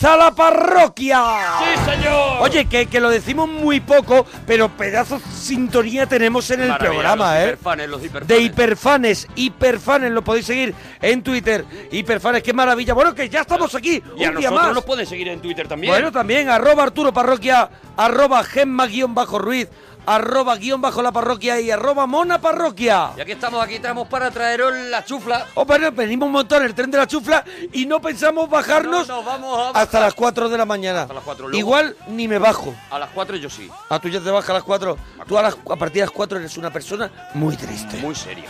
¡Comienza la parroquia! ¡Sí, señor! Oye, que, que lo decimos muy poco, pero pedazos sintonía tenemos en el Maravilla, programa, los ¿eh? hiperfanes, los hiperfanes. De hiperfanes, hiperfanes, lo podéis seguir en Twitter. Hiperfanes, qué maravilla. Bueno, que ya estamos aquí, Y a un día nosotros más. nos pueden seguir en Twitter también. Bueno, también, arroba Arturo Parroquia, arroba Gemma guion bajo Ruiz, arroba guion bajo la parroquia y arroba Mona Parroquia. Ya que estamos aquí, estamos para traeros la chufla. Oh, bueno, venimos un montón el tren de la chufla y no pensamos bajarnos No, no, vamos a hasta las 4 de la mañana. Hasta las 4, luego- Igual ni me bajo. A las 4 yo sí. A tú ya te bajas a las 4. Tú a, las- a partir de las 4 eres una persona muy triste. Muy seria.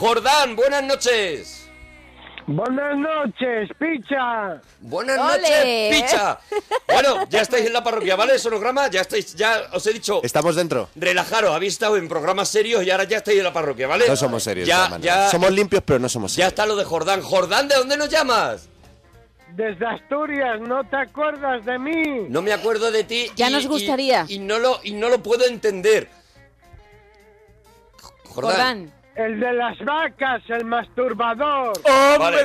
Jordán, buenas noches. Buenas noches, picha. Buenas ¡Ole! noches, picha. Bueno, ya estáis en la parroquia, ¿vale? Sonograma, ya estáis, ya os he dicho, Estamos dentro. relajaros, habéis estado en programas serios y ahora ya estáis en la parroquia, ¿vale? No somos serios. de Ya, ya, Somos limpios, pero no somos ya serios. está lo de Jordán. Jordán, ¿de dónde nos llamas? Desde Asturias, ¿no te acuerdas de mí? No me acuerdo de ti. Ya y- nos y- gustaría. Y, no lo, y no lo puedo entender. Jordán. Jordán. El de las vacas, el masturbador. Vale.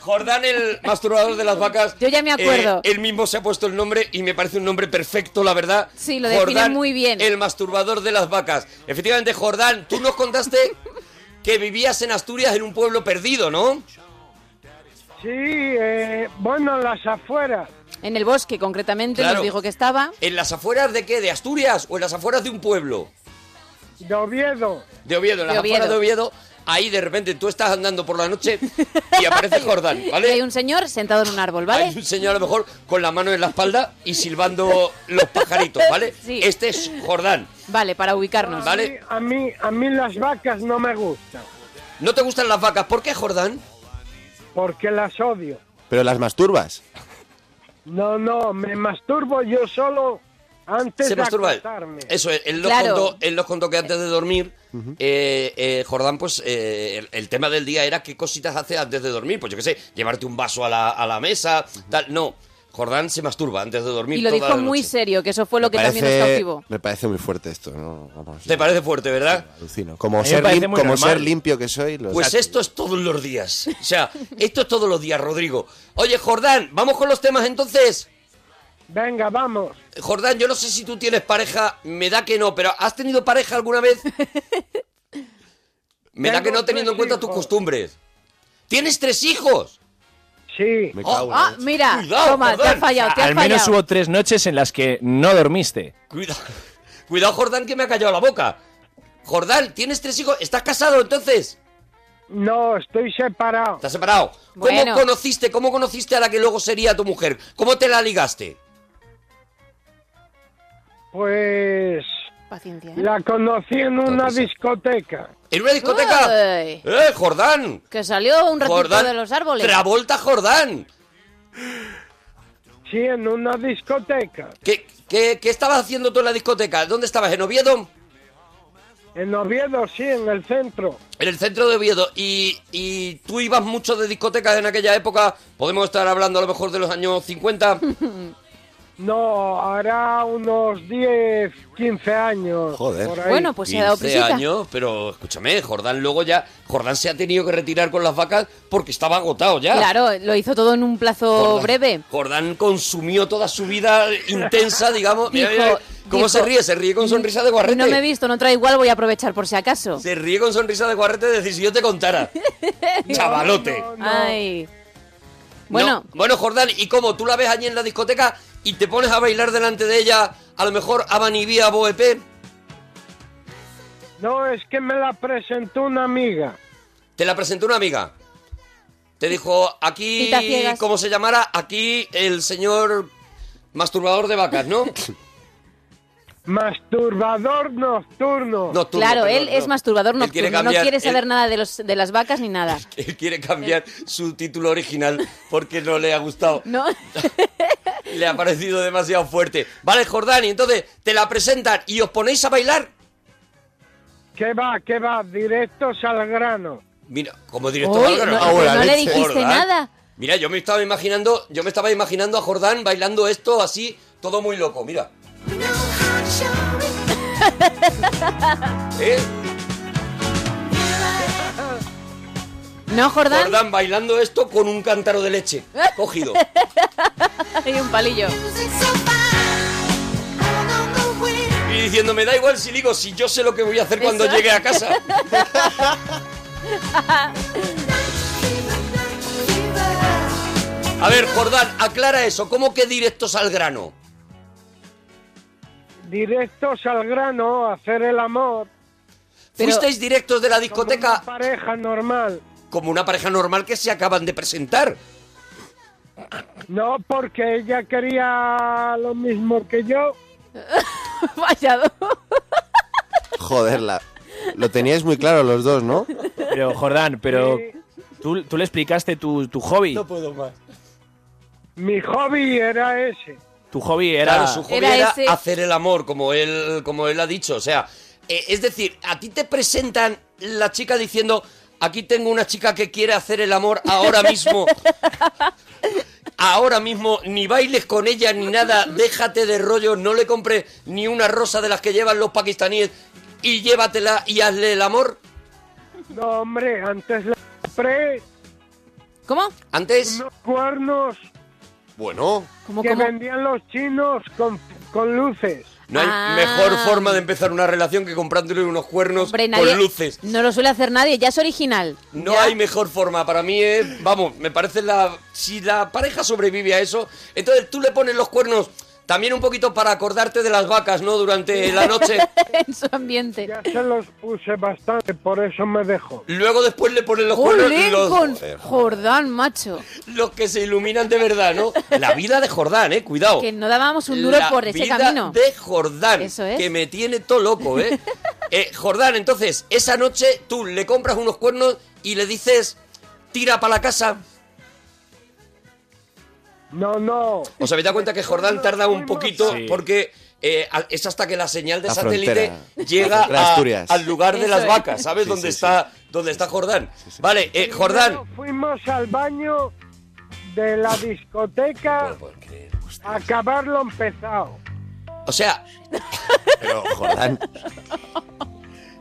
Jordán, el masturbador de las vacas. Yo ya me acuerdo. eh, él mismo se ha puesto el nombre y me parece un nombre perfecto, la verdad. Sí, lo define Jordán, muy bien. El masturbador de las vacas. Efectivamente, Jordán, tú nos contaste que vivías en Asturias en un pueblo perdido, ¿no? Sí, eh, bueno, en las afueras. En el bosque, concretamente, Claro. nos dijo que estaba. ¿En las afueras de qué? ¿De Asturias o en las afueras de un pueblo? De Oviedo. De Oviedo, en las De afueras Oviedo. de Oviedo. Ahí de repente tú estás andando por la noche y aparece Jordán, Y ¿vale? hay un señor sentado en un árbol, ¿vale? Hay un señor a lo mejor con la mano en la espalda y silbando los pajaritos, ¿vale? Sí. Este es Jordán. Vale, para ubicarnos. Vale. A mí, a mí las vacas no me gustan, ¿No te gustan las vacas? ¿Por qué, Jordán? porque las odio. Pero las masturbas. No, no, me masturbo yo solo antes Se de masturba. acostarme. Eso, él, él nos Claro. contó, él nos contó que antes de dormir, eh, eh, Jordán, pues eh, el, el tema del día era qué cositas hace antes de dormir. Pues yo qué sé, llevarte un vaso a la, a la mesa, tal. No, Jordán se masturba antes de dormir. Y lo toda dijo la muy serio, que eso fue lo que también nos Parece- cautivó. Me parece muy fuerte esto, ¿no? Vamos, ¿Te parece fuerte, verdad? alucino. Como, me ser, parece lim- como ser limpio que soy. lo- Pues esto es todos los días. O sea, esto es todos los días, Rodrigo. Oye, Jordán, vamos con los temas entonces. Venga, vamos. Jordán, yo no sé si tú tienes pareja, me da que no, pero ¿has tenido pareja alguna vez? Me da que no teniendo en cuenta tus costumbres. ¿Tienes tres hijos? Sí, Me cago en Ah, la leche. mira, Cuidado, toma, te has fallado, te has Al menos fallado. hubo tres noches en las que no dormiste. Cuidado, cuidado, Jordán, que me ha callado la boca. Jordán, ¿tienes tres hijos? ¿Estás casado entonces? no, estoy separado. ¿Estás separado? ¿Cómo Bueno. conociste, cómo conociste a la que luego sería tu mujer? ¿Cómo te la ligaste? Pues Paciencia, ¿eh? la conocí en una discoteca. ¿En una discoteca? Uy, ¡Eh, Jordán! que salió un ratito Jordán. de los árboles. Travolta Jordán. Sí, en una discoteca. ¿Qué, qué, qué estabas haciendo tú en la discoteca? ¿Dónde estabas? ¿En Oviedo? En Oviedo, sí, en el centro. En el centro de Oviedo. ¿Y, y tú ibas mucho de discotecas en aquella época? Podemos estar hablando a lo mejor de los años 50. No, hará unos 10, 15 años. Joder. por ahí. Bueno, pues se ha dado 15 prisita. años, pero escúchame, Jordán luego ya... Jordán se ha tenido que retirar con las vacas porque estaba agotado ya. Claro, lo hizo todo en un plazo Jordán- breve. Jordán consumió toda su vida intensa, digamos. Mira, Dijo- mira, ¿Cómo dijo, se ríe? Se ríe con sonrisa de guarrete. No me he visto, no trae igual, voy a aprovechar por si acaso. Se ríe con sonrisa de guarrete de decir, si yo te contara. Chavalote. No, no. Ay. Bueno, No. Bueno, Jordán, ¿y cómo? ¿Tú la ves allí en la discoteca y te pones a bailar delante de ella, a lo mejor a Banivía Boep? No, es que me la presentó una amiga. Te la presentó una amiga. Te dijo, aquí. ¿cómo se llamara? Aquí el señor masturbador de vacas, ¿no? Masturbador nocturno. Nocturno, claro, perdón, él es masturbador quiere nocturno, no quiere él- saber nada de, los, de las vacas ni nada. Él quiere cambiar su título original porque no le ha gustado. ¿No? Le ha parecido demasiado fuerte. Vale, Jordán, y entonces te la presentan y os ponéis a bailar. ¿Qué va, qué va? Directos al grano. Mira, como director Uy, al grano. no, Ah, bueno, no le dijiste Jordán. nada. Mira, yo me estaba imaginando, yo me estaba imaginando a Jordán bailando esto así, todo muy loco, mira. ¿Eh? No, Jordán. Jordán bailando esto con un cántaro de leche cogido. Y un palillo. Y diciendo, me da igual si digo, si yo sé lo que voy a hacer cuando Eso. llegue a casa. A ver, Jordán, aclara eso. ¿Cómo que directos al grano? Directos al grano, hacer el amor. Pero- ¿Fuisteis directos de la Como discoteca una pareja normal. como una pareja normal que se acaban de presentar? No, porque ella quería lo mismo que yo. Fallado. Joder, la- lo teníais muy claro los dos, ¿no? Pero, Jordán, pero Sí. tú, tú le explicaste tu, tu hobby. puedo más. Mi hobby era ese. Tu hobby era... Claro, su hobby Era era, ese- hacer el amor, como él, como él ha dicho. O sea, eh, es decir, a ti te presentan la chica diciendo, aquí tengo una chica que quiere hacer el amor ahora mismo. Ahora mismo, ni bailes con ella ni nada, déjate de rollo, no le compres ni una rosa de las que llevan los pakistaníes y llévatela y hazle el amor. No, hombre, antes la compré ¿Cómo? Antes, unos cuernos Bueno, ¿Cómo, que cómo? vendían los chinos con, con luces. no hay Ah. mejor forma de empezar una relación que comprándole unos cuernos Hombre, nadie- con luces. No lo suele hacer nadie, ya es original. No Ya. hay mejor forma. Para mí es, vamos, me parece la... Si la pareja sobrevive a eso, entonces tú le pones los cuernos también un poquito para acordarte de las vacas, ¿no? Durante la noche. en su ambiente. Ya se los puse bastante, por eso me dejó. Luego después le pones los cuernos ¡Jolín los, con Jordán, macho! los que se iluminan de verdad, ¿no? La vida de Jordán, ¿eh? Cuidado. Que no dábamos un duro La por ese vida camino. de Jordán, Eso es. que me tiene todo loco, ¿eh? Eh, Jordán, entonces, esa noche tú le compras unos cuernos y le dices, tira para la casa. No, no. ¿Os habéis dado cuenta que Jordán tarda un poquito Sí. porque eh, es hasta que la señal de La satélite frontera. llega a- Asturias. al lugar de las vacas, ¿sabes? Sí, dónde sí, está dónde está Jordán. Vale, eh, Jordán. Fuimos al baño de la discoteca a acabar lo empezado. O sea, pero Jordán,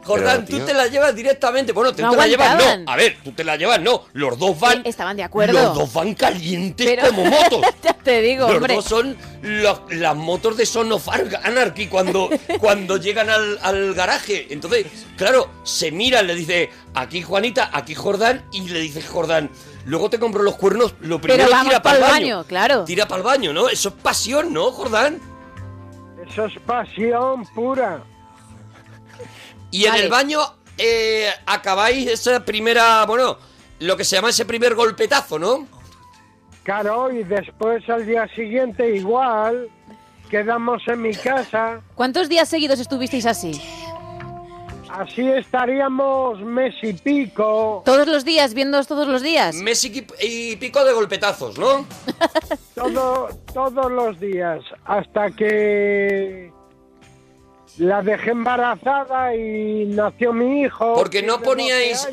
Jordán, Pero, tú te la llevas directamente. Bueno, tú No te la llevas, aguantaban. no. A ver, tú te la llevas, no. Los dos van. Estaban de acuerdo. Los dos van calientes Pero- como motos. ya te digo, Los hombre. dos son los- las motos de Son of Anarchy cuando, cuando llegan al, al garaje. Entonces, claro, se miran, le dice, aquí Juanita, aquí Jordán, y le dice Jordán, luego te compro los cuernos, lo primero vamos tira para el baño, claro. Tira para el baño, ¿no? Eso es pasión, ¿no, Jordán? Eso es pasión pura. Y en el baño eh, acabáis esa primera, bueno, lo que se llama ese primer golpetazo, ¿no? Claro, y después al día siguiente igual, quedamos en mi casa, ¿Cuántos días seguidos estuvisteis así? así estaríamos mes y pico, ¿Todos los días, viéndoos todos los días? Mes y, pico de golpetazos, ¿no? todo, todos los días, hasta que la dejé embarazada y nació mi hijo. Porque que no es de 12 poníais,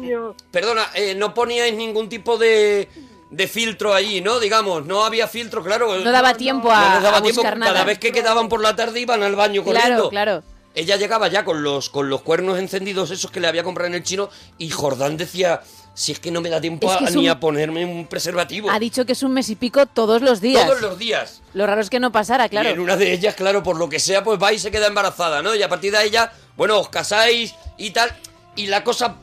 perdona, eh, no poníais ningún tipo de, de filtro allí, ¿no? Digamos, no había filtro, claro. No daba tiempo No a, les daba a tiempo. buscar nada. Cada vez que quedaban por la tarde iban al baño corriendo. Claro, claro. Ella llegaba ya con los, con los cuernos encendidos esos que le había comprado en el chino y Jordán decía, si es que no me da tiempo Es que a- es ni un- a ponerme un preservativo. Ha dicho que es un mes y pico todos los días. Todos los días. Lo raro es que no pasara, claro. Y en una de ellas, claro, por lo que sea, pues va y se queda embarazada, ¿no? Y a partir de ella, bueno, os casáis y tal, y la cosa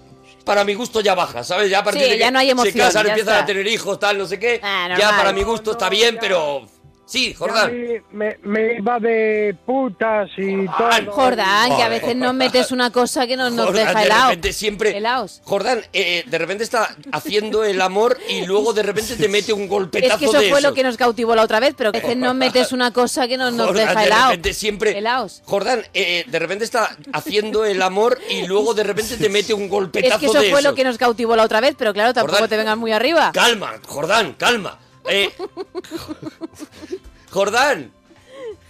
para mi gusto ya baja, ¿sabes? Ya a partir Sí, de que ya no hay emoción, se casan, empiezan está. a tener hijos, tal, no sé qué. Ah, ya para mi gusto está bien, pero sí, Jordán. mí me, me iba de putas y todo. Jordán, que a veces nos metes una cosa que nos, nos Jordán, deja de helado. repente siempre. Helaos. Jordán, eh, de repente está haciendo el amor y luego de repente te mete un golpetazo Es que eso de fue lo esos. que nos cautivó la otra vez, pero que a veces nos metes una cosa que nos, nos Jordán, deja de helado. repente siempre. Helaos. Jordán, eh, de repente está haciendo el amor y luego de repente te mete un golpetazo Es que eso de fue lo esos. que nos cautivó la otra vez, pero claro, tampoco Jordán. te vengas muy arriba. Calma, Jordán, calma. Eh, Jordán,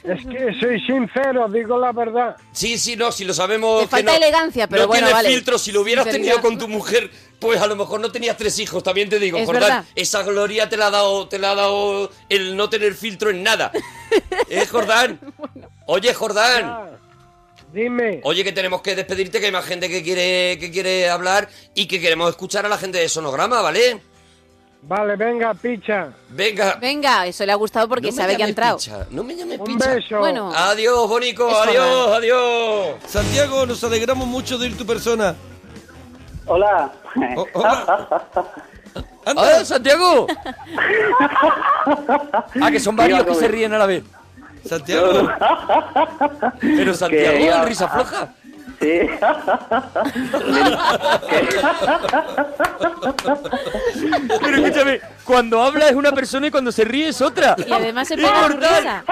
Es que soy sincero, digo la verdad. Sí, sí, no, si lo sabemos. Te que falta no- elegancia, pero no bueno, vale. filtro. Si lo hubieras Sinceridad. tenido con tu mujer, pues a lo mejor no tenías tres hijos. También te digo, Es Jordán. verdad. Esa gloria te la ha dado, te la ha dado el no tener filtro en nada. ¿Eh, Jordán? Oye, Jordán. Ah, dime. Oye, que tenemos que despedirte, que hay más gente que quiere, que quiere hablar y que queremos escuchar a la gente de Sonograma, ¿vale? Vale, venga, picha. Venga. Venga, eso le ha gustado porque No sabe que ha entrado. picha, no me llames Un picha. beso. Bueno, Adiós, Bonico, adiós, adiós. Santiago, nos alegramos mucho de ir tu persona. Hola. Oh, hola. Anda. ¡Ah, Santiago! ah, que son varios que se ríen a la vez. Santiago. Pero Santiago, iba- risa floja. Sí. Pero escúchame, cuando habla es una persona y cuando se ríe es otra. y además se pega su risa.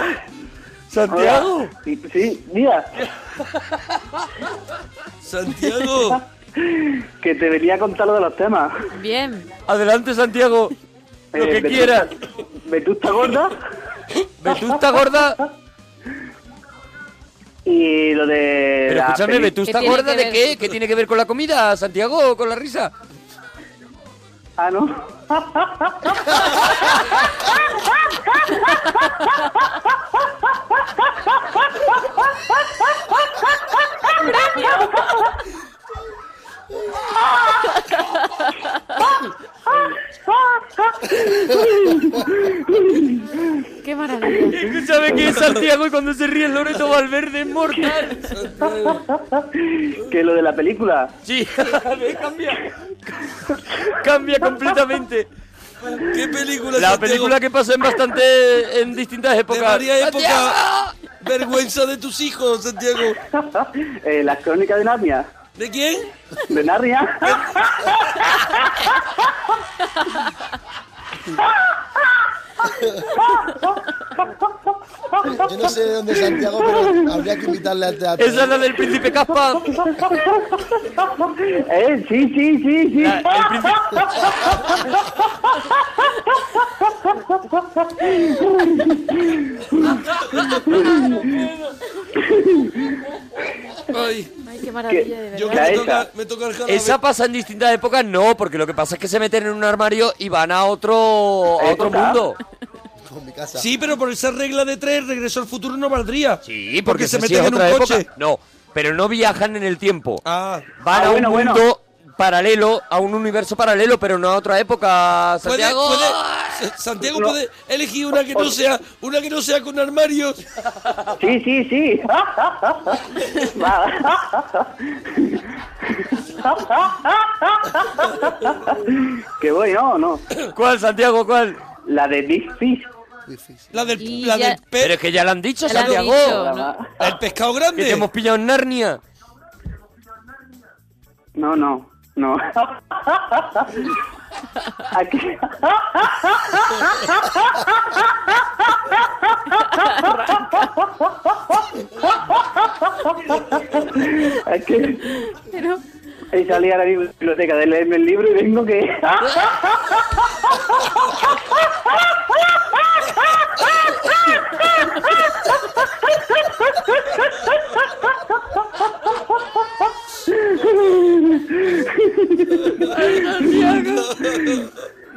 Santiago. Sí, sí, mira, Santiago. que te venía a contar lo de los temas. Bien. Adelante, Santiago. Lo Eh, que quieras. Vetusta gorda Vetusta gorda. y lo de. Pero la escúchame, ¿Vetusta ¿Qué tiene gorda que de ver? qué? ¿Qué tiene que ver con la comida, Santiago? ¿Con la risa? Ah, ¿no? Qué maravilla. Escúchame que es Santiago y cuando se ríe el Loreto Valverde es mortal. que lo de la película. Sí, cambia. Cambia completamente. ¿Qué película, La Santiago? película que pasó en bastante en distintas De épocas. varias épocas. Vergüenza de tus hijos, Santiago. Eh, las crónicas de Narnia. ¿De quién? De Narnia. Yo no sé de dónde es Santiago, pero habría que invitarle al teatro. Esa es la del príncipe Caspa. eh, sí, sí, sí, sí. La- el príncipe- Ay, Ay, qué maravilla, de yo que me toca, esa. me toca el jarabe. Esa pasa en distintas épocas, no, porque lo que pasa es que se meten en un armario y van a otro, a otro mundo. Con mi casa. Sí, pero por esa regla de tres, regreso al futuro no valdría. Sí, porque, se esa sí meten en un coche. época. No, pero no viajan en el tiempo. Ah, Van Ah, a un bueno, bueno. Paralelo, a un universo paralelo, pero no a otra época, Santiago. puede- Santiago puede elegir una que no sea, una que no sea con armarios. Sí, sí, sí. Que voy, no, no. ¿Cuál, Santiago, cuál? La de Big Fish. La del, la ya- del pe- Pero es que ya lo han dicho, Ya lo han Santiago. dicho. No. el pescado Que grande. te hemos pillado en Narnia. No, no, no. Aquí. Que Pero, he salido a la biblioteca de leerme el libro y vengo que...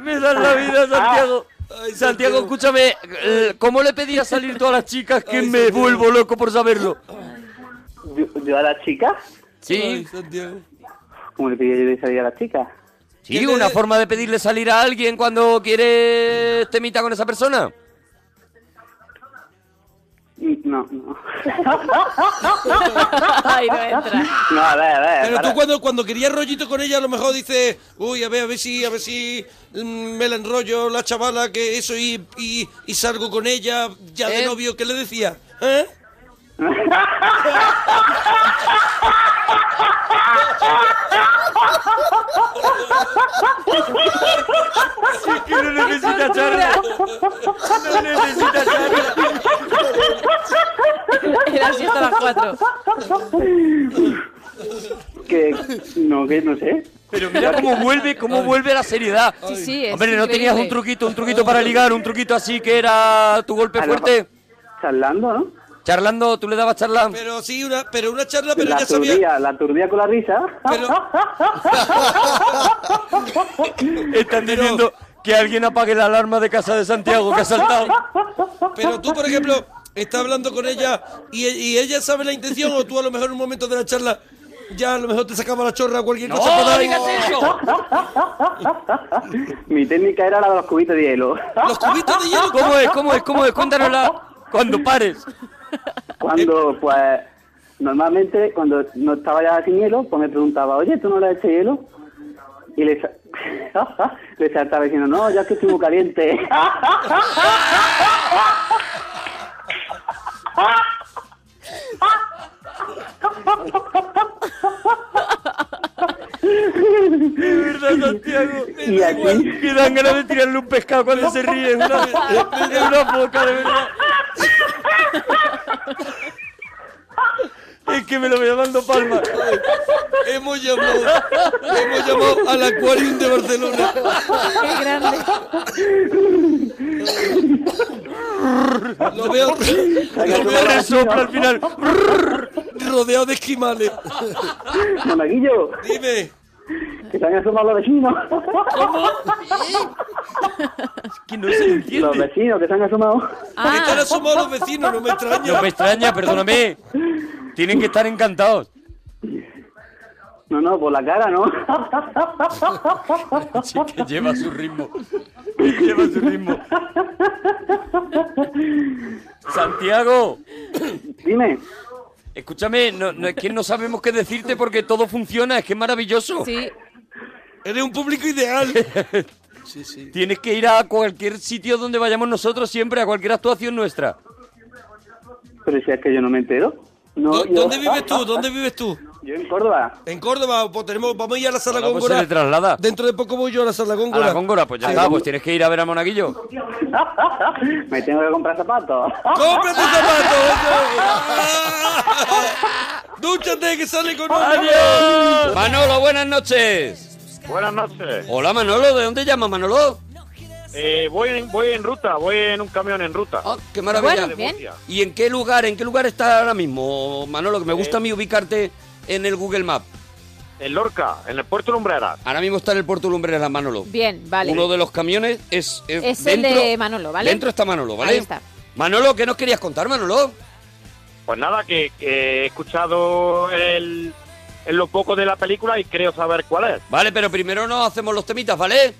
Me das la vida, Santiago. Santiago, escúchame, eh, ¿cómo le pedías salir tú a las chicas que me vuelvo loco por saberlo? Yo, yo a la chica, Sí, Ay, Santiago. ¿cómo le pedí yo de salir a la chica? sí, ¿Qué le- una forma de pedirle salir a alguien cuando quiere temita con esa persona. No, no. ay, no entra. No, a ver, a ver. Pero para. tú cuando, cuando querías rollito con ella, a lo mejor dices, uy, a ver, a ver si, a ver si mm, me la enrollo la chavala, que eso, y, y, y salgo con ella, ya de ¿Eh? novio, ¿qué le decía? ¿Eh? Que no necesita charla. No necesita charla. la siesta a las 4. Que no, que no sé. Pero mira cómo vuelve, cómo vuelve la seriedad. Sí, sí, es Hombre, ¿no increíble. tenías un truquito, un truquito para ligar, un truquito así que era tu golpe fuerte? Charlando, ¿no? Charlando, ¿tú le dabas charla? Pero sí, una, pero una charla, pero la ella sabía... la turdía con la risa. Están diciendo que alguien apague la alarma de casa de Santiago que ha saltado. Pero tú, por ejemplo, estás hablando con ella y, y ella sabe la intención o tú a lo mejor en un momento de la charla ya a lo mejor te sacaba la chorra o cualquier ¡No, cosa para dar- digas eso! Mi técnica era la de los cubitos de hielo. Los cubitos de hielo. ¿Cómo es? ¿Cómo es? ¿Cómo es? Cuéntanosla cuando pares. Cuando, pues, normalmente cuando no estaba ya sin hielo, pues me preguntaba, oye, ¿tú no le has hecho hielo? Y le, sa- le saltaba diciendo, no, ya es que estoy muy caliente. De verdad, Santiago. Que dan ganas de tirarle un pescado cuando se ríe. Es una, es una foca, de verdad. Es que me lo voy dando palmas. Hemos llamado, hemos llamado al Aquarium de Barcelona. Qué grande. Lo veo, lo Me veo resopla al final. Rodeado de esquimales. monaguillo, Dime, que se han asomado los vecinos. Que no se le Los entiende. vecinos que se han asomado. están Ah, asomados los vecinos, no me extraña. No me extraña, perdóname. Tienen que estar encantados. No, no, por la cara, ¿no? Sí, que lleva su ritmo. Que lleva su ritmo. Santiago, Dime, escúchame, no, no, es que no sabemos qué decirte porque todo funciona, es que es maravilloso. sí. Eres un público ideal. Tienes que ir a cualquier sitio donde vayamos nosotros siempre, a cualquier actuación nuestra. pero si es que yo no me entero. No, ¿Dó- yo- ¿Dónde vives tú? ¿Dónde vives tú? Yo en Córdoba. En Córdoba, pues tenemos, vamos a ir a la sala Ahora, pues, Góngora. se le traslada. Dentro de poco voy yo a la sala A Góngora. la Góngora, pues ya está, pues tienes que ir a ver a Monaguillo. me tengo que comprar zapatos. ¡Cómprate zapatos! ¡Dúchate que sale con ¡Adiós! Manolo, buenas noches. Buenas noches. Hola Manolo, ¿de dónde llamas Manolo? Eh, voy, en, voy en ruta, voy en un camión en ruta. Ah, qué maravilla. Bueno, bien. ¿Y en qué lugar, en qué lugar estás ahora mismo, Manolo? Que me gusta a mí ubicarte en el Google Map. En Lorca, en el puerto Lumbreras. Ahora mismo está en el puerto Lumbreras, Manolo. Bien, vale. Uno de los camiones es... Es el de Manolo, ¿vale? Dentro está Manolo, ¿vale? Ahí está. Manolo, ¿qué nos querías contar, Manolo? Pues nada, que, que he escuchado el, en lo poco de la película y creo saber cuál es. Vale, pero primero nos hacemos los temitas, ¿vale?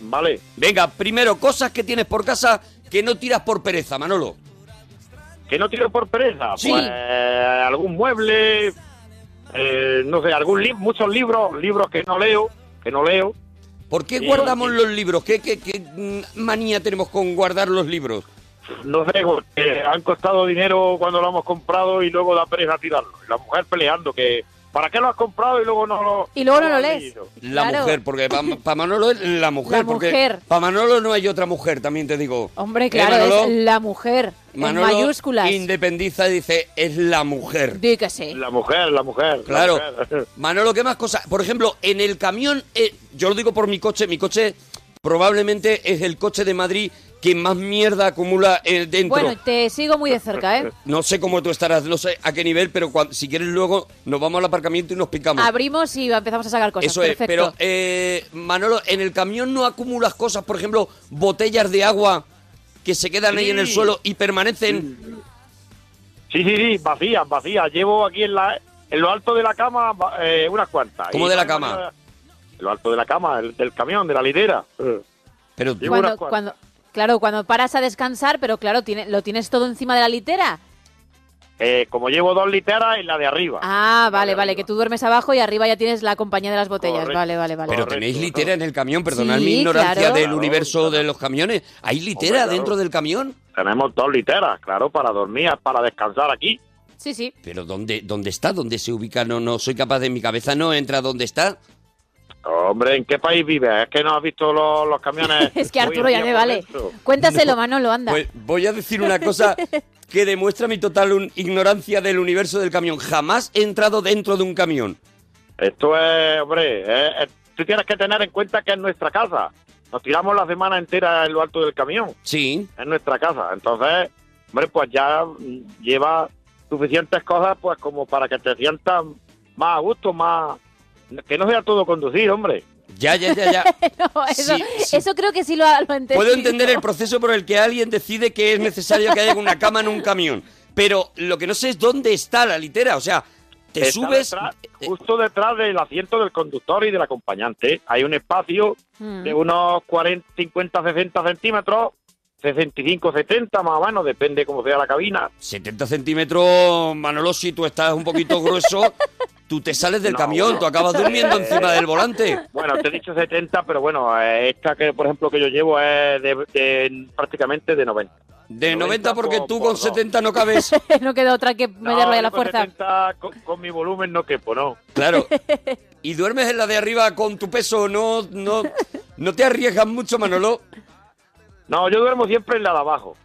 Vale. Venga, primero, cosas que tienes por casa que no tiras por pereza, Manolo. ¿Que no tiro por pereza? Sí. Pues algún mueble, eh, no sé, algún libro, muchos libros, libros que no leo, que no leo. ¿Por qué guardamos los libros? ¿Qué, qué, qué, mm, manía tenemos con guardar los libros? No sé, porque han costado dinero cuando lo hemos comprado y luego da pereza tirarlo. La mujer peleando que ¿para qué lo has comprado y luego no lo Y luego no lo lees. La Claro. mujer, porque para Manolo es la mujer. La porque mujer. Para Manolo no hay otra mujer, también te digo. Hombre, ¿Eh, claro, Manolo? es la mujer. Manolo en mayúsculas. independiza y dice, es la mujer. Di que sí. La mujer, la mujer. la Claro. mujer. Manolo, ¿qué más cosas? Por ejemplo, en el camión, eh, yo lo digo por mi coche, mi coche probablemente es el coche de Madrid que más mierda acumula eh, dentro. Bueno, te sigo muy de cerca, ¿eh? No sé cómo tú estarás, no sé a qué nivel, pero si quieres luego nos vamos al aparcamiento y nos picamos. Abrimos y empezamos a sacar cosas. Eso es, Perfecto. pero eh, Manolo, en el camión no acumulas cosas, por ejemplo, botellas de agua que se quedan ahí en el suelo y permanecen. Sí, sí, sí, vacías, vacías. Llevo aquí en la en lo alto de la cama eh, unas cuantas. ¿Cómo Y de la cama? En lo alto de la cama, el- del camión, de la litera. Pero Llevo cuando, unas cuantas. cuando, claro, cuando paras a descansar, pero claro, tiene, lo tienes todo encima de la litera. Eh, como llevo dos literas en la de arriba. Ah, vale, vale, arriba. que tú duermes abajo y arriba ya tienes la compañía de las botellas. Correcto. Vale, vale, vale. Pero tenéis litera en el camión, perdonad Sí, mi ignorancia claro. del Claro, universo claro. de los camiones. ¿Hay litera Hombre, claro. dentro del camión? Tenemos dos literas, claro, para dormir, para descansar aquí. Sí, sí. Pero ¿dónde, dónde está? ¿Dónde se ubica? No, no soy capaz de mi cabeza, no entra dónde está. Hombre, ¿en qué país vives? Es que no has visto los, los camiones. Es que Arturo ya me vale. Cuéntaselo, Manolo, anda. Pues voy a decir una cosa que demuestra mi total un- ignorancia del universo del camión. Jamás he entrado dentro de un camión. Esto es, hombre, eh, eh, tú tienes que tener en cuenta que es nuestra casa. Nos tiramos la semana entera en lo alto del camión. Sí. Es nuestra casa. Entonces, hombre, pues ya lleva suficientes cosas pues como para que te sientas más a gusto, más... Que no sea todo conducir, hombre. Ya, ya, ya, ya. No, eso, Sí, sí. eso creo que sí lo, lo he entendido. Puedo entender el proceso por el que alguien decide que es necesario que haya una cama en un camión. Pero lo que no sé es dónde está la litera. O sea, te Está subes... detrás- justo detrás del asiento del conductor y del acompañante. Hay un espacio Mm. de unos 40, 50, 60 centímetros, 65, 70 más o menos, depende cómo sea la cabina. 70 centímetros, Manolo, si tú estás un poquito grueso, tú te sales del No, camión, bueno. tú acabas durmiendo encima del volante. Bueno, te he dicho 70, pero bueno, eh, esta que por ejemplo que yo llevo es de, de- prácticamente de 90. De 90 porque por- tú por con dos. 70 no cabes. no queda otra que meterlo ahí a la con fuerza. 70 con, con mi volumen no quepo, no. Claro. Y duermes en la de arriba con tu peso, no, no, no te arriesgas mucho, Manolo. No, yo duermo siempre en la de abajo.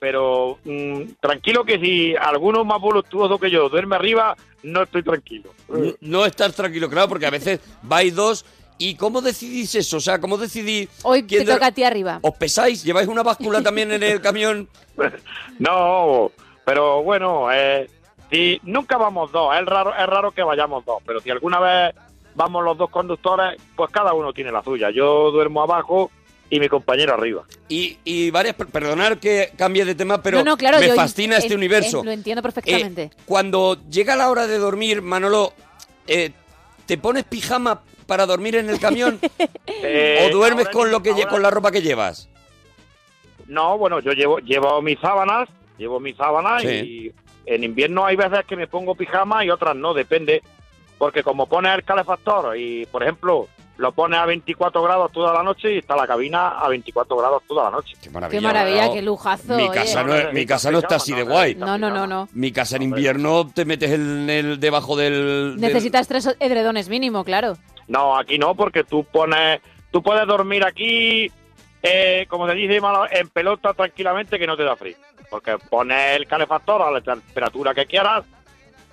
Pero mm, tranquilo que si alguno más voluptuoso que yo duerme arriba, no estoy tranquilo. N- No estás tranquilo, claro, porque a veces vais dos. ¿Y cómo decidís eso? O sea, ¿cómo decidís? Hoy te de- toca a ti arriba. ¿Os pesáis? ¿Lleváis una báscula también en el camión? No, pero bueno, eh, si nunca vamos dos, es raro, es raro que vayamos dos, pero si alguna vez vamos los dos conductores, pues cada uno tiene la suya. Yo duermo abajo y mi compañero arriba. Y, y varias... per- Perdonar que cambie de tema, pero no, no, claro, me fascina este en- universo. en- lo entiendo Eh, perfectamente. cuando llega la hora de dormir, Manolo, eh, ¿te pones pijama para dormir en el camión? Eh, ¿O duermes con lo que ahora- con la ropa que llevas? No, bueno, yo llevo, llevo mis sábanas, llevo mis sábanas Sí. y en invierno hay veces que me pongo pijama y otras no, depende. Porque como pones el calefactor y, por ejemplo, lo pones a 24 grados toda la noche y está la cabina a 24 grados toda la noche. Qué maravilla. Qué maravilla, qué lujazo. Mi oye. casa, no, es- mi casa no está así de guay. No, no, no, no. Mi casa en invierno te metes en el, debajo del... del- Necesitas tres edredones mínimo, claro. No, aquí no, porque tú pones, tú puedes dormir aquí, eh, como se dice, en pelota tranquilamente que no te da frío. Porque pones el calefactor a la temperatura que quieras,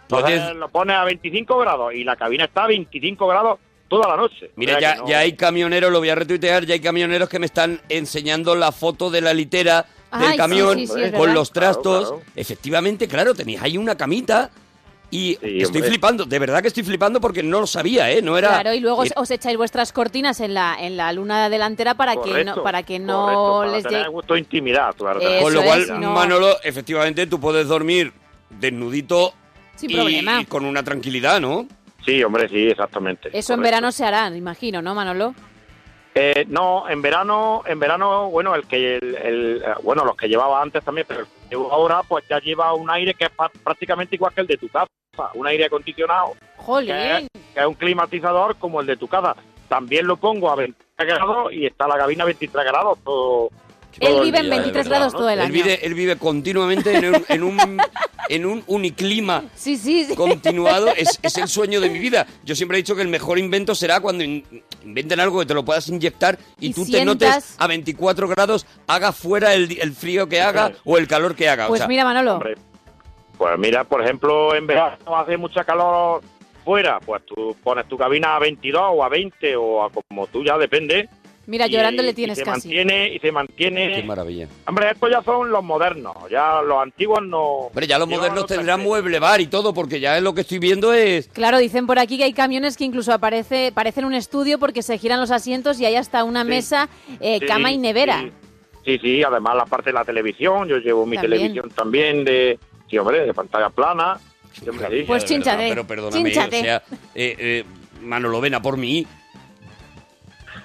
entonces lo pones a 25 grados y la cabina está a 25 grados toda la noche. Mira, ya, no- ya hay camioneros, lo voy a retuitear, ya hay camioneros que me están enseñando la foto de la litera del camión sí, sí, es con los trastos. Claro, claro. Efectivamente, claro, tenéis ahí una camita y estoy hombre. flipando, de verdad que estoy flipando porque no lo sabía, ¿eh? No era... Claro, y luego os, era- os echáis vuestras cortinas en la, en la luna delantera para que no, para que no correcto, para les llegue. gusto de intimidad, claro. Con lo cual, es, no- Manolo, efectivamente tú puedes dormir desnudito Sin y, problema. y con una tranquilidad, ¿no? Sí, hombre, sí, exactamente. Eso en verano se hará, imagino, ¿no, Manolo? Eh, no, en verano, en verano, bueno, el que, el, el, eh, bueno, los que llevaba antes también, pero el que llevo ahora, pues ya lleva un aire que es pa- prácticamente igual que el de tu casa, un aire acondicionado, que Jolín. es, que es un climatizador como el de tu casa. También lo pongo a 23 grados y está la cabina a 23 grados todo. Él vive en día, de 23 verdad, grados ¿no? todo el Él año. vive, él vive continuamente en un, en un, en un uniclima Sí, sí, sí. continuado es, es el sueño de mi vida. Yo siempre he dicho que el mejor invento será cuando in- inventen algo que te lo puedas inyectar y, Y tú te notes a 24 grados, haga fuera el, el frío que haga o el calor que haga. O Pues sea, mira, Manolo. Hombre, Pues mira, por ejemplo, en verano hace mucha calor fuera, pues tú pones tu cabina a 22 o a 20 o a como tú ya depende. Mira, y- llorando le y tienes se casi. Mantiene, y se mantiene. Qué maravilla. Hombre, estos ya son los modernos, ya los antiguos no. Hombre, ya los modernos tendrán mueble bar y todo, porque ya es lo que estoy viendo es... Claro, dicen por aquí que hay camiones que incluso aparece, parecen un estudio porque se giran los asientos y hay hasta una Sí. mesa, eh, Sí, cama y nevera. Sí, sí, sí, además la parte de la televisión, yo llevo mi También. televisión también de, sí, hombre, de pantalla plana. Sí, hombre, sí. Pues chínchate, Pero perdóname, chínchate. o sea, eh, eh, Manolo, ven a por mí.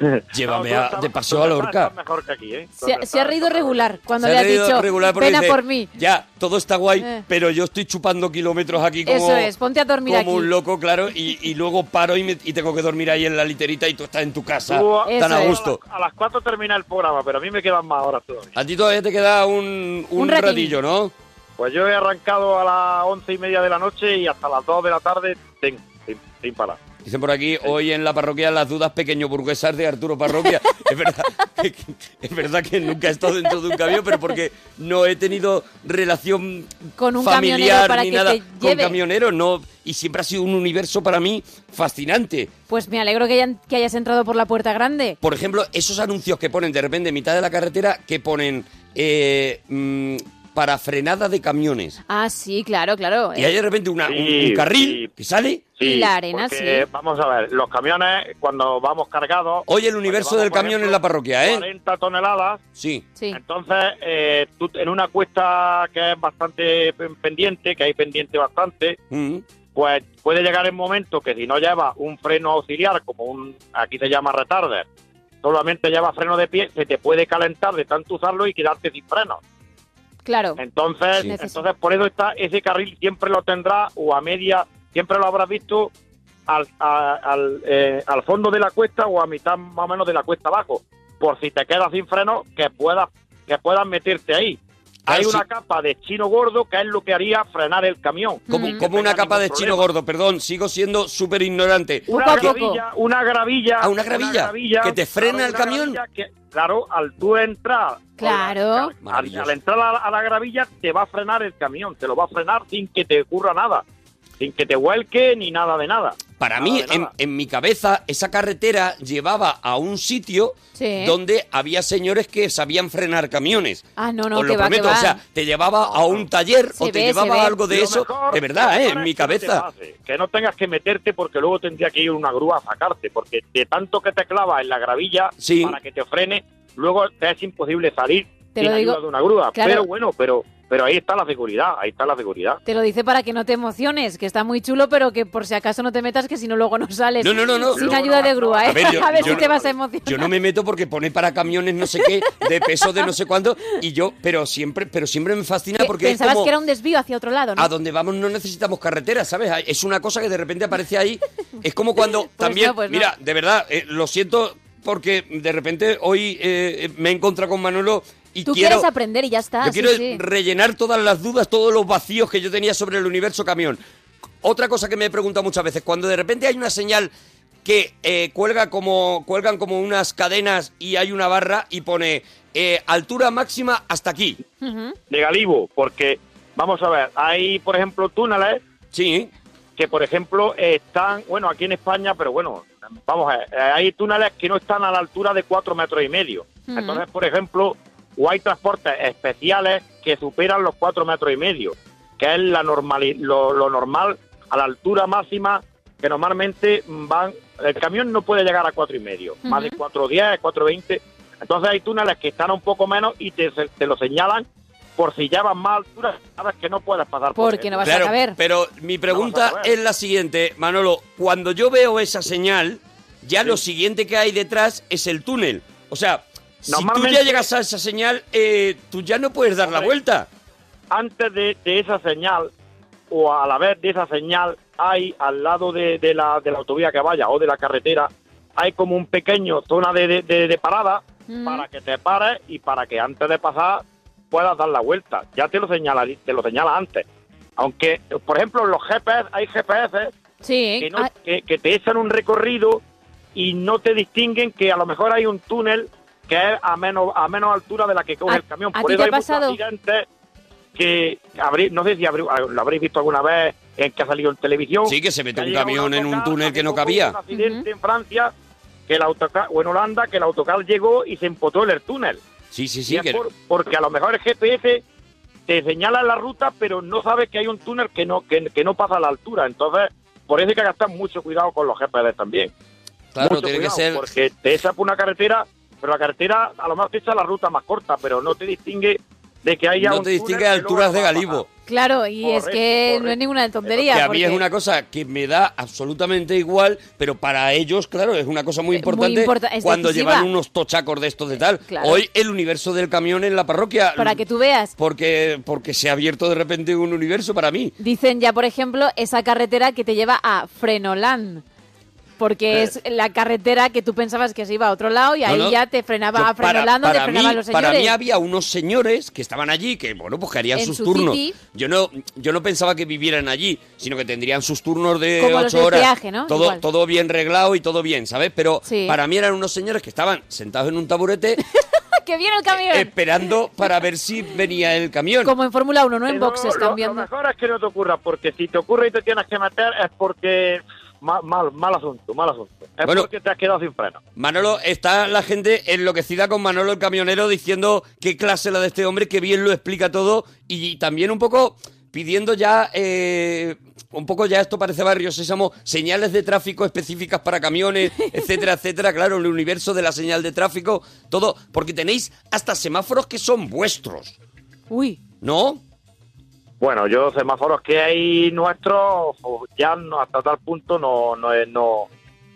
Llévame No, a- estás- de paseo a la estás- horca. estás mejor que aquí, ¿eh? Se, ha- se ha reído regular cuando Se le ha has dicho, regular porque ven a dice, por mí. Ya, todo está guay, Eh. pero yo estoy chupando kilómetros aquí como, Eso es, ponte a dormir como aquí. un loco, claro, y, y luego paro y, me- y tengo que dormir ahí en la literita y tú estás en tu casa, Tú- tan a gusto. A las 4 termina el programa, pero a mí me quedan más horas todavía. A ti todavía te queda un, un ratillo, ¿no? Pues yo he arrancado a las once y media de la noche y hasta las 2 de la tarde tengo. sin, sin parar. Dicen por aquí, hoy en la parroquia las dudas pequeño burguesas de Arturo Parroquia. es, verdad, es verdad que nunca he estado dentro de un camión, pero porque no he tenido relación Con un camionero familiar para ni que nada te con lleve. camioneros. No, y siempre ha sido un universo para mí fascinante. Pues me alegro que, hayan- que hayas entrado por la puerta grande. Por ejemplo, esos anuncios que ponen de repente en mitad de la carretera, que ponen eh, mm, para frenada de camiones. Ah, sí, claro, claro. Y hay de repente una- un- Sí, un, carril sí. que sale. Sí, la arena, porque, sí. Vamos a ver, los camiones, cuando vamos cargados... Hoy el universo del camión ejemplo, en la parroquia, ¿eh? 40 toneladas. Sí. Sí. Entonces, eh, tú en una cuesta que es bastante pen- pendiente, que hay pendiente bastante, Mm. pues puede llegar el momento que si no lleva un freno auxiliar, como un, aquí se llama retarder, solamente lleva freno de pie, se te puede calentar de tanto usarlo y quedarte sin freno. Claro. Entonces, Sí. entonces por eso está ese carril siempre lo tendrá o a media, siempre lo habrás visto al, a- al, eh, al fondo de la cuesta o a mitad más o menos de la cuesta abajo, por si te quedas sin freno que puedas que puedas meterte ahí. Hay una capa de chino gordo que es lo que haría frenar el camión. Como, como una capa de chino gordo, perdón, sigo siendo súper ignorante. Una Poco a poco. gravilla, una gravilla. Ah, una gravilla, que te frena el una camión. que, claro, al tú entrar. Claro. Al, al entrar a, a la gravilla te va a frenar el camión, te lo va a frenar sin que te ocurra nada, sin que te vuelque ni nada de nada. Para mí, en, mi cabeza, esa carretera llevaba a un sitio Sí. donde había señores que sabían frenar camiones. Ah, no, no, Os lo que va, que prometo, va. o sea, te llevaba a un taller Se o te ve, llevaba algo de Lo eso. mejor- de verdad, ¿eh? En mi que no cabeza. pase, que no tengas que meterte porque luego tendría que ir una grúa a sacarte, porque de tanto que te clava en la gravilla Sí. para que te frene, luego te es imposible salir Te sin lo digo- ayuda de una grúa. claro. Pero bueno, pero pero ahí está la seguridad, ahí está la seguridad. Te lo dice para que no te emociones, que está muy chulo, pero que por si acaso no te metas, que si no luego no sales. No, no, no, no. Sin Luego ayuda no, de grúa. ¿eh? A ver, yo- yo si te vas a emocionar. Yo no me meto porque pone para camiones no sé qué, de peso de no sé cuánto, y yo, pero siempre, pero siempre me fascina porque es Pensabas como que era un desvío hacia otro lado, ¿no? a donde vamos no necesitamos carreteras, ¿sabes? Es una cosa que de repente aparece ahí. Es como cuando también, no, pues no. mira, de verdad, eh, lo siento porque de repente hoy eh, me he encontrado con Manolo y Tú quiero quieres aprender y ya está. yo sí, quiero sí. rellenar todas las dudas, todos los vacíos que yo tenía sobre el universo camión. Otra cosa que me he preguntado muchas veces, cuando de repente hay una señal que eh, cuelga como cuelgan como unas cadenas y hay una barra y pone eh, altura máxima hasta aquí. De Galibo, porque vamos a ver, hay por ejemplo túneles Sí, que por ejemplo están, bueno, aquí en España, pero bueno, vamos a ver, eh, hay túneles que no están a la altura de cuatro metros y medio. Entonces, por ejemplo, o hay transportes especiales que superan los cuatro metros y medio, que es la normali- lo, lo normal a la altura máxima que normalmente van, el camión no puede llegar a cuatro y medio, más de Ujú. cuatro diez, cuatro veinte. Entonces hay túneles que están un poco menos y te, te lo señalan por si ya van más altura, sabes que no puedes pasar por Porque no vas a caber. Pero mi pregunta No vas es la siguiente, Manolo. Cuando yo veo esa señal, ya lo siguiente que hay detrás es el túnel. O sea, si tú ya llegas a esa señal, eh, tú ya no puedes dar la vuelta. antes de, de esa señal o a la vez de esa señal hay al lado de, de la, de la autovía que vaya o de la carretera hay como un pequeño zona de, de- de- de parada Mm. para que te pares y para que antes de pasar puedas dar la vuelta ya te lo señala te lo señala antes aunque por ejemplo los GPS hay GPS Sí. que, no- Ah, que, que te echan un recorrido y no te distinguen que a lo mejor hay un túnel que es a menos a menos altura de la que coge ¿A- el camión. a Por eso te ha hay muchos pasado? accidentes que habrí- no sé si habrí- lo habréis visto alguna vez en que ha salido en televisión. Sí, que se mete ha un camión en un túnel que no cabía. Un accidente en Francia que el autocar o en Holanda que el autocar llegó y se empotó en el túnel. Sí, sí, sí. es que- por- porque a lo mejor el GPS te señala la ruta, pero no sabes que hay un túnel que no que, que no pasa a la altura. Entonces, por eso hay que gastar mucho cuidado con los GPS también. Claro, Mucho tiene que ser... Porque te echa por una carretera, pero la carretera a lo mejor te echa la ruta más corta, pero no te distingue de que haya No un te distingue que alturas de Galibo. claro, y es Correcto, que no es correcto. ninguna tontería. Que a mí es porque- una cosa que me da absolutamente igual, pero para ellos, claro, es una cosa muy Eh, muy importante importa- es cuando decisiva. llevan unos tochacos de estos de tal. Claro. Hoy el universo del camión en la parroquia. Para que tú veas. Porque, porque se ha abierto de repente un universo para mí. Dicen ya, por ejemplo, esa carretera que te lleva a Frenoland. Porque es la carretera que tú pensabas que se iba a otro lado y ahí no. ya te frenaba Yo, a frenolando, te para frenaban mí, los señores. Para mí había unos señores que estaban allí, que bueno, pues que harían En sus su turnos. city. Yo no, yo no pensaba que vivieran allí, sino que tendrían sus turnos de Como los horas. Todo, Igual. todo bien reglado y todo bien, ¿sabes? Pero Sí. para mí eran unos señores que estaban sentados en un taburete ¡Que viene el camión! esperando para ver si venía el camión. Como en Fórmula 1, ¿no? En Pero boxes lo- Lo cambiando. mejor es que no te ocurra, porque si te ocurre y te tienes que meter es porque... Mal, mal, mal asunto, mal asunto. Es Bueno. porque te has quedado sin freno. Manolo, está la gente enloquecida con Manolo el camionero diciendo qué clase la de este hombre, que bien lo explica todo y también un poco pidiendo ya, eh, un poco ya esto parece barrio sésamo, señales de tráfico específicas para camiones, etcétera, etcétera, claro, el universo de la señal de tráfico, todo, porque tenéis hasta semáforos que son vuestros, Uy, ¿no? Bueno, yo semáforos que hay nuestros o ya no, hasta tal punto no no no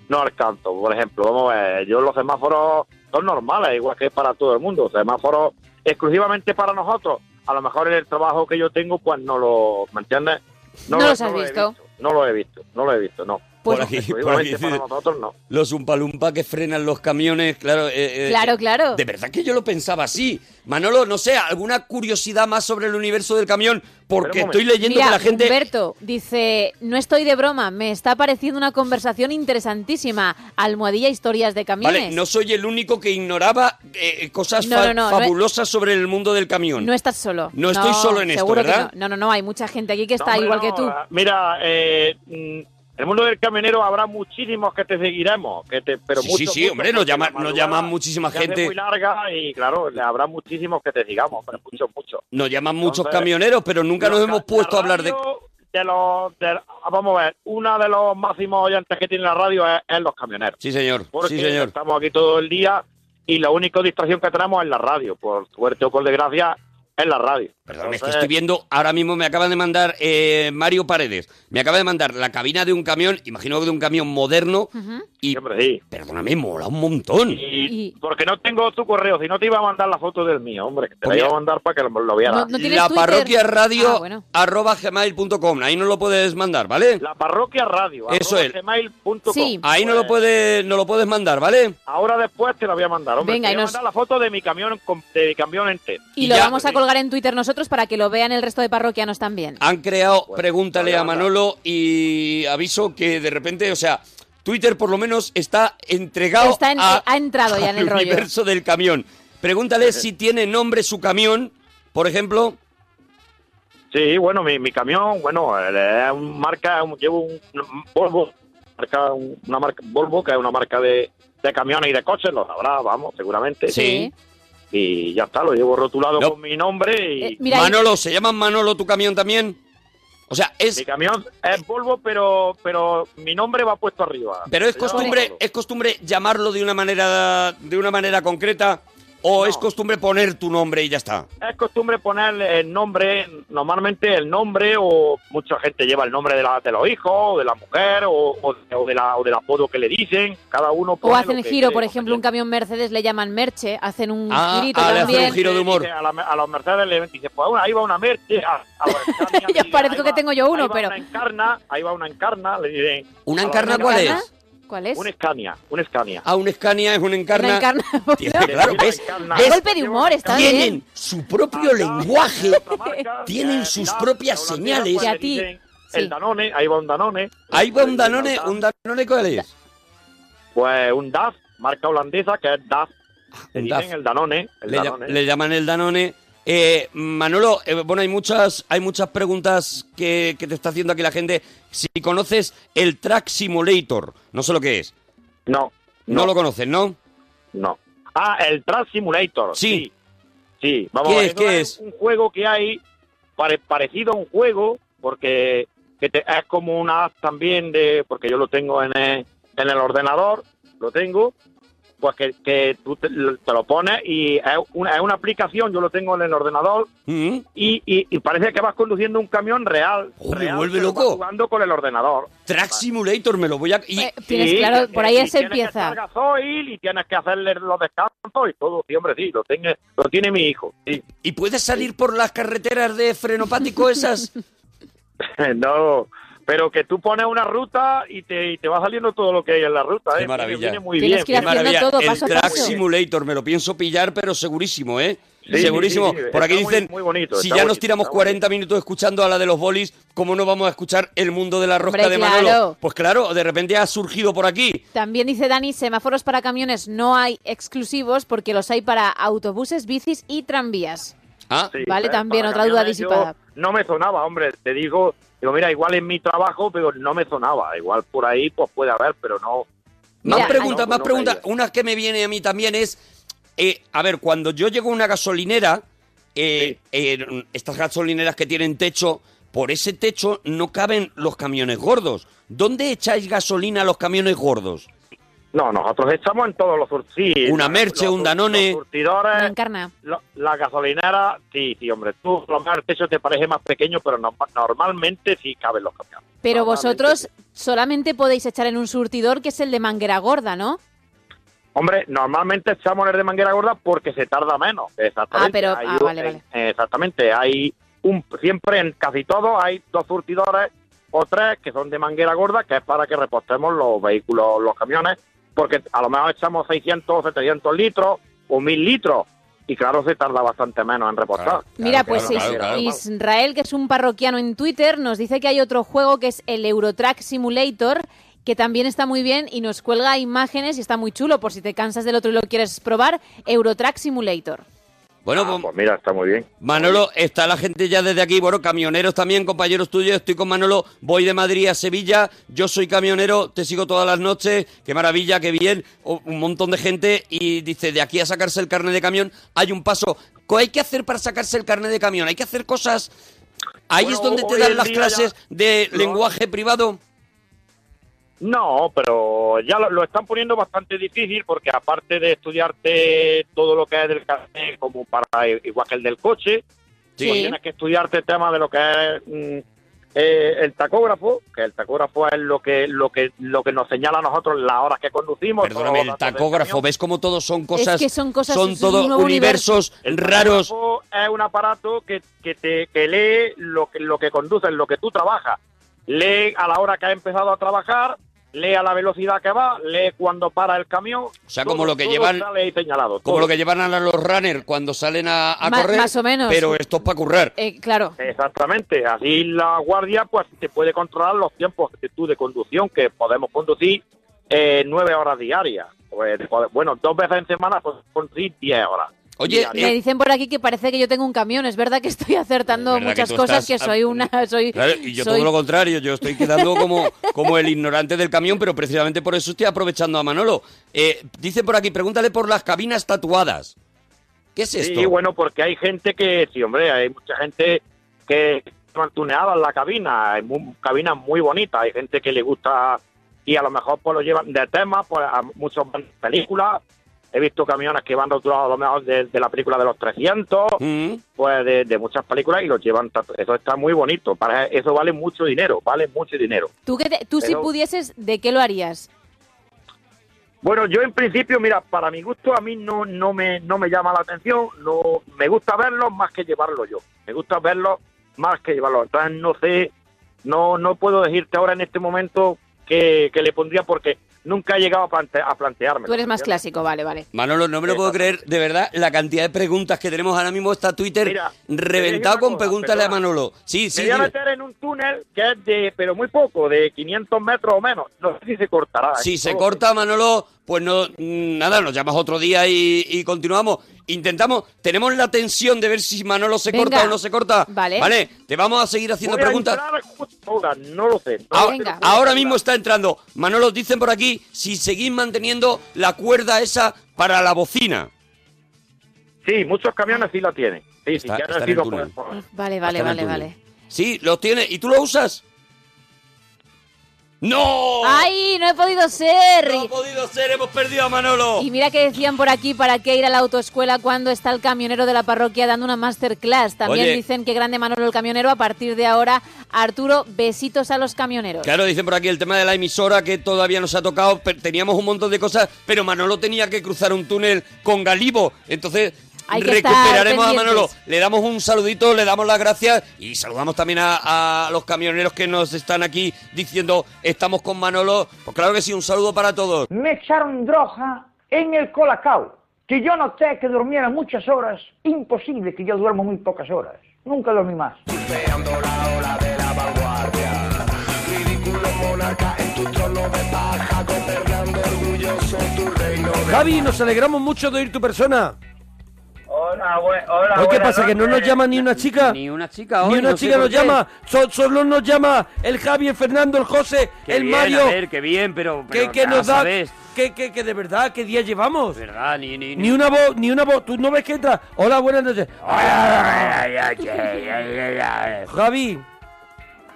no alcanzo. Por ejemplo, vamos a ver, yo los semáforos son normales, igual que para todo el mundo. Semáforos exclusivamente para nosotros. A lo mejor en el trabajo que yo tengo, pues no lo, ¿me entiendes? No lo- los has lo he visto. No lo he visto, no lo he visto, no. Pues por aquí, por aquí para dice, nosotros no. los umpalumpa que frenan los camiones, claro. eh, eh, Claro, claro. De verdad que yo lo pensaba así. Manolo, no sé, alguna curiosidad más sobre el universo del camión, porque estoy leyendo Mira, que la gente... Humberto dice, no estoy de broma, me está pareciendo una conversación interesantísima. Almohadilla historias de camiones. Vale, no soy el único que ignoraba eh, cosas No, fa- no, no, no fabulosas sobre el mundo del camión. No estás solo. No estoy solo en esto, seguro que ¿verdad? no. no, no, no, hay mucha gente aquí que está No, hombre, igual que tú. Mira, eh, mm, el mundo del camionero habrá muchísimos que te seguiremos, que te, pero Sí, sí, muchos, sí, muchos, hombre, nos llama- la nos llaman muchísima gente. muy larga y claro, habrá muchísimos que te sigamos, pero muchos, muchos. Nos llaman muchos camioneros, pero nunca nos hemos puesto a hablar de los, de- vamos a ver, uno de los máximos oyentes que tiene la radio es, es los camioneros. Sí, señor. Porque Sí, señor. estamos aquí todo el día y la única distracción que tenemos es la radio. Por suerte o por desgracia, es la radio. Perdón, es que estoy viendo, ahora mismo me acaba de mandar eh, Mario Paredes, me acaba de mandar la cabina de un camión, imagino que de un camión moderno, y, Hombre, sí. perdóname, mola un montón. Y, porque no tengo tu correo, si no te iba a mandar la foto del mío, hombre, que te Pues la iba a mandar para que lo, lo vieras. la parroquia radio Ah, bueno. arroba gmail.com, ahí no lo puedes mandar, ¿vale? La parroquia radio. Eso arroba es. gmail.com. Ahí no lo puedes, no lo puedes mandar, ¿vale? Ahora después te la voy a mandar, hombre. Venga, te y voy a nos- mandar la foto de mi camión, de mi camión entero. Y, lo vamos a colgar en Twitter nosotros para que lo vean el resto de parroquianos también. Han creado, pregúntale a Manolo y aviso que de repente, o sea, Twitter por lo menos está entregado Está en- a, ha entrado ya en el rollo. universo del camión. Pregúntale si tiene nombre su camión, por ejemplo. Sí, bueno, mi, mi camión, bueno, eh, es un marca, un- llevo un, un Volvo, marca, un- una marca Volvo, que es una marca de, de camiones y de coches, lo sabrá, vamos, seguramente. Sí. Y ya está, lo llevo rotulado No. con mi nombre y... Eh, Manolo, ¿se llama Manolo tu camión también? O sea, es... Mi camión es Volvo, pero pero mi nombre va puesto arriba. Pero es costumbre, es costumbre llamarlo de una manera de una manera concreta o es costumbre poner tu nombre y ya está. Es costumbre poner el nombre, normalmente el nombre, o mucha gente lleva el nombre de, la, de los hijos, o de la mujer, o, o, o de la, o del apodo que le dicen. Cada uno O pone hacen lo que giro, por ejemplo, un camión Mercedes le llaman Merche, hacen un Ah, girito ah, le hacen también. un giro de humor. Dice, A, la- a los Mercedes le dice, pues ahí va una Merche. A, a parezco que va- tengo yo uno, ahí va pero... Una encarna, ahí va una encarna, le dicen. ¿Una encarna cuál es? ¿Cuál es? Un Scania, un Scania. Ah, un Scania es un encarna. Una encarna. Tiene- claro, ¿ves? Encarna. ¿Ves? Golpe de humor, está Tienen bien. su propio lenguaje, tienen sus propias señales. Y a ti, Dicen, sí. El Danone, ahí va un Danone. Ahí va un Danone, un Danone ¿cuál es? Pues un DAF, marca holandesa, que es DAF. Le un dicen DAF. el Danone. El Le, ll- Danone. le llaman el Danone. Eh, Manolo, eh, bueno, hay muchas, hay muchas preguntas que, que te está haciendo aquí la gente. Si conoces el Track Simulator, no sé lo que es. No, No, no. lo conoces, ¿no? No. Ah, el Track Simulator. Sí. Sí. Sí, vamos ¿Qué a ver, es? ¿Qué es? Un juego que hay pare- parecido a un juego, porque que te- es como una app también de. Porque yo lo tengo en el, en el ordenador, lo tengo. Pues que, que tú te, te lo pones y es una, es una aplicación, yo lo tengo en el ordenador Mm. y, y, y parece que vas conduciendo un camión real. Oh, me vuelve loco. jugando con el ordenador. Track Simulator, me lo voy a... y- Eh, tienes Sí, claro, que- por ahí y se tienes que empieza. gasoil y tienes que hacerle los descansos y todo. Sí, hombre, sí, lo tiene, lo tiene mi hijo. Sí. ¿Y puedes salir por las carreteras de frenopático esas? no, pero que tú pones una ruta y te, y te va saliendo todo lo que hay en la ruta. Qué ¿eh? maravilla. Viene, viene muy Tienes bien. que ir viene- maravilla. todo el paso a Track paso. Simulator, me lo pienso pillar, pero segurísimo, ¿eh? Sí, segurísimo. sí, sí, Por aquí está dicen, muy bonito, si ya nos tiramos está 40 minutos escuchando a la de los bolis, ¿cómo no vamos a escuchar el mundo de la rosca Hombre, de Manolo? claro. Pues claro, de repente ha surgido por aquí. También dice Dani, semáforos para camiones no hay exclusivos porque los hay para autobuses, bicis y tranvías. Ah, Sí, Vale, ¿eh? también Para otra duda disipada. No me sonaba, hombre, te digo, digo, mira, igual en mi trabajo, pero no me sonaba. Igual por ahí, pues puede haber, pero no. Mira, más preguntas, no, más no preguntas. Una que me viene a mí también es, eh, a ver, cuando yo llego a una gasolinera, eh, eh, estas gasolineras que tienen techo, por ese techo no caben los camiones gordos. ¿Dónde echáis gasolina a los camiones gordos? No, nosotros echamos en todos los sur- sí, Una los- Merche, los un Danone. Los surtidores, encarna. lo- la gasolinera, sí, sí, hombre. Tú, a lo mejor el techo te parece más pequeño, pero no- normalmente sí caben los camiones. Pero vosotros sí. solamente podéis echar en un surtidor que es el de manguera gorda, ¿no? Hombre, normalmente echamos el de manguera gorda porque se tarda menos. Exactamente. Ah, pero- Hay ah, un- vale, vale. eh, Exactamente. Hay un, siempre en casi todos hay dos surtidores o tres que son de manguera gorda, que es para que repostemos los vehículos, los camiones, porque a lo mejor echamos 600 o 700 litros o 1000 litros. Y claro, se tarda bastante menos en repostar. Claro. Mira, pues claro, Is- claro, claro. Israel, que es un parroquiano en Twitter, nos dice que hay otro juego que es el Eurotrack Simulator, que también está muy bien y nos cuelga imágenes y está muy chulo, por si te cansas del otro y lo quieres probar, Eurotrack Simulator. Bueno, Ah, pues, pues mira, está muy bien. Manolo, está la gente ya desde aquí, bueno, camioneros también, compañeros tuyos, estoy con Manolo, voy de Madrid a Sevilla, yo soy camionero, te sigo todas las noches, qué maravilla, qué bien, un montón de gente y dice, de aquí a sacarse el carnet de camión hay un paso. ¿Qué hay que hacer para sacarse el carnet de camión? ¿Hay que hacer cosas? Ahí Bueno, es donde te dan las clases ya- de No. lenguaje privado. No, pero ya lo, lo están poniendo bastante difícil porque aparte de estudiarte todo lo que es del carnet como para igual que el del coche, Sí. pues tienes que estudiarte el tema de lo que es mm, eh, el tacógrafo, que el tacógrafo es lo que lo que lo que nos señala a nosotros las horas que conducimos. Perdóname, el tacógrafo. ¿ves cómo todos son cosas? que son cosas- Son es un todos universos El raros. tacógrafo es un aparato que, que te que lee lo que lo que conduces, lo que tú trabajas. Lee a la hora que has empezado a trabajar, lee a la velocidad que va, lee cuando para el camión. O sea, como lo que llevan- señalado. Como lo que llevan a los runners cuando salen a, a Ma- correr. más o menos. Pero esto es para currar. Eh, claro. Exactamente, así la guardia pues te puede controlar los tiempos de tú de conducción, que podemos conducir eh, nueve horas diarias. Pues, bueno, dos veces en semana pues conducir diez horas. Oye, diarias. Me dicen por aquí que parece que yo tengo un camión. Es verdad que estoy acertando Es verdad que muchas cosas, estás- que soy una... Soy, Claro, y yo soy- todo lo contrario, yo estoy quedando como, como el ignorante del camión, pero precisamente por eso estoy aprovechando a Manolo. Eh, dice por aquí, pregúntale por las cabinas tatuadas. ¿Qué es esto? Sí, bueno, porque hay gente que, sí, hombre, hay mucha gente que han tuneado en la cabina, hay mu- cabinas muy bonitas, hay gente que le gusta y a lo mejor pues lo llevan de tema, pues a muchos van películas, he visto camiones que van rotulados a lo mejor de, de la película de los 300, Mm, pues de, de muchas películas y los llevan, eso está muy bonito, para eso vale mucho dinero, vale mucho dinero. Tú, que te- tú si pudieses, ¿de qué lo harías? Bueno, yo en principio, mira, para mi gusto a mí no no me no me llama la atención, no me gusta verlo más que llevarlo yo. Me gusta verlo más que llevarlo. Entonces no sé, no no puedo decirte ahora en este momento que, que le pondría porque nunca he llegado a, plante, a plantearme. Tú eres más clásico, vale, vale. Manolo, no me lo puedo creer, de verdad, la cantidad de preguntas que tenemos ahora mismo está Twitter Mira, reventado con cosa, pregúntale a. Manolo. Sí, sí, me voy a meter en un túnel que es de, pero muy poco, de 500 metros o menos. No sé si se cortará. Si ¿eh? se corta, Manolo, pues no, nada, nos llamas otro día y, y continuamos. Intentamos, tenemos la tensión de ver si Manolo se Venga. corta o no se corta. Vale. Vale, te vamos a seguir haciendo Voy a preguntas. ahora, no lo sé. no Ah, lo venga. Ahora mismo está entrando. Manolo, dicen por aquí si seguís manteniendo la cuerda esa para la bocina. Sí, muchos camiones sí la tienen. Sí, Está- sí, que está han en el sido túnel. por- por- Vale, vale, Está vale, vale. Sí, los tiene. ¿Y tú lo usas? ¡No! ¡Ay, no he podido ser! No ha podido ser, hemos perdido a Manolo. Y mira que decían por aquí para qué ir a la autoescuela cuando está el camionero de la parroquia dando una masterclass. También Oye. dicen que grande Manolo el camionero. A partir de ahora, Arturo, besitos a los camioneros. Claro, dicen por aquí el tema de la emisora que todavía nos ha tocado. teníamos un montón de cosas, pero Manolo tenía que cruzar un túnel con Galibo. Entonces, Hay que estar recuperaremos a pendientes. Manolo. Le damos un saludito, le damos las gracias y saludamos también a, a los camioneros que nos están aquí diciendo estamos con Manolo. Pues claro que sí, un saludo para todos. Me echaron droga en el colacao. Que yo noté que durmiera muchas horas. Imposible que yo duermo muy pocas horas. Nunca dormí más. Javi, nos alegramos mucho de oír tu persona. Hola, bue- hola. ¿qué buenas pasa? ¿Que no nos noches. llama ni una chica? Ni una chica Ni hoy, una no chica nos llama. So- solo nos llama el Javi, el Fernando, el José, Qué el bien, Mario. A ver, qué bien, pero. que, pero que ya nos da. sabes, Que, que, que de verdad, ¿qué día llevamos? ¿Verdad? Ni, ni, Ni una voz, ni una voz. ¿Tú no ves que entra? Hola, buenas noches. Javi,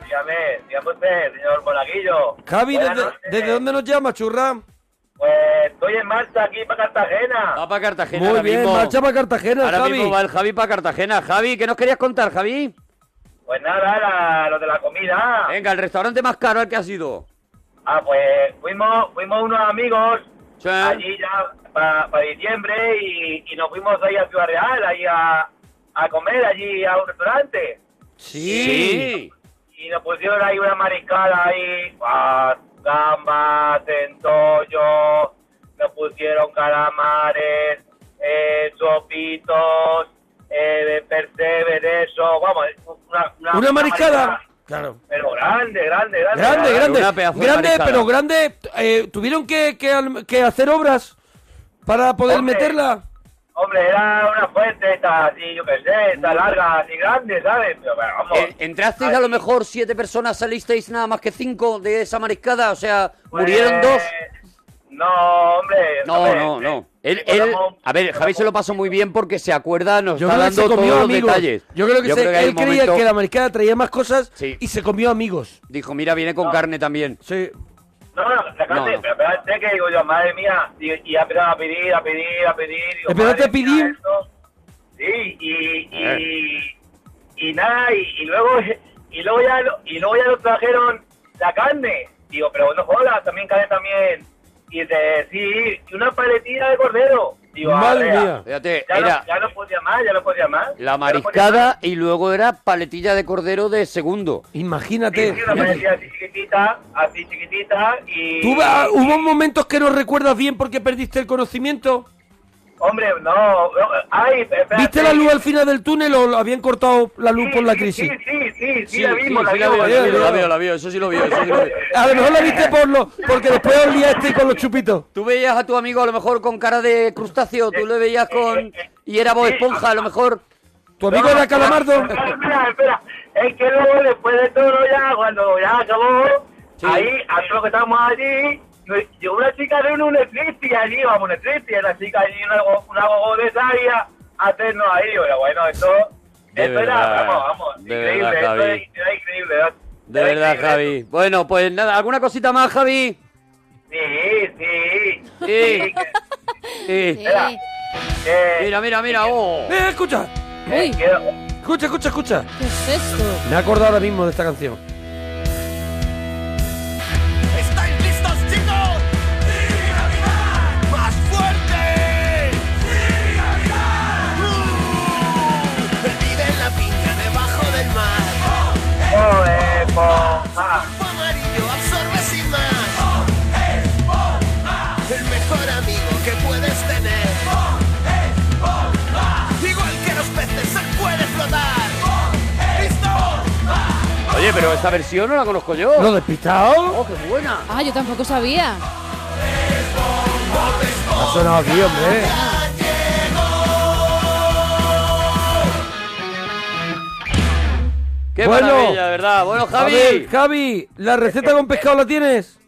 Dígame, dígame usted, señor Monaguillo. Javi, Buenas ¿desde, noches. desde dónde nos llama, churra? Pues estoy en marcha aquí para Cartagena. Va para Cartagena Muy ahora bien, mismo. marcha para Cartagena, Ahora Javi. mismo va el Javi para Cartagena. Javi, ¿qué nos querías contar, Javi? Pues nada, la- lo de la comida. Venga, el restaurante más caro al que has ido. Ah, pues fuimos, fuimos unos amigos Sí. allí ya para diciembre y, y nos fuimos ahí a Ciudad Real, ahí a, a comer allí a un restaurante. Sí. Y nos pusieron ahí una mariscada ahí, ah, gambas, centollo, nos pusieron calamares, eh, sopitos, eh, de percebe, de eso, vamos, una, ¿Una mariscada? Claro. Pero grande, grande, grande. Grande, grande. una Grande, mariscada. pero grande. eh, ¿Tuvieron que, que, hacer obras para poder Hombre. meterla? Hombre, era una fuente esta, así, yo qué sé, esta larga, así grande, ¿sabes? Pero, pero, vamos. Eh, ¿Entrasteis a lo mejor siete personas, salisteis nada más que cinco de esa mariscada? O sea, pues, ¿murieron dos? No, hombre. No, hombre, no, no. eh, Él, él- a ver, Javi se lo pasó muy bien porque se acuerda, nos Yo está dando todos los amigos. detalles. Yo creo que, se- hay él creía momento- que la mariscada traía más cosas Sí. y se comió amigos. Dijo, mira, viene con carne también. Sí. No, no, la carne, No, no. pero espérate que digo yo, madre mía, y, y a pedir, a pedir, a pedir. Digo, ¿Empezaste a pedir? mía. Sí, y, y, y nada, y, y luego y luego ya y luego ya nos trajeron la carne. Digo, pero no jodas, también carne también. Y dice, sí, y una paletilla de cordero. Digo, Madre "Arrea". mía. Fíjate, Ya, era no, ya no podía más, ya no podía más. la no mariscada y luego era paletilla de cordero de segundo. Sí, Imagínate. sí, una paletilla así chiquitita, así chiquitita, y... ¿Tú, ah, ¿Hubo momentos que no recuerdas bien porque perdiste el conocimiento? Hombre, no, no, ay, espérate. ¿Viste la luz al final del túnel o lo habían cortado la luz por la crisis? Sí, sí, sí, sí, la vimos, la vimos. vio, la vio, la la eso sí lo vio, eso sí lo vio. A lo mejor la viste por lo, porque después olía este con los chupitos. Tú veías a tu amigo a lo mejor con cara de crustáceo, tú le veías con... y era Bob Esponja a lo mejor. ¿Tu amigo era Calamardo? Espera, espera, espera. Es que luego, después de todo, ya, cuando ya acabó, Sí. ahí, a lo que estábamos allí, llegó una chica de un electricity allí, vamos, un electricity, una chica allí, una, una gogo de esa ahí a hacernos ahí. Pero bueno, esto, De esto era, verdad, vamos, vamos, de increíble, verdad, esto Javi. era, era increíble. era- De era verdad, increíble Javi. Bueno, pues nada, ¿alguna cosita más, Javi? Sí, sí. Sí. Mira, eh, Mira, mira, mira, oh. Eh, escucha, quiero- escucha, escucha, escucha. ¿qué es esto? Me he acordado ahora mismo de esta canción. Eh, po-. Polvo amarillo absorbe sin más. El mejor amigo que puedes tener. Igual que los peces, él puede flotar. ¡Listo! Oye, pero esta versión no la conozco yo. ¿Lo despistado? Oh, qué buena. Ah, yo tampoco sabía. Ha sonado aquí, hombre. Qué Bueno. maravilla, verdad. Bueno, A Javi. ver, Javi, ¿la receta con pescado la tienes?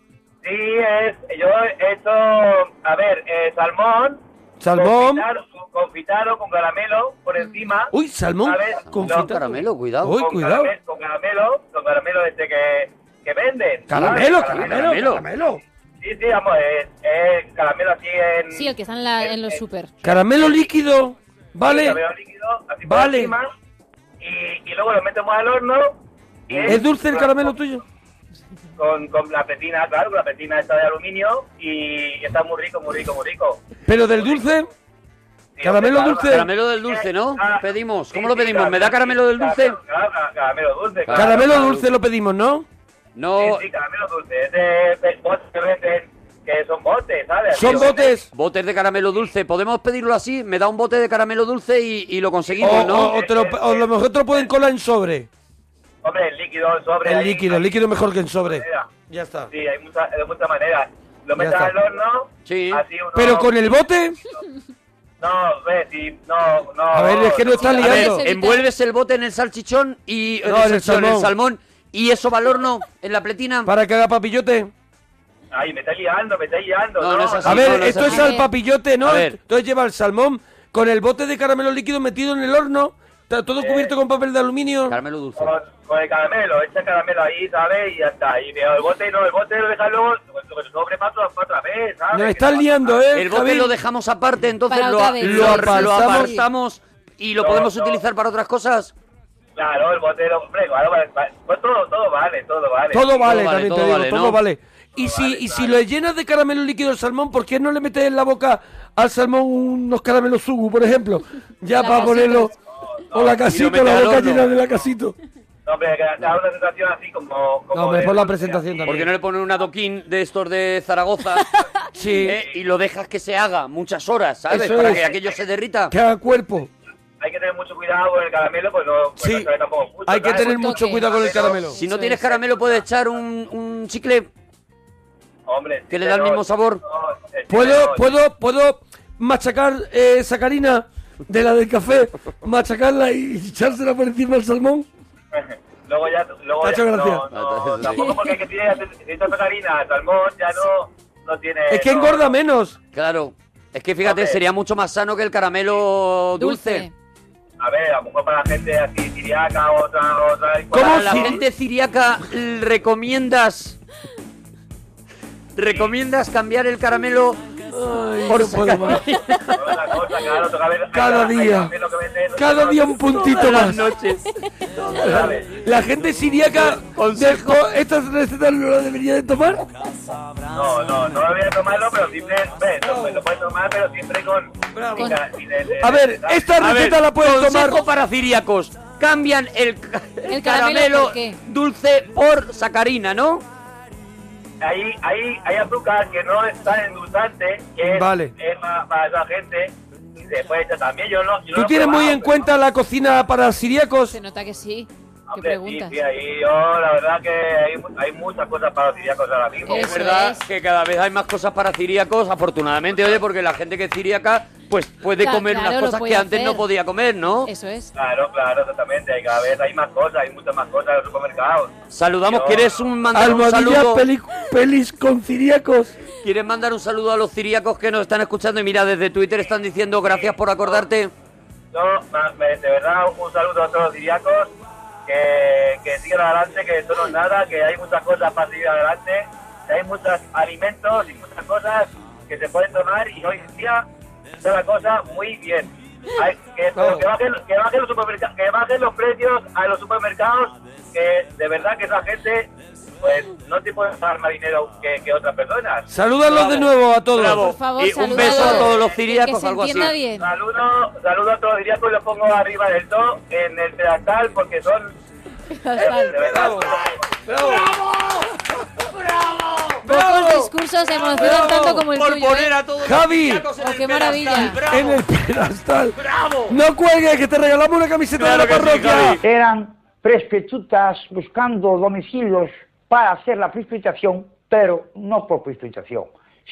Sí, es, yo he hecho, a ver, eh, salmón. Salmón. Confitado, confitado con caramelo por encima. Uy, salmón ¿sabes? con Lo- caramelo, cuidado. Uy, con cuidado. caramelo- con caramelo, con caramelo este que, que venden. Caramelo, ¿sabes? caramelo, caramelo. Sí, sí, vamos, es, es caramelo así en... Sí, el que está en, la- en los super. Caramelo líquido, ¿vale? Caramelo líquido, así por Vale. encima, y, y luego lo metemos al horno. y ¿Es dulce el caramelo tuyo? Con, con la petina, claro, con la petina esta de aluminio y está muy rico, muy rico, muy rico. ¿Pero del dulce? Caramelo dulce. Caramelo del dulce, ¿no? Pedimos. ¿Cómo lo pedimos? ¿Me da caramelo del dulce? Caramelo dulce. claro. Caramelo dulce lo pedimos, ¿no? No. Sí, sí, caramelo dulce. Es de de que venden, que son botes, ¿sabes? Son botes. Botes de caramelo dulce. ¿Podemos pedirlo así? Me da un bote de caramelo dulce y, y lo conseguimos, O, ¿no? o- o te lo, o a lo mejor te lo pueden colar en sobre. Hombre, el líquido, el sobre. El ahí, líquido, el líquido mejor que en sobre. manera. Ya está. Sí, hay muchas de muchas maneras. Lo Ya metes está. al horno, Sí. así uno... Pero con el bote, No, ve, sí, no, no... A ver, es que no está A ver, liando. envuelves el bote en el salchichón y No, en en el salchichón, en el salmón. salmón y eso va al horno en la pletina. para que haga papillote. Ay, me está liando, me está liando, No, ¿no? no es así. A ver, no, no es esto es así. al papillote, ¿no? A ver. Entonces lleva el salmón con el bote de caramelo líquido metido en el horno, está todo cubierto con papel de aluminio. Caramelo dulce. Con, con el caramelo, echa el caramelo ahí, ¿sabes? Y ya está. Y el bote, no, el bote lo dejas luego, que sobre para otra, vez, ¿sabes? Nos no- liando, ¿eh? El bote Javi? lo dejamos aparte, entonces lo, lo, Lo lo apartamos. apartamos y lo No, podemos no. utilizar para otras cosas. Claro, el bote, lo, hombre, claro, vale, vale. Pues todo, todo vale, todo vale. Todo vale, vale, también todo te digo, vale, todo ¿no? vale. Y si, y si lo llenas de caramelo líquido el salmón, ¿por qué no le metes en la boca al salmón unos caramelos sugu, por ejemplo? Ya La para ponerlo. O la casito, metes la al boca llena de la casito. No, hombre, que da una sensación así como... como No, hombre, de- por la presentación ¿Por qué también. no le pones un adoquín de estos de Zaragoza Sí, eh, y lo dejas que se haga muchas horas, ¿sabes? Eso Para es. que aquello se derrita. que haga cuerpo. Hay que tener mucho cuidado con el caramelo, pues no... Pues Sí. no sabe tampoco mucho, Hay que ¿sabes? tener mucho cuidado con el caramelo. Si no tienes es. caramelo, puedes echar un, un chicle Hombre, que le da el mismo sabor. No, el ¿Puedo, puedo, puedo machacar eh, sacarina de la del café, machacarla y echársela por encima del salmón? Luego ya, luego Te ha ya, hecho gracia. no, tampoco porque que tiene esta sacarina, salmón, ya no, no tiene... Es que no, engorda no. menos. Claro. Es que fíjate, Hombre. sería mucho más sano que el caramelo dulce. A ver, a lo mejor para la gente así siriaca, otra, otra... ¿Cómo Para la si- gente ciriaca, l- ¿recomiendas recomiendas cambiar el caramelo Ay, por no puedo más. Cada día. Cada día un puntito más. noches? La gente siriaca, Consejo. ¿estas recetas no las debería de tomar? No, no, no debería tomarlo, pero siempre, ve, lo, lo puedes tomar, pero siempre con... A ver, esta receta la puedes consejo tomar. para ciriacos. Cambian el, ca- el ¿El caramelo dulce por sacarina, ¿no? Ahí, ahí hay azúcar que no es tan endulzante, que es, Vale. es para, para esa gente, y echar también, yo no... Yo ¿Tú tienes muy en cuenta la cocina para siriacos? Se nota que sí. ¿Qué Hombre, preguntas? Sí, sí, ahí yo, la verdad que hay, hay muchas cosas para los ciriacos ahora mismo. Eso Es verdad es. que cada vez hay más cosas para ciriacos, afortunadamente, oye, porque la gente que es ciriaca, pues puede Cla- comer claro, unas cosas que antes hacer. no podía comer, ¿no? Eso es. Claro, claro, exactamente. Hay cada vez hay más cosas, hay muchas más cosas en los supermercados. Saludamos, Yo- ¿quieres un, mandar un saludo? peli- pelis con ciriacos. ¿Quieres mandar un saludo a los ciriacos que nos están escuchando? Y mira, desde Twitter están diciendo gracias por acordarte. Me- de verdad, un saludo a todos los ciriacos, que, que sigan adelante, que esto no es nada, que hay muchas cosas para seguir adelante, que hay muchos alimentos y muchas cosas que se pueden tomar y hoy en día está la cosa muy bien. Hay- que, bajen, que, bajen los que bajen los precios a los supermercados, que de verdad que esa gente pues no te puede pagar más dinero que, que otras personas. Salúdalos de nuevo a todos. Bravo. Por favor, Y un beso a todos. los Que ciriacos, se algo así. entienda bien. Saludo, saludo a todos los ciriacos y los pongo arriba del todo en el pedestal porque son eh, de verdad. Pocos discursos emocionan tanto como el por tuyo. poner ¿eh? a todos Javi. los en Oh, el qué maravilla. Bravo. En el pedestal. ¡Bravo! No cuelgues, que te regalamos una camiseta Claro de la sí, parroquia. Javi. Eran prostitutas buscando domicilios para hacer la prostitución, pero no por prostitución,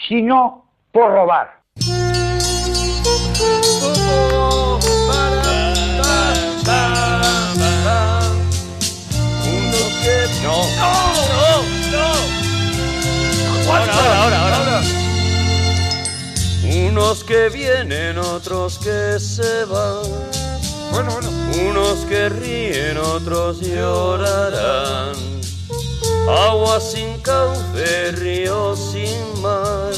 sino por robar. No. No, no, Ahora, ahora, ahora, ahora. Unos que vienen, otros que se van. Bueno, bueno. Unos que ríen, otros llorarán agua sin cauce, río sin mar,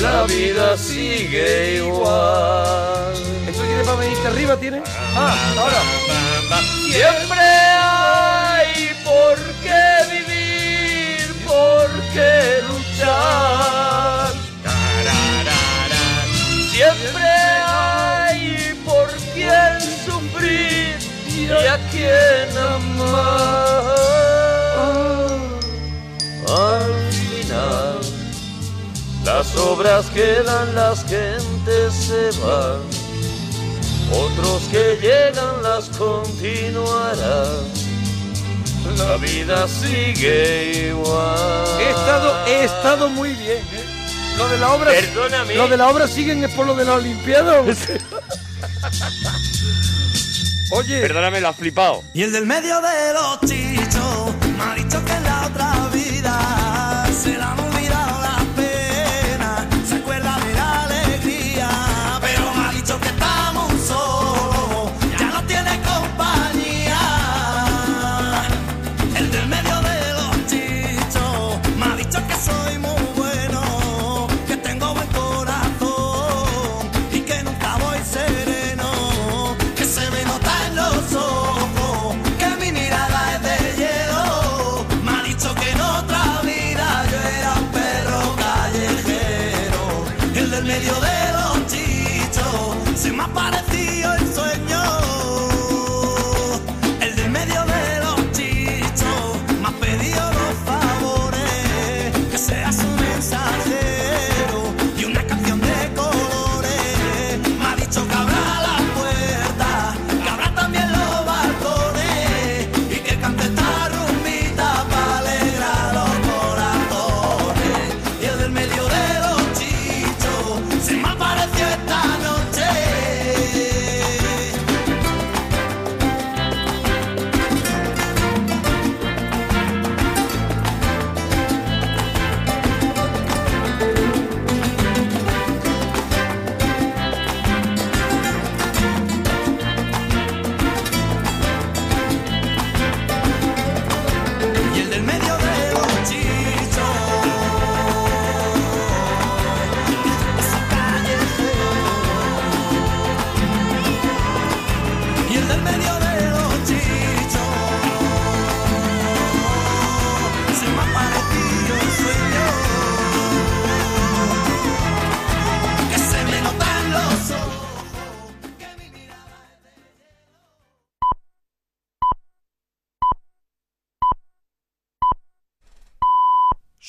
la vida sigue igual. ¿Esto tiene para venirte arriba? ¿Tiene? Ah, ahora. Siempre hay por qué vivir, por qué luchar. Siempre hay por quién sufrir y a quién amar. Las obras quedan, las gentes se van. Otros que llegan las continuarán. La vida sigue igual. He estado, he estado muy bien, ¿eh? Lo de la obra. Perdóname. Lo de la obra siguen es por lo de la Olimpiada. Oye. Perdóname, lo has flipado. Y el del medio de los chichos me ha dicho que en la otra vida se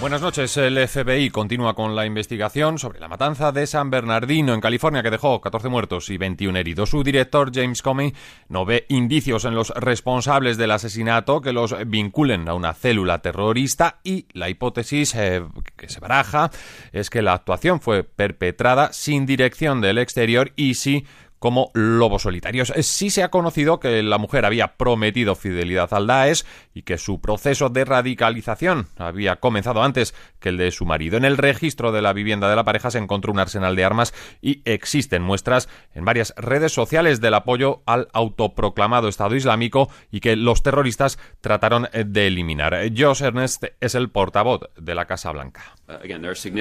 Buenas noches. El FBI continúa con la investigación sobre la matanza de San Bernardino en California que dejó 14 muertos y 21 heridos. Su director, James Comey, no ve indicios en los responsables del asesinato que los vinculen a una célula terrorista y la hipótesis eh, que se baraja es que la actuación fue perpetrada sin dirección del exterior y sí como lobos solitarios. Eh, Sí se ha conocido que la mujer había prometido fidelidad al Daesh y que su proceso de radicalización había comenzado antes que el de su marido. En el registro de la vivienda de la pareja se encontró un arsenal de armas y existen muestras en varias redes sociales del apoyo al autoproclamado Estado Islámico y que los terroristas trataron eh, de eliminar. Josh Ernest es el portavoz de la Casa Blanca.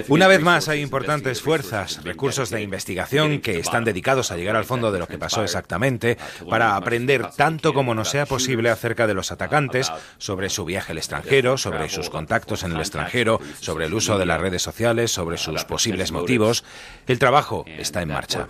Una vez más, hay importantes fuerzas, recursos de investigación que están dedicados a llegar al fondo de lo que pasó exactamente para aprender tanto como nos sea posible acerca de los atacantes, sobre su viaje al extranjero, sobre sus contactos en el extranjero, sobre el uso de las redes sociales, sobre sus posibles motivos. El trabajo está en marcha.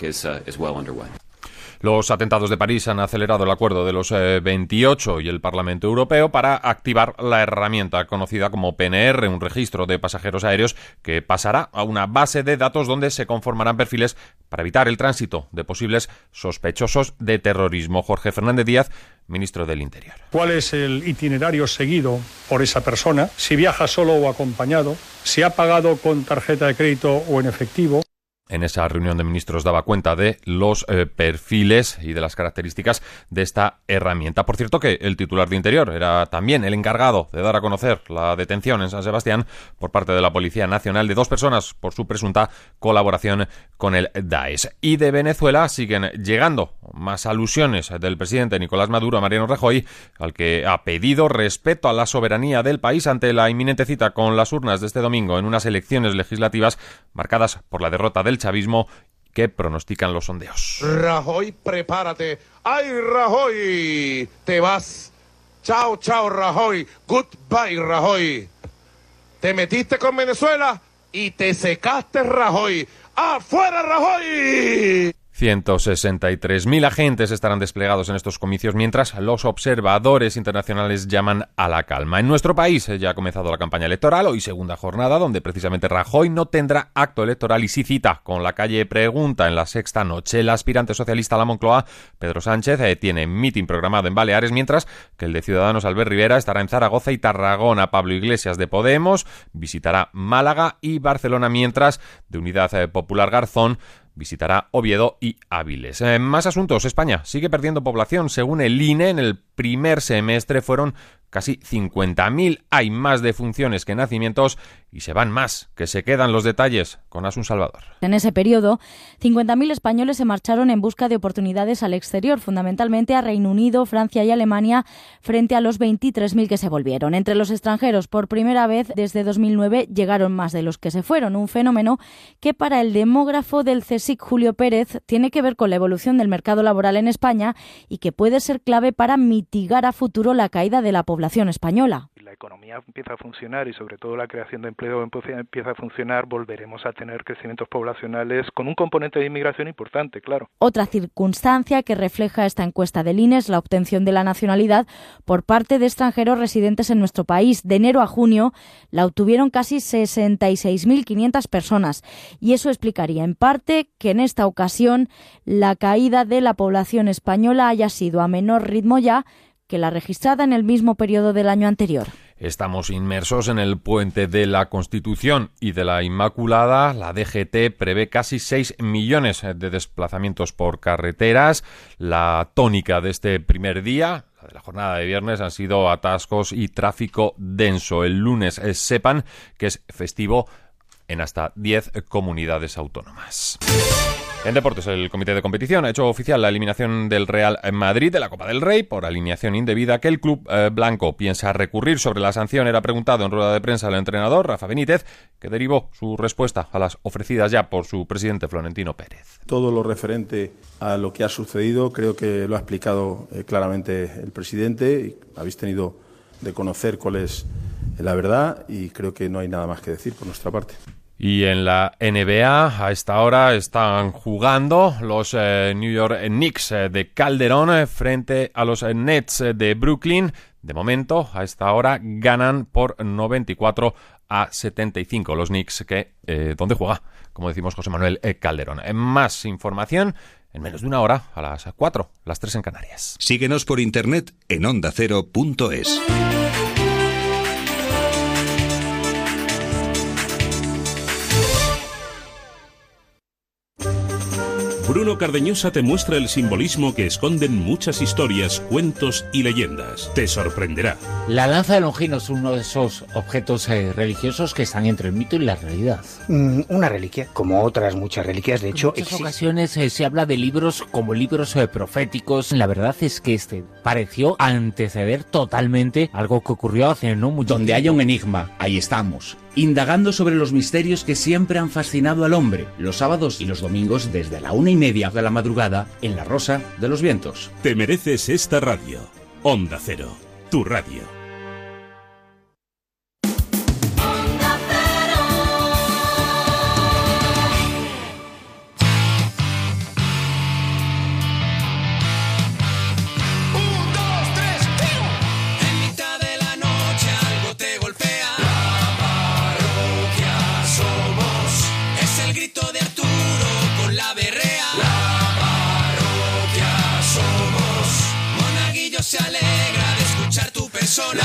Los atentados de París han acelerado el acuerdo de los eh, 28 y el Parlamento Europeo para activar la herramienta conocida como PNR, un registro de pasajeros aéreos que pasará a una base de datos donde se conformarán perfiles para evitar el tránsito de posibles sospechosos de terrorismo. Jorge Fernández Díaz, ministro del Interior. cuál es el itinerario seguido por esa persona, si viaja solo o acompañado, si ha pagado con tarjeta de crédito o en efectivo. En esa reunión de ministros daba cuenta de los eh, perfiles y de las características de esta herramienta. Por cierto que el titular de Interior era también el encargado de dar a conocer la detención en San Sebastián por parte de la Policía Nacional de dos personas por su presunta colaboración con el Daesh. Y de Venezuela siguen llegando más alusiones del presidente Nicolás Maduro a Mariano Rajoy, al que ha pedido respeto a la soberanía del país ante la inminente cita con las urnas de este domingo en unas elecciones legislativas marcadas por la derrota del chavismo que pronostican los sondeos. Rajoy, prepárate. ¡Ay, Rajoy! Te vas. Chao, chao, Rajoy. Goodbye, Rajoy. Te metiste con Venezuela y te secaste, Rajoy. ¡Afuera, Rajoy! 163.000 agentes estarán desplegados en estos comicios mientras los observadores internacionales llaman a la calma. En nuestro país ya ha comenzado la campaña electoral, hoy segunda jornada, donde precisamente Rajoy no tendrá acto electoral y sí cita con la calle Pregunta en la sexta noche. El aspirante socialista a la Moncloa, Pedro Sánchez, eh, tiene mitin programado en Baleares, mientras que el de Ciudadanos Albert Rivera estará en Zaragoza y Tarragona. Pablo Iglesias de Podemos visitará Málaga y Barcelona, mientras de Unidad eh, Popular Garzón visitará Oviedo y Áviles. Más asuntos, España sigue perdiendo población. Según el INE, en el primer semestre fueron casi 50.000. Hay más defunciones que nacimientos y se van más, que se quedan los detalles con Asun Salvador. En ese periodo, 50.000 españoles se marcharon en busca de oportunidades al exterior, fundamentalmente a Reino Unido, Francia y Alemania, frente a los 23.000 que se volvieron. Entre los extranjeros, por primera vez desde 2009, llegaron más de los que se fueron, un fenómeno que para el demógrafo del CSIC, Julio Pérez, tiene que ver con la evolución del mercado laboral en España y que puede ser clave para mitigar a futuro la caída de la población española. Economía empieza a funcionar y sobre todo la creación de empleo empieza empieza a funcionar, volveremos a tener crecimientos poblacionales con un componente de inmigración importante, claro. Otra circunstancia que refleja esta encuesta del INE es la obtención de la nacionalidad por parte de extranjeros residentes en nuestro país. De enero a junio la obtuvieron casi 66.500 personas y eso explicaría en parte que en esta ocasión la caída de la población española haya sido a menor ritmo ya que la registrada en el mismo periodo del año anterior. Estamos inmersos en el puente de la Constitución y de la Inmaculada. La DGT prevé casi 6 millones de desplazamientos por carreteras. La tónica de este primer día, de la jornada de viernes, han sido atascos y tráfico denso. El lunes eh, sepan que es festivo en hasta 10 comunidades autónomas. En deportes, el comité de competición ha hecho oficial la eliminación del Real Madrid de la Copa del Rey por alineación indebida que el club eh, blanco piensa recurrir sobre la sanción. Era preguntado en rueda de prensa al entrenador Rafa Benítez, que derivó su respuesta a las ofrecidas ya por su presidente Florentino Pérez. Todo lo referente a lo que ha sucedido creo que lo ha explicado eh, claramente el presidente. Habéis tenido de conocer cuál es la verdad y creo que no hay nada más que decir por nuestra parte. Y en la NBA a esta hora están jugando los eh, New York Knicks eh, de Calderón eh, frente a los Nets de Brooklyn. De momento, a esta hora ganan por 94 a 75 los Knicks que eh, donde juega, como decimos José Manuel Calderón. Más información en menos de una hora a las 4, las 3 en Canarias. Síguenos por internet en ondacero.es. Bruno Cardeñosa te muestra el simbolismo que esconden muchas historias, cuentos y leyendas. Te sorprenderá. La lanza de Longino es uno de esos objetos eh, religiosos que están entre el mito y la realidad. Mm, una reliquia, como otras muchas reliquias, de hecho, En muchas ocasiones eh, se habla de libros como libros eh, proféticos. La verdad es que este pareció anteceder totalmente algo que ocurrió hace no mucho Donde haya un enigma, ahí estamos. Indagando sobre los misterios que siempre han fascinado al hombre, los sábados y los domingos desde la una y media de la madrugada en La Rosa de los Vientos. Te mereces esta radio. Onda Cero, tu radio. Persona.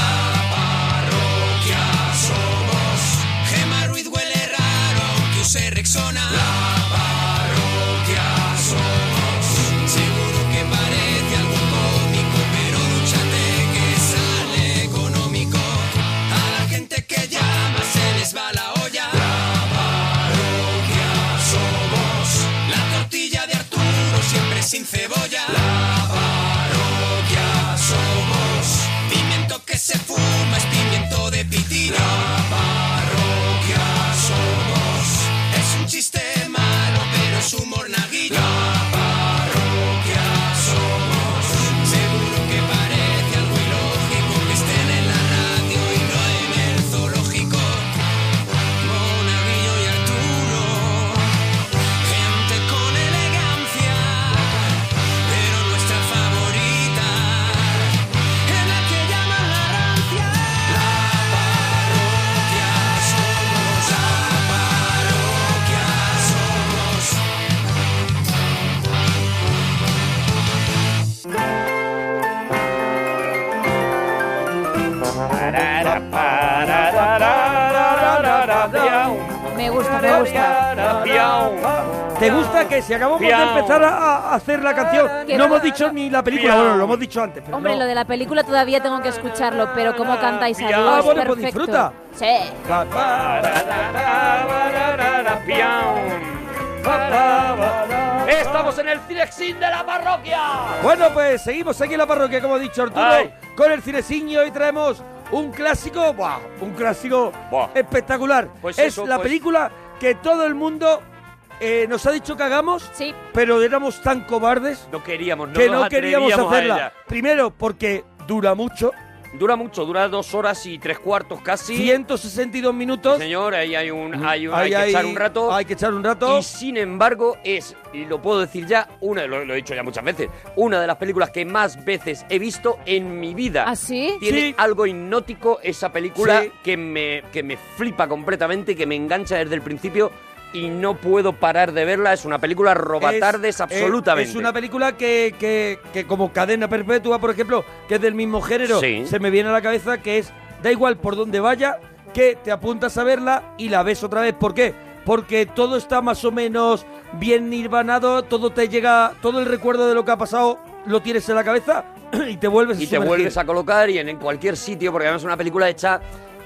Si acabamos de empezar a, a hacer la canción, no hemos dicho ni la película, bueno, lo hemos dicho antes, pero Hombre, no. lo de la película todavía tengo que escucharlo, pero cómo cantáis a Ah, bueno, pues disfruta. Sí. Estamos en el Cinexin de la parroquia. Bueno, pues seguimos aquí en la parroquia, como ha dicho Arturo, Ay. con el cineciño y traemos un clásico, ¡buah! un clásico Buah. espectacular. Pues es eso, la pues- película que todo el mundo eh, nos ha dicho que hagamos, Sí. pero éramos tan cobardes No queríamos, no que nos no queríamos atrevíamos a hacerla. ella. Primero, porque dura mucho, Dura mucho, dura dos horas y tres cuartos casi. 162 minutos. Señor, ahí hay un, hay, un- Ahí hay que echar un rato. Hay que echar un rato. Y sin embargo, es, y lo puedo decir ya, una, lo, lo he dicho ya muchas veces, una de las películas que más veces he visto en mi vida. ¿Ah, sí? Tiene Sí. algo hipnótico esa película Sí. que, me, que me flipa completamente, que me engancha desde el principio y no puedo parar de verla. Es una película robatardes Es- absolutamente. Es una película que, que, que como cadena perpetua, por ejemplo, que es del mismo género, Sí. se me viene a la cabeza que es, da igual por donde vaya, que te apuntas a verla y la ves otra vez. ¿Por qué? Porque todo está más o menos bien nirvanado, todo te llega, todo el recuerdo de lo que ha pasado lo tienes en la cabeza y te vuelves a y te vuelves a colocar y en, en cualquier sitio, porque además es una película hecha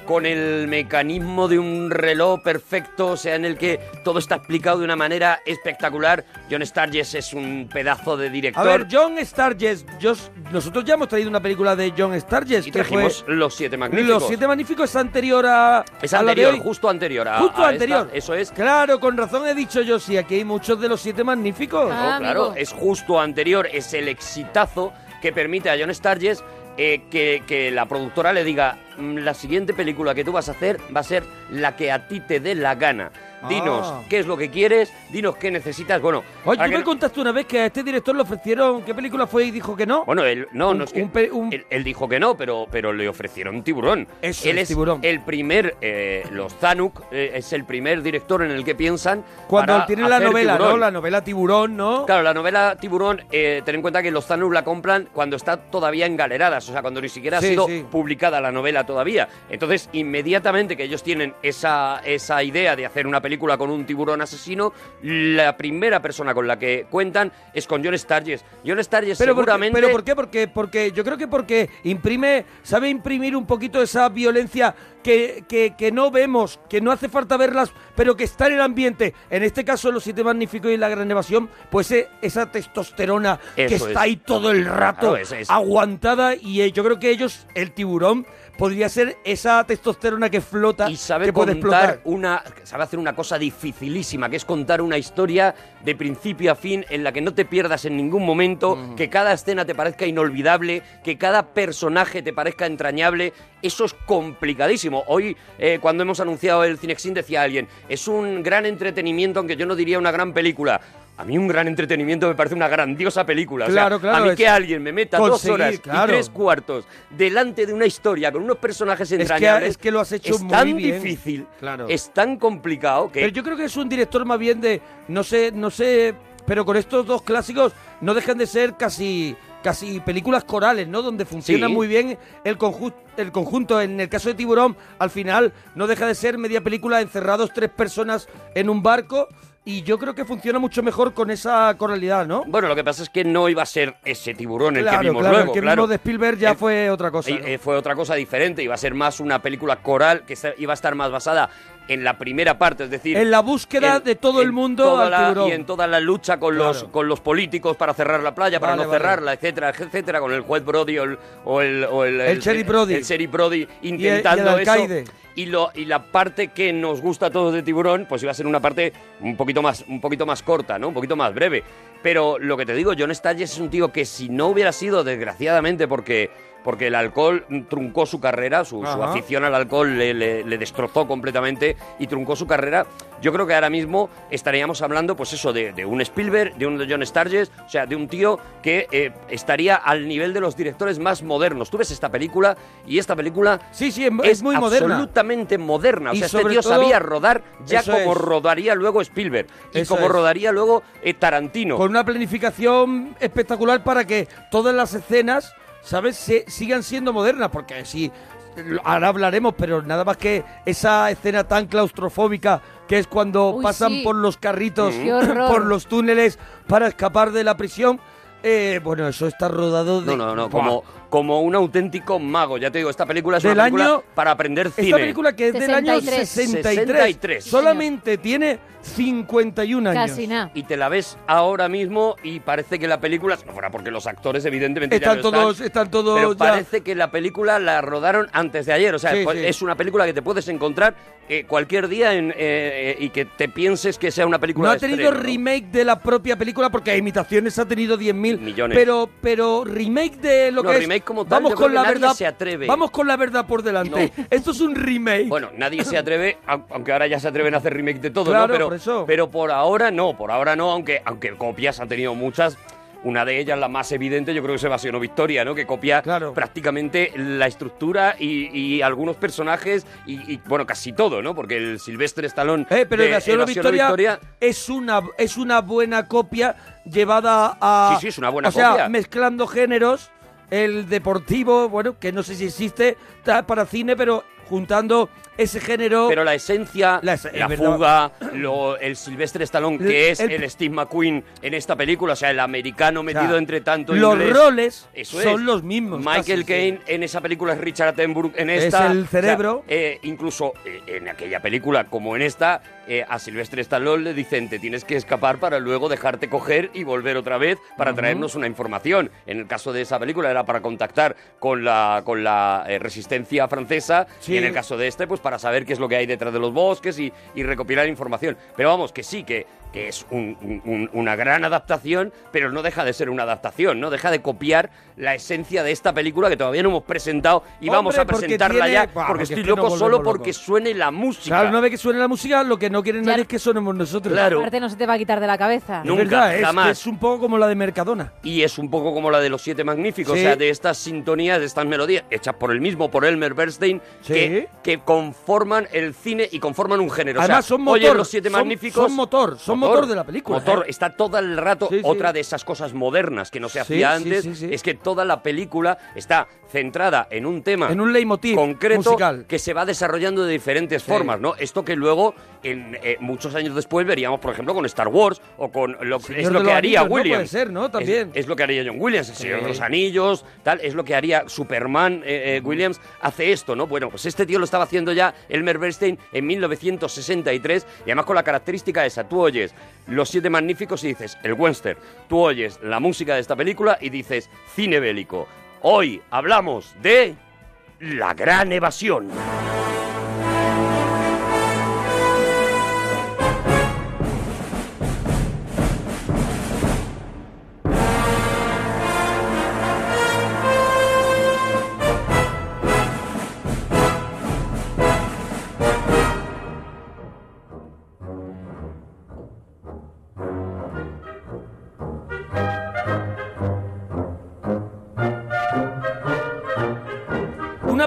con el mecanismo de un reloj perfecto, o sea, en el que todo está explicado de una manera espectacular. John Sturges es un pedazo de director. A ver, John Sturges, yo- nosotros ya hemos traído una película de John Sturges, y que fue trajimos Los Siete Magníficos. Los Siete Magníficos es anterior a, Es a la de anterior, hoy. justo anterior a- Justo a anterior. esta, eso es. Claro, con razón he dicho yo, sí, aquí hay muchos de los Siete Magníficos. Ah, No, claro, amigo. es justo anterior, es el exitazo que permite a John Sturges eh, que, que la productora le diga, "Mm, la siguiente película que tú vas a hacer va a ser la que a ti te dé la gana. Dinos Ah. qué es lo que quieres, dinos qué necesitas. Bueno, Oye, tú que me contaste una vez que a este director le ofrecieron qué película fue y dijo que no. Bueno, él, no, Un- no es que. un un- Él, él dijo que no, pero, pero le ofrecieron tiburón. Eso él es, Tiburón. el primer, eh, los Zanuck, eh, es el primer director en el que piensan. Cuando para tiene la novela, Tiburón. ¿no? La novela Tiburón, ¿no? Claro, la novela Tiburón, eh, ten en cuenta que los Zanuck la compran cuando está todavía en galeradas, o sea, cuando ni siquiera Sí, ha sido sí. publicada la novela todavía. Entonces, inmediatamente que ellos tienen esa, esa idea de hacer una película con un tiburón asesino, la primera persona con la que cuentan es con John Sturges. John Sturges Pero, por qué- seguramente... pero ¿por qué? Porque, porque yo creo que porque imprime, sabe imprimir un poquito esa violencia que, que, que no vemos, que no hace falta verlas, pero que está en el ambiente. En este caso, Los Siete Magníficos y La Gran Evasión, pues eh, esa testosterona que está es. ahí todo el rato Claro, es- es- aguantada y eh, yo creo que ellos, el tiburón, podría ser esa testosterona que flota, y sabe que puede contar explotar. una sabe hacer una cosa dificilísima que es contar una historia de principio a fin en la que no te pierdas en ningún momento que cada escena te parezca inolvidable que cada personaje te parezca entrañable. Eso es complicadísimo. Hoy eh, cuando hemos anunciado el Cinexin decía alguien es un gran entretenimiento aunque yo no diría una gran película a mí un gran entretenimiento me parece una grandiosa película. O sea, Claro, claro, A mí es que alguien me meta dos horas claro. y tres cuartos delante de una historia con unos personajes que- entrañables. es que lo has hecho es muy tan bien. difícil, Claro. es tan complicado que Pero yo creo que es un director más bien de, no sé, no sé, pero con estos dos clásicos no dejan de ser casi casi películas corales, ¿no? Donde funciona Sí. muy bien el, conjunto el conjunto. En el caso de Tiburón, al final no deja de ser media película encerrados tres personas en un barco y yo creo que funciona mucho mejor con esa coralidad, ¿no? Bueno, lo que pasa es que no iba a ser ese tiburón el Claro, que vimos claro, luego, el que claro. vimos de Spielberg ya Eh, fue otra cosa. y, ¿no? eh, fue otra cosa diferente, iba a ser más una película coral que iba a estar más basada en la primera parte, es decir... En la búsqueda en- de todo el mundo al la- tiburón. Y en toda la lucha con, los, Claro. con los políticos para cerrar la playa, para Vale, no vale. cerrarla, etcétera, etcétera, con el juez Brody o el... O el, o el, El Sheriff Brody. El Brody y el intentando eso. Y, la parte que nos gusta a todos de Tiburón, pues iba a ser una parte un poquito más, un poquito más corta, ¿no? Un poquito más breve. Pero lo que te digo, John Sturges es un tío que si no hubiera sido, desgraciadamente, porque, porque el alcohol truncó su carrera, su, afición al alcohol le, le- le destrozó completamente y truncó su carrera, yo creo que ahora mismo estaríamos hablando, pues eso, de, de un Spielberg, de un John Sturges, o sea, de un tío que eh, estaría al nivel de los directores más modernos. Tú ves esta película y esta película sí, sí, es muy moderna. absolutamente moderna. O sea, este tío todo- sabía rodar ya como es. rodaría luego Spielberg y Eso como es. rodaría luego eh, Tarantino. Con una planificación espectacular para que todas las escenas, ¿sabes?, se, sigan siendo modernas. Porque si ahora hablaremos, pero nada más que esa escena tan claustrofóbica que es cuando Uy, pasan sí. por los carritos, por los túneles para escapar de la prisión. eh, bueno, eso está rodado de... No, no, no, como, como un auténtico mago. Ya te digo, esta película es Del una película año- para aprender cine. Esta película que es del año 63. 63, 63. solamente tiene 51 años. Casi nada. Y te la ves ahora mismo y parece que la película, no fuera porque los actores evidentemente ya Están no todos, están todos pero ya- parece que la película la rodaron antes de ayer. O sea, Sí, pues, sí. es una película que te puedes encontrar eh, cualquier día en, eh, eh, y que te pienses que sea una película No ha tenido estreno, ¿no? remake de la propia película porque imitaciones ha tenido 10.000 Millones. Pero, pero remake de lo No, que remake como tal, vamos yo con creo la que nadie verdad. se atreve. Vamos con la verdad por delante. Esto es un remake. Bueno, nadie se atreve, au- aunque ahora ya se atreven a hacer remake de todo, Claro, ¿no? Pero por eso. pero por ahora no, por ahora no, aunque, aunque copias ha tenido muchas. Una de ellas, la más evidente, yo creo que es Evasión o Victoria, ¿no? Que copia prácticamente la estructura y, y algunos personajes y, y, bueno, casi todo, ¿no? Porque el Silvestre Stallone Eh, pero de Evasión o o Victoria, es una es una buena copia llevada a Sí, sí, es una buena o sea, copia. mezclando géneros, el deportivo, bueno, que no sé si existe para cine, pero juntando ese género Pero la esencia, la, es fuga, lo- el Silvestre Stallone, El- que es el- el, Steve McQueen en esta película, o sea, el americano metido sea, entre tanto los inglés. roles Eso son es. los mismos, Michael sí. Caine en esa película es Richard Attenborough en Es esta. el cerebro. O sea, eh, incluso eh, en aquella película, como en esta, eh, a Silvestre Stallone le dicen, te tienes que escapar para luego dejarte coger y volver otra vez para traernos una información. En el caso de esa película era para contactar con la, con la eh, resistencia francesa Sí. y en el caso de este, pues para saber qué es lo que hay detrás de los bosques y, y recopilar información. Pero vamos, que sí, que, que es un- un- un- una gran adaptación, pero no deja de ser una adaptación, no deja de copiar la esencia de esta película que todavía no hemos presentado y vamos a presentarla tiene- ya, porque porque estoy es que nos loco solo porque locos. suene la música. Claro, una vez que suene la música, lo que no quieren nadie es que sonemos nosotros. Aparte no se te va a quitar de la cabeza. Es Nunca, verdad, es, jamás. que es un poco como la de Mercadona. Y es un poco como la de los Siete Magníficos, Sí. o sea, de estas sintonías, de estas melodías, hechas por el mismo, por Elmer Bernstein, Sí. que, que conforman el cine y conforman un género. O sea, Además, son motor. Oye, los Siete son- Magníficos... Son motor, son motor, de la película. Motor, ¿eh? está todo el rato. Sí, sí. Otra de esas cosas modernas que no se hacía sí, antes sí, sí. es que toda la película está centrada en un tema. En un leitmotiv concreto musical. que se va desarrollando de diferentes Sí. formas, ¿no? Esto que luego, en, eh, muchos años después, veríamos, por ejemplo, con Star Wars o con lo Señor es lo que haría Anillos, ¿no? Williams. Puede ser, ¿no? Es- lo que haría John Williams, el Señor Sí. de los Anillos, tal, es lo que haría Superman. eh, eh, Williams hace esto, ¿no? Bueno, pues este tío lo estaba haciendo ya Elmer Bernstein en 1963 y además con la característica esa, tú oyes Los Siete Magníficos y dices el western, tú oyes la música de esta película y dices cine bélico. Hoy hablamos de La Gran Evasión.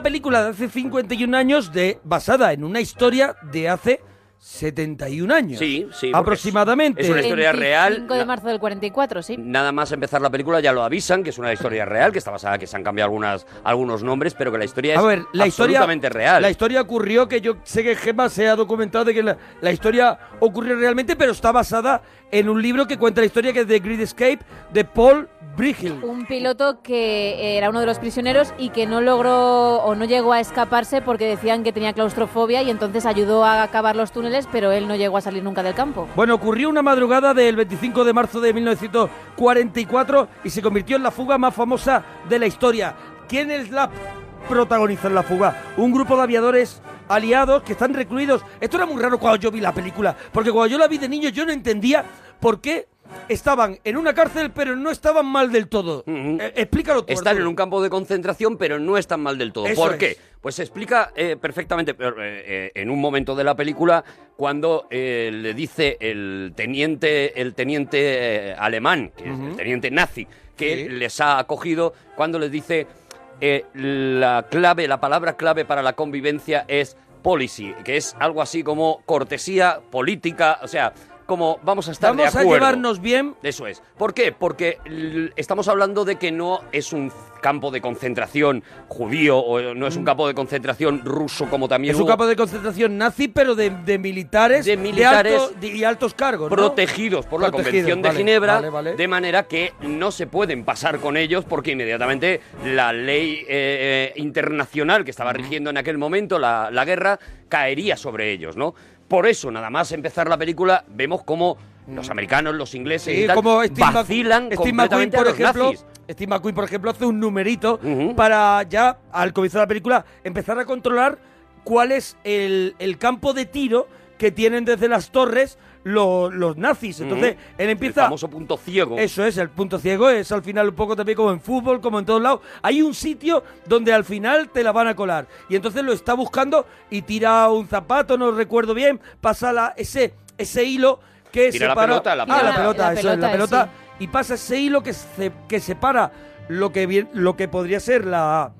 Película de hace 51 años de, basada en una historia de hace 71 años. Sí, sí, Aproximadamente. es una historia real. 5 de marzo del 44, sí. Nada más empezar la película ya lo avisan, que es una historia real, que está basada, que se han cambiado algunas, algunos nombres, pero que la historia es A ver, la historia, absolutamente real. la historia ocurrió, que yo sé que Gemma se ha documentado de que la, la historia ocurrió realmente, pero está basada en un libro que cuenta la historia que es The Great Escape de Paul Un piloto que era uno de los prisioneros y que no logró o no llegó a escaparse porque decían que tenía claustrofobia y entonces ayudó a acabar los túneles, pero él no llegó a salir nunca del campo. Bueno, ocurrió una madrugada del 25 de marzo de 1944 y se convirtió en la fuga más famosa de la historia. ¿Quién es la protagonista en la fuga? Un grupo de aviadores aliados que están recluidos. Esto era muy raro cuando yo vi la película, porque cuando yo la vi de niño yo no entendía por qué estaban en una cárcel pero no estaban mal del todo. Eh, explícalo tú. Están en un campo de concentración, pero no están mal del todo. Eso ¿Por es. qué? Pues se explica eh, perfectamente pero, eh, en un momento de la película cuando le dice el teniente, el teniente alemán, que es el teniente nazi, que les ha acogido, cuando les dice la clave, la palabra clave para la convivencia es policy, que es algo así como cortesía política, o sea, como vamos a estar Vamos de a acuerdo. llevarnos bien. Eso es. ¿Por qué? Porque estamos hablando de que no es un campo de concentración judío o no es un campo de concentración ruso como también Mm. Es un campo de concentración nazi, pero de, de militares, De militares alto- de- y altos cargos, ¿no? protegidos por la Convención de vale, Ginebra, vale, vale. de manera que no se pueden pasar con ellos porque inmediatamente la ley eh, internacional que estaba rigiendo en aquel momento la, la guerra caería sobre ellos, ¿no? Por eso, nada más empezar la película, vemos cómo los americanos, los ingleses Sí, y tal, como Steve, vacilan Steve McQueen, a por los ejemplo, nazis. Steve McQueen, por ejemplo, hace un numerito para ya, al comienzo de la película, empezar a controlar cuál es el, el campo de tiro que tienen desde las torres lo- los nazis. Entonces, él empieza... El famoso punto ciego. Eso es, el punto ciego es al final un poco también como en fútbol, como en todos lados. Hay un sitio donde al final te la van a colar. Y entonces lo está buscando y tira un zapato, no recuerdo bien, pasa la, ese, ese hilo que Tira la separa... pelota, la Ah, pelota. la pelota, La eso es, la pelota, pelota. Y pasa ese hilo que, se- que separa lo que, lo que podría ser la...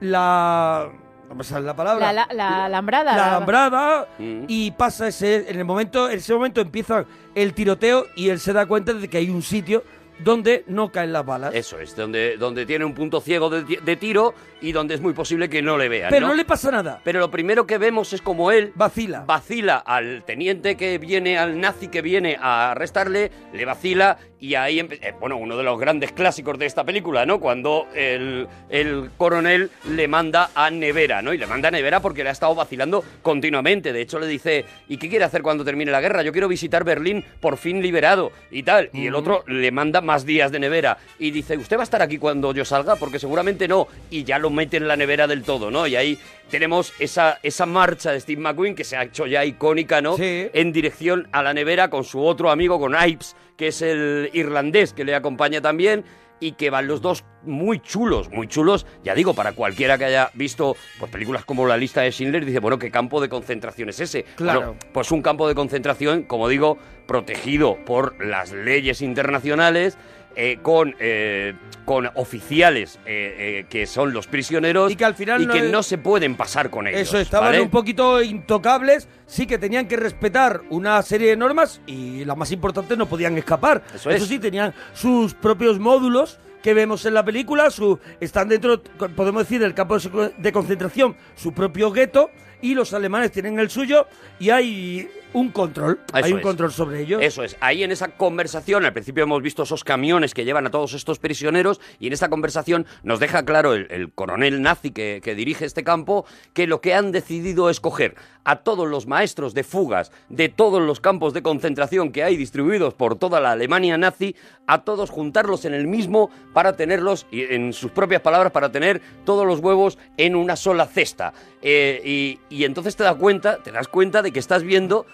La... Me sale la palabra. La, la, la alambrada. La la- alambrada Mm. y pasa ese en el momento en ese momento empieza el tiroteo y él se da cuenta de que hay un sitio donde no caen las balas. Eso es, donde, donde tiene un punto ciego de, de tiro y donde es muy posible que no le vean. Pero ¿no? le pasa nada. Pero lo primero que vemos es como él vacila. Vacila al teniente que viene, al nazi que viene a arrestarle, le vacila y ahí, eh, bueno, uno de los grandes clásicos de esta película, ¿no? Cuando el, el coronel le manda a Nevera, ¿no? Y le manda a Nevera porque le ha estado vacilando continuamente. De hecho, le dice, ¿y qué quiere hacer cuando termine la guerra? Yo quiero visitar Berlín por fin liberado y tal. Y el otro le manda más días de nevera y dice, ¿usted va a estar aquí cuando yo salga? Porque seguramente no. Y ya lo mete en la nevera del todo, ¿no? Y ahí tenemos esa, esa marcha de Steve McQueen que se ha hecho ya icónica, ¿no? En dirección a la nevera con su otro amigo, con Ives, que es el irlandés que le acompaña también. Y que van los dos muy chulos, muy chulos. Ya digo, para cualquiera que haya visto pues, películas como La lista de Schindler, dice, bueno, ¿qué campo de concentración es ese? Claro. Bueno, pues un campo de concentración, como digo, protegido por las leyes internacionales, eh, con, eh, con oficiales eh, que son los prisioneros y que al final no que es- no se pueden pasar con ellos. Eso, estaban ¿vale? un poquito intocables, sí que tenían que respetar una serie de normas y las más importantes no podían escapar. Eso es. sí, tenían sus propios módulos que vemos en la película, su, están dentro, podemos decir, del campo de de concentración, su propio gueto, y los alemanes tienen el suyo, y hay un control, Eso hay un es. control sobre ellos. Eso es. Ahí en esa conversación, al principio hemos visto esos camiones que llevan a todos estos prisioneros y en esta conversación nos deja claro el, el coronel nazi que, que dirige este campo que lo que han decidido es coger a todos los maestros de fugas de todos los campos de concentración que hay distribuidos por toda la Alemania nazi, a todos juntarlos en el mismo para tenerlos, en sus propias palabras, para tener todos los huevos en una sola cesta. Eh, y, y entonces te das cuenta, te das cuenta de que estás viendo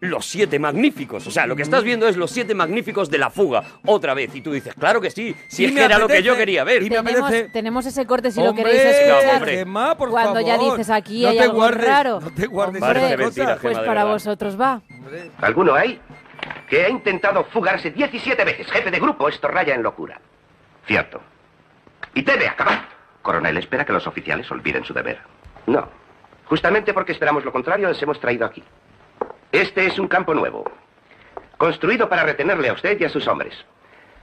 los siete magníficos. O sea, lo que estás viendo es los siete magníficos de la fuga, otra vez. Y tú dices, claro que sí, si Y es me que era lo que yo quería ver. y me Tenemos, tenemos ese corte si lo queréis escuchar. hombre. Gemma, por Cuando ya dices aquí no hay algo guardes, raro. no te guardes Hombre, cosas. pues para vosotros va. ¿Alguno hay? Que ha intentado fugarse 17 veces. Jefe de grupo, esto raya en locura. Cierto. Y debe acabar. Coronel, espera que los oficiales olviden su deber. No. Justamente porque esperamos lo contrario, les hemos traído aquí. Este es un campo nuevo. Construido para retenerle a usted y a sus hombres.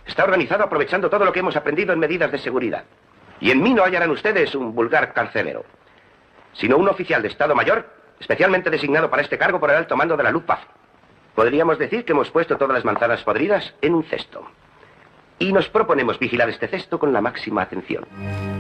Está organizado aprovechando todo lo que hemos aprendido en medidas de seguridad. Y en mí no hallarán ustedes un vulgar carcelero, sino un oficial de Estado Mayor, especialmente designado para este cargo por el alto mando de la Luftwaffe. Podríamos decir que hemos puesto todas las manzanas podridas en un cesto. Y nos proponemos vigilar este cesto con la máxima atención.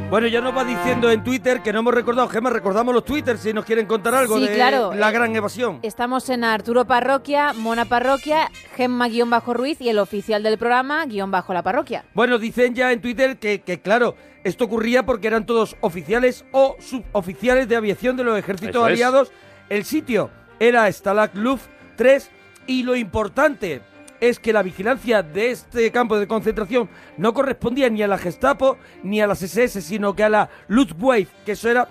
Bueno, ya nos va diciendo en Twitter que no hemos recordado, Gemma, recordamos los Twitter si nos quieren contar algo Sí, de claro, la eh, gran evasión. Estamos en Arturo Parroquia, Mona Parroquia, Gemma-Ruiz y el oficial del programa, guion bajo la parroquia. Bueno, dicen ya en Twitter que, que, claro, esto ocurría porque eran todos oficiales o suboficiales de aviación de los ejércitos Eso es. aliados. El sitio era Stalag Luft 3 y lo importante es que la vigilancia de este campo de concentración no correspondía ni a la Gestapo ni a las SS, sino que a la Luftwaffe, que eso era...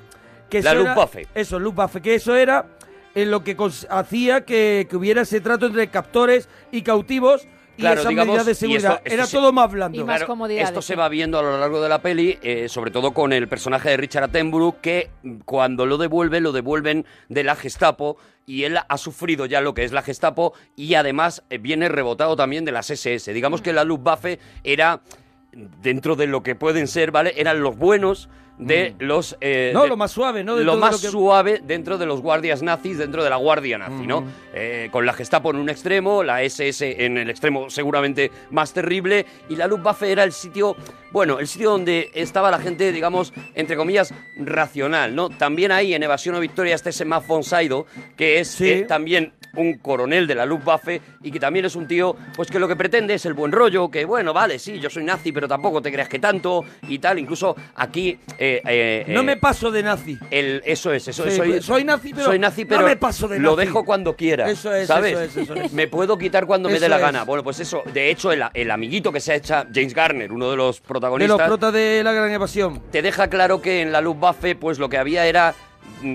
Que La eso era- Luftwaffe. eso, Luftwaffe, que eso era en lo que hacía que, que hubiera ese trato entre captores y cautivos y Claro, esas digamos, de y esto- seguridad. esto Era se- todo más blando. Claro, Esto se va viendo a lo largo de la peli, eh, sobre todo con el personaje de Richard Attenborough, que cuando lo devuelve, lo devuelven de la Gestapo y él ha sufrido ya lo que es la Gestapo y además eh, viene rebotado también de las SS. Digamos que la Luftwaffe era, dentro de lo que pueden ser, ¿vale? Eran los buenos de los... eh, No, de- lo más suave, ¿no? lo Dentro de más lo que- suave dentro de los guardias nazis, dentro de la guardia nazi, ¿no? Ujú. Eh, con la Gestapo en un extremo, la SS en el extremo seguramente más terrible, y la Luftwaffe era el sitio, bueno, el sitio donde estaba la gente, digamos, entre comillas, racional, ¿no? También ahí en Evasión o Victoria está ese Matt von Sydow, que es eh, también un coronel de la Luftwaffe y que también es un tío, pues que lo que pretende es el buen rollo, que bueno, vale, sí, yo soy nazi, pero tampoco te creas que tanto y tal, incluso aquí... eh, eh, No eh, me paso de nazi. el, eso es, eso Sí, soy, pues, soy nazi, pero soy nazi, no pero me paso de lo nazi. dejo cuando quiera. Eso es, ¿sabes? eso es, eso es. Me puedo quitar cuando me dé la es. gana. Bueno, pues eso. De hecho, el, el amiguito que se ha hecho James Garner, uno de los De protagonistas, los protas de la gran evasión. te deja claro que en la Luftwaffe, pues lo que había era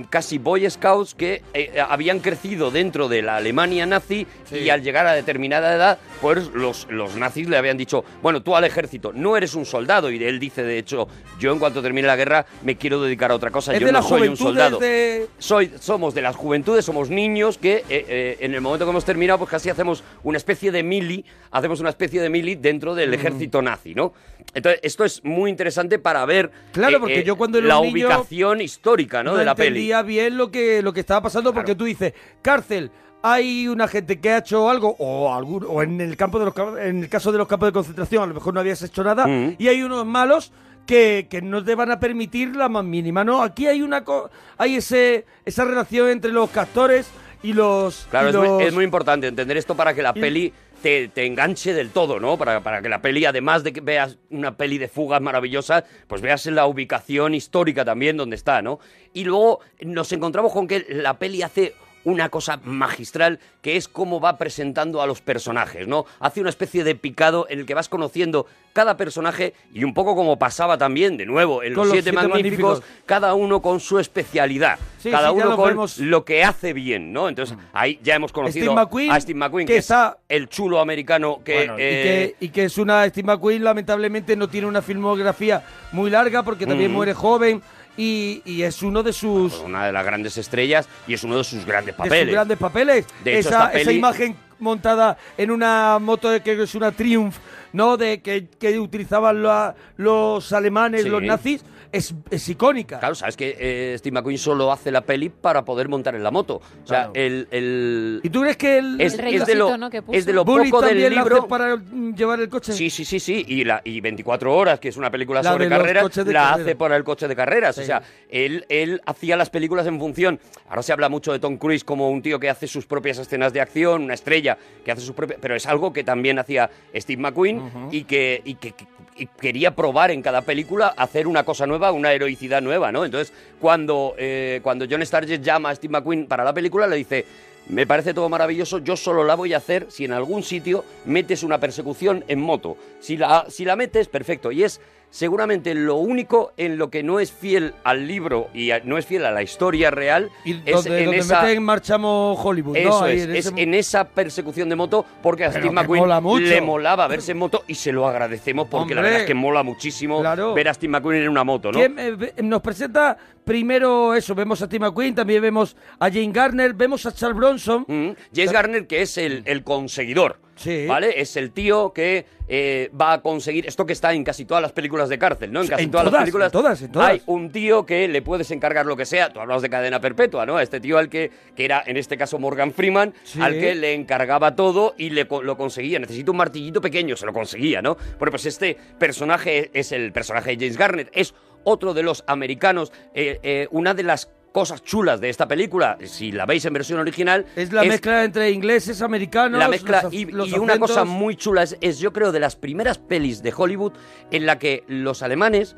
casi Boy Scouts que eh, habían crecido dentro de la Alemania nazi y al llegar a determinada edad, pues los, los nazis le habían dicho, bueno, tú al ejército no eres un soldado. Y él dice, de hecho, yo en cuanto termine la guerra me quiero dedicar a otra cosa, Es yo no soy un soldado. de- Soy, somos de las juventudes, somos niños que eh, eh, en el momento que hemos terminado, pues casi hacemos una especie de mili, hacemos una especie de mili dentro del Mm. ejército nazi, ¿no? Entonces, esto es muy interesante para ver Claro, porque yo cuando la niño ubicación histórica, ¿no? de la peli. entendía bien lo que, lo que estaba pasando porque tú dices, cárcel, hay una gente que ha hecho algo, o algún, o en el campo de los en el caso de los campos de concentración, a lo mejor no habías hecho nada, Mm. y hay unos malos que, que no te van a permitir la más mínima, ¿no? Aquí hay una co- hay ese esa relación entre los castores y los Claro, y es, muy, los- es muy importante entender esto para que la Y- peli te, enganche del todo, ¿no? Para, para que la peli, además de que veas una peli de fugas maravillosa, pues veas la ubicación histórica también donde está, ¿no? Y luego nos encontramos con que la peli hace una cosa magistral que es cómo va presentando a los personajes, ¿no? Hace una especie de picado en el que vas conociendo cada personaje y un poco como pasaba también, de nuevo, en los los Siete, Siete Magníficos, Magníficos. cada uno con su especialidad, Sí, cada sí, uno lo con vemos. lo que hace bien, ¿no? Entonces, ahí ya hemos conocido Steve McQueen, a Steve McQueen, que que, está- es el chulo americano que... Bueno, y, eh, que, y que es una Steve McQueen lamentablemente no tiene una filmografía muy larga porque también Mm. muere joven y, y es uno de sus una de las grandes estrellas y es uno de sus grandes de papeles. sus grandes papeles. De hecho, esa, esa imagen montada en una moto de que es una Triumph, ¿no? De que, que utilizaban la- los alemanes, Sí. los nazis, es, es icónica. Claro, sabes que eh, Steve McQueen solo hace la peli para poder montar en la moto. O sea, Claro. el, el- ¿Y tú crees que el, es, es de lo, es de lo poco del también la hace libro... para mm, llevar el coche? Sí, sí, sí, sí. Y, la, y 24 horas, que es una película La sobre de los carreras, coches de la hace para el coche de carreras. Sí. O sea, él, él hacía las películas en función. Ahora se habla mucho de Tom Cruise como un tío que hace sus propias escenas de acción, una estrella que hace sus propias. Pero es algo que también hacía Steve McQueen y que. Y que, que- quería probar en cada película hacer una cosa nueva, una heroicidad nueva, ¿no? Entonces, cuando, eh, cuando John Stargett llama a Steve McQueen para la película, le dice, me parece todo maravilloso, yo solo la voy a hacer si en algún sitio metes una persecución en moto. Si la, si la metes, perfecto. Y es seguramente lo único en lo que no es fiel al libro y a- no es fiel a la historia real. es donde, en donde esa... meten marchamos Hollywood, es, en es ese- en esa persecución de moto porque a Pero Steve que McQueen mola le molaba verse en moto y se lo agradecemos porque la verdad es que mola muchísimo Claro. ver a Steve McQueen en una moto, ¿no? ¿Quién, eh, nos presenta primero eso, vemos a Steve McQueen, también vemos a Jane Garner, vemos a Charles Bronson. Mm, James Garner, que es el, el conseguidor. Sí. ¿Vale? Es el tío que eh, va a conseguir esto que está en casi todas las películas de cárcel, ¿no? En casi En todas, todas, las películas. en todas, en todas. Hay un tío que le puedes encargar lo que sea. Tú hablas de cadena perpetua, ¿no? A este tío al que, que era, en este caso, Morgan Freeman, Sí. al que le encargaba todo y le, lo conseguía. Necesito un martillito pequeño, se lo conseguía, ¿no? Bueno, pues este personaje es el personaje de James Garner. Es otro de los americanos. eh, eh, una de las cosas chulas de esta película, si la veis en versión original, Es la mezcla entre ingleses, americanos, la mezcla los, y, los y una cosa muy chula es, es, yo creo de las primeras pelis de Hollywood en la que los alemanes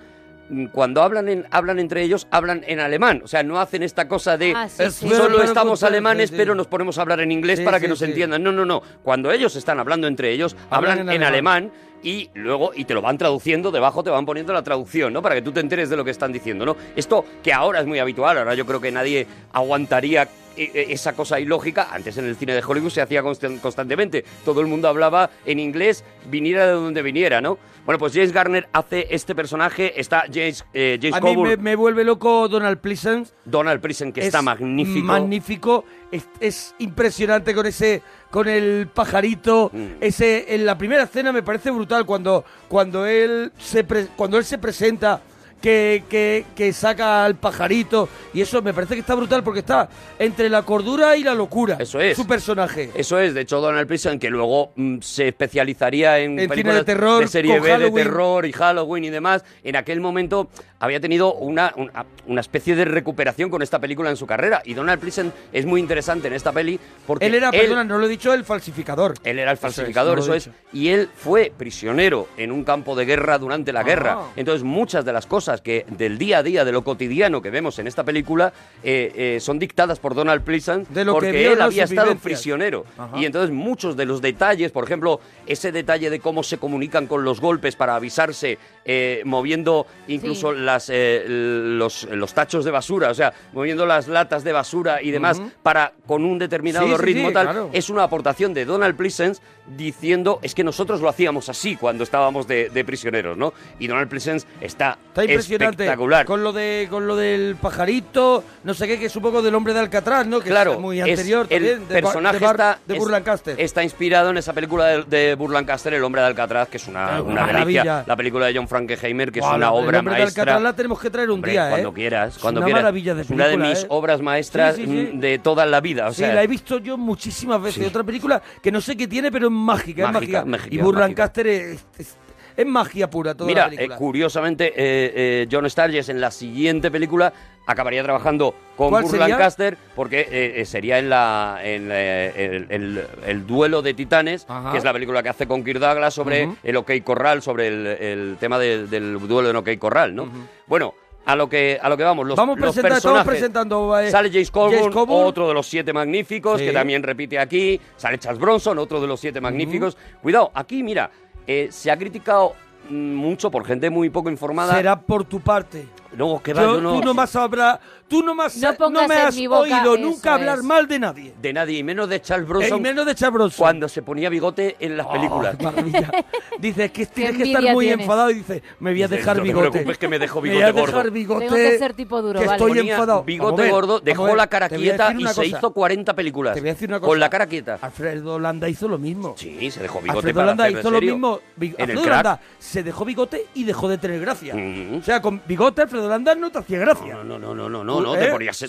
mm, cuando hablan en, hablan entre ellos hablan en alemán o sea no hacen esta cosa de Ah, sí, sí. solo estamos alemanes sí, sí. pero nos ponemos a hablar en inglés Sí, para sí, que nos sí. entiendan no no no cuando ellos están hablando entre ellos hablan, Hablan en en alemán y luego y te lo van traduciendo debajo te van poniendo la traducción no para que tú te enteres de lo que están diciendo no esto que ahora es muy habitual ahora yo creo que nadie aguantaría eh, eh, esa cosa ilógica, antes en el cine de Hollywood se hacía constan- constantemente. Todo el mundo hablaba en inglés, viniera de donde viniera, ¿no? Bueno, pues James Garner hace este personaje, está James, eh, James A mí Coburn, me, me vuelve loco Donald Pleasence. Donald Pleasence, que Es está magnífico. Magnífico. Es, es impresionante con ese, con el pajarito. Mm. Ese, en la primera escena me parece brutal cuando, cuando él se pre- cuando él se presenta. Que, que, que saca al pajarito y eso me parece que está brutal porque está entre la cordura y la locura. Eso es. Su personaje. Eso es, de hecho Donald Pleasence, que luego mm, se especializaría en, películas de terror, de serie B de terror y Halloween y demás, en aquel momento había tenido una, una, una especie de recuperación con esta película en su carrera. Y Donald Pleasence es muy interesante en esta peli porque Él era, perdona, no lo he dicho, el falsificador. Él era el Eso es, falsificador, eso es. Y él fue prisionero en un campo de guerra durante la Ah. guerra. Entonces, muchas de las cosas que del día a día, de lo cotidiano que vemos en esta película, eh, eh, son dictadas por Donald Pleasence De lo que porque en él había estado prisionero. Ajá. Y entonces, muchos de los detalles, por ejemplo, ese detalle de cómo se comunican con los golpes para avisarse, eh, moviendo incluso las, eh, los, los tachos de basura, o sea, moviendo las latas de basura y demás, para con un determinado Sí, ritmo sí, tal, claro. es una aportación de Donald Pleasence diciendo es que nosotros lo hacíamos así cuando estábamos de, de prisioneros, ¿no? Y Donald Pleasence está, Está impresionante. espectacular. Con lo de con lo del pajarito, no sé qué, que es un poco del hombre de Alcatraz, ¿no? Que claro, es muy es- anterior el también. de Ba- personaje de, está, de es- Burlancaster. está inspirado en esa película de, de Burlancaster, El hombre de Alcatraz, que es una, una maravilla. delicia. La película de John Frankenheimer, que es una obra el maestra. Alcatraz la tenemos que traer un Hombre, día, ¿eh? Cuando quieras, Es cuando una quieras. maravilla de es una de película, mis ¿eh? obras maestras Sí, sí, sí. mm, de toda la vida. O sí, la he visto yo muchísimas veces. Otra película que no sé qué tiene, pero es mágica, es Mágica, y Burlancaster es, es, es magia pura toda Mira, la película. eh, curiosamente, eh, eh, John Sturges en la siguiente película acabaría trabajando con ¿Cuál Burt sería? Lancaster porque sería en la en el, el- el duelo de titanes, Ajá. que es la película que hace con Kirk Douglas sobre el OK Corral, sobre el, el tema del- del duelo en OK Corral, ¿no? Bueno, a lo que a lo que vamos, los, Vamos los personajes. presentando eh, Sale James Coburn, otro de los siete magníficos, Sí. que también repite aquí. Sale Charles Bronson, otro de los siete magníficos. Cuidado, aquí, mira, eh, se ha criticado mm, mucho por gente muy poco informada. Será por tu parte. No, que va, Yo- yo no. Tú no más habrá, tú no más No pongas me has oído nunca hablar es. mal de nadie. De nadie, y menos de Charles Bronson. Y menos de Charles Bronson. Cuando se ponía bigote en las películas. Oh, maravilla. Dice que tienes que estar muy tienes. enfadado y dice, me voy a Dice, dejar no te bigote. preocupes que me dejo Me bigote voy a gordo. dejar bigote. Tengo que ser tipo duro, que vale. estoy Ponía enfadado. bigote ver, gordo, dejó ver, la cara quieta y una se cosa. hizo 40 películas. Te voy a decir una cosa. Con la cara quieta. Alfredo Landa hizo lo mismo. Sí, se dejó bigote Alfredo para Landa hizo lo mismo. Alfredo. Landa se dejó bigote y dejó de tener gracia. O sea, con bigote Alfredo Landa no te hacía gracia. No, no, no, no, no, no, no, te ¿Eh? ponías,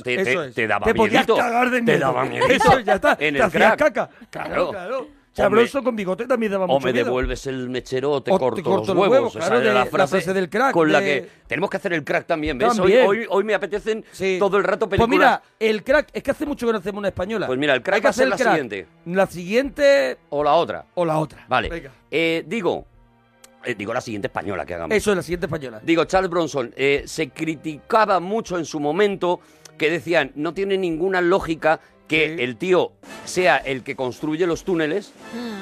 te, daba Te podías miedito. cagar de Te miedo. daba miedito. Eso, ya está. En te el hacías crack. caca. Claro. Claro, claro. O me- con bigote también daba O mucho me miedo. devuelves el mechero o te O te corto, los huevos. Esa claro, era de- la frase, del crack, Con la de- que tenemos que hacer el crack también, ¿ves? Hoy, También. hoy, hoy me apetecen todo el rato películas. Pues mira, el crack, es que hace mucho que no hacemos una española. Pues mira, el crack Hay que va a ser la crack. siguiente. La siguiente O la otra. o la otra. Vale. Venga. Eh, digo, eh, digo la siguiente española que hagamos. Eso es la siguiente española. Digo, Charles Bronson, eh, se criticaba mucho en su momento que decían, no tiene ninguna lógica que el tío sea el que construye los túneles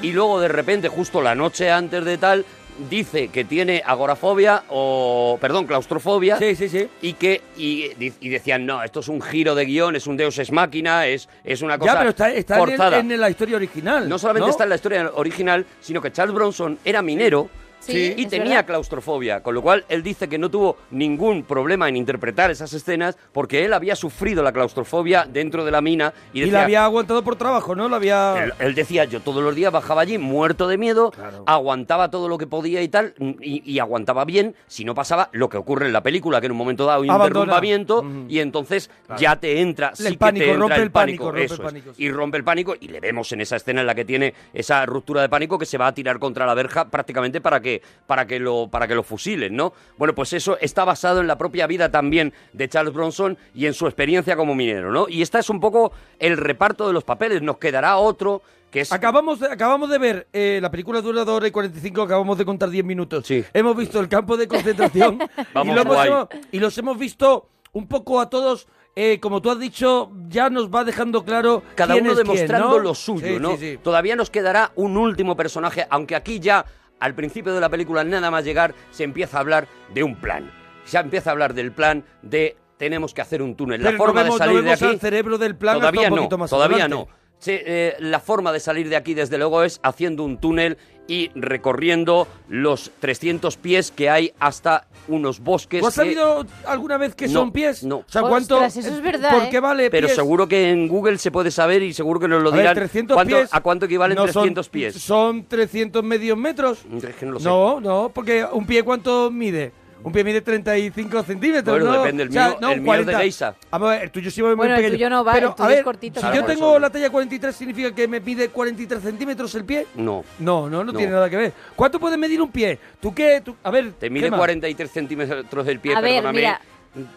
y luego de repente, justo la noche antes de tal, dice que tiene agorafobia o, perdón, claustrofobia. Sí, sí, sí. Y que y, y decían, no, esto es un giro de guion, es un deus ex máquina, es, es una cosa Ya, pero está, está en, el- forzada. en la historia original. No solamente ¿no? está en la historia original, sino que Charles Bronson era minero Sí, y es tenía verdad. claustrofobia, con lo cual él dice que no tuvo ningún problema en interpretar esas escenas porque él había sufrido la claustrofobia dentro de la mina y Y, decía, la había aguantado por trabajo, ¿no? La había... él, él decía, yo todos los días bajaba allí muerto de miedo, aguantaba todo lo que podía y tal, y, y aguantaba bien si no pasaba lo que ocurre en la película, que en un momento dado hay un Abandona. derrumbamiento y entonces ya te entra, El sí que pánico, te entra rompe el pánico, pánico, rompe eso el pánico, y rompe el pánico y le vemos en esa escena en la que tiene esa ruptura de pánico que se va a tirar contra la verja prácticamente para que, para que, lo, para que lo fusilen, ¿no? Bueno, pues eso está basado en la propia vida también de Charles Bronson y en su experiencia como minero, ¿no? Y esta es un poco el reparto de los papeles, nos quedará otro que es... Acabamos de, acabamos de ver eh, la película dura dos horas y 45, acabamos de contar 10 minutos. Hemos visto el campo de concentración y, Vamos, lo hemos, hemos- y los hemos visto un poco a todos, eh, como tú has dicho, ya nos va dejando claro cada quién uno es quién, demostrando ¿no? lo suyo, Sí, ¿no? sí, sí. Todavía nos quedará un último personaje, aunque aquí ya al principio de la película nada más llegar se empieza a hablar de un plan. Se empieza a hablar del plan de tenemos que hacer un túnel. Pero la no forma vemos- de no salir de aquí... al cerebro del plan hasta Todavía un no, más todavía adelante. no. Eh, la forma de salir de aquí, desde luego, es haciendo un túnel y recorriendo los 300 pies que hay hasta unos bosques. ¿Tú has que- sabido alguna vez que No, son pies? no. O sea, ¿cuánto? Ostras, eso es verdad, ¿Por ¿eh? qué vale Pero pies? seguro que en Google se puede saber y seguro que nos lo A ver, dirán. 300 ¿Cuánto- pies ¿A cuánto equivalen no son- 300 pies? ¿Son 300 medios metros? Es que no lo sé. No, no, porque un pie ¿cuánto mide? Un pie mide 35 centímetros, Bueno, ¿no? depende, el O sea, mío- no, el mío es de 40. Geisha. Vamos a ver, el tuyo sí va muy Bueno, el tuyo no va, Pero, el tuyo a ver, es cortito, si yo tengo eso- la talla 43, ¿significa que me mide 43 centímetros el pie? No. No, no, no, No. tiene nada que ver. ¿Cuánto puede medir un pie? ¿Tú qué? Tú- a ver, Te mide Gema. 43 centímetros del pie, A ver, perdóname. mira.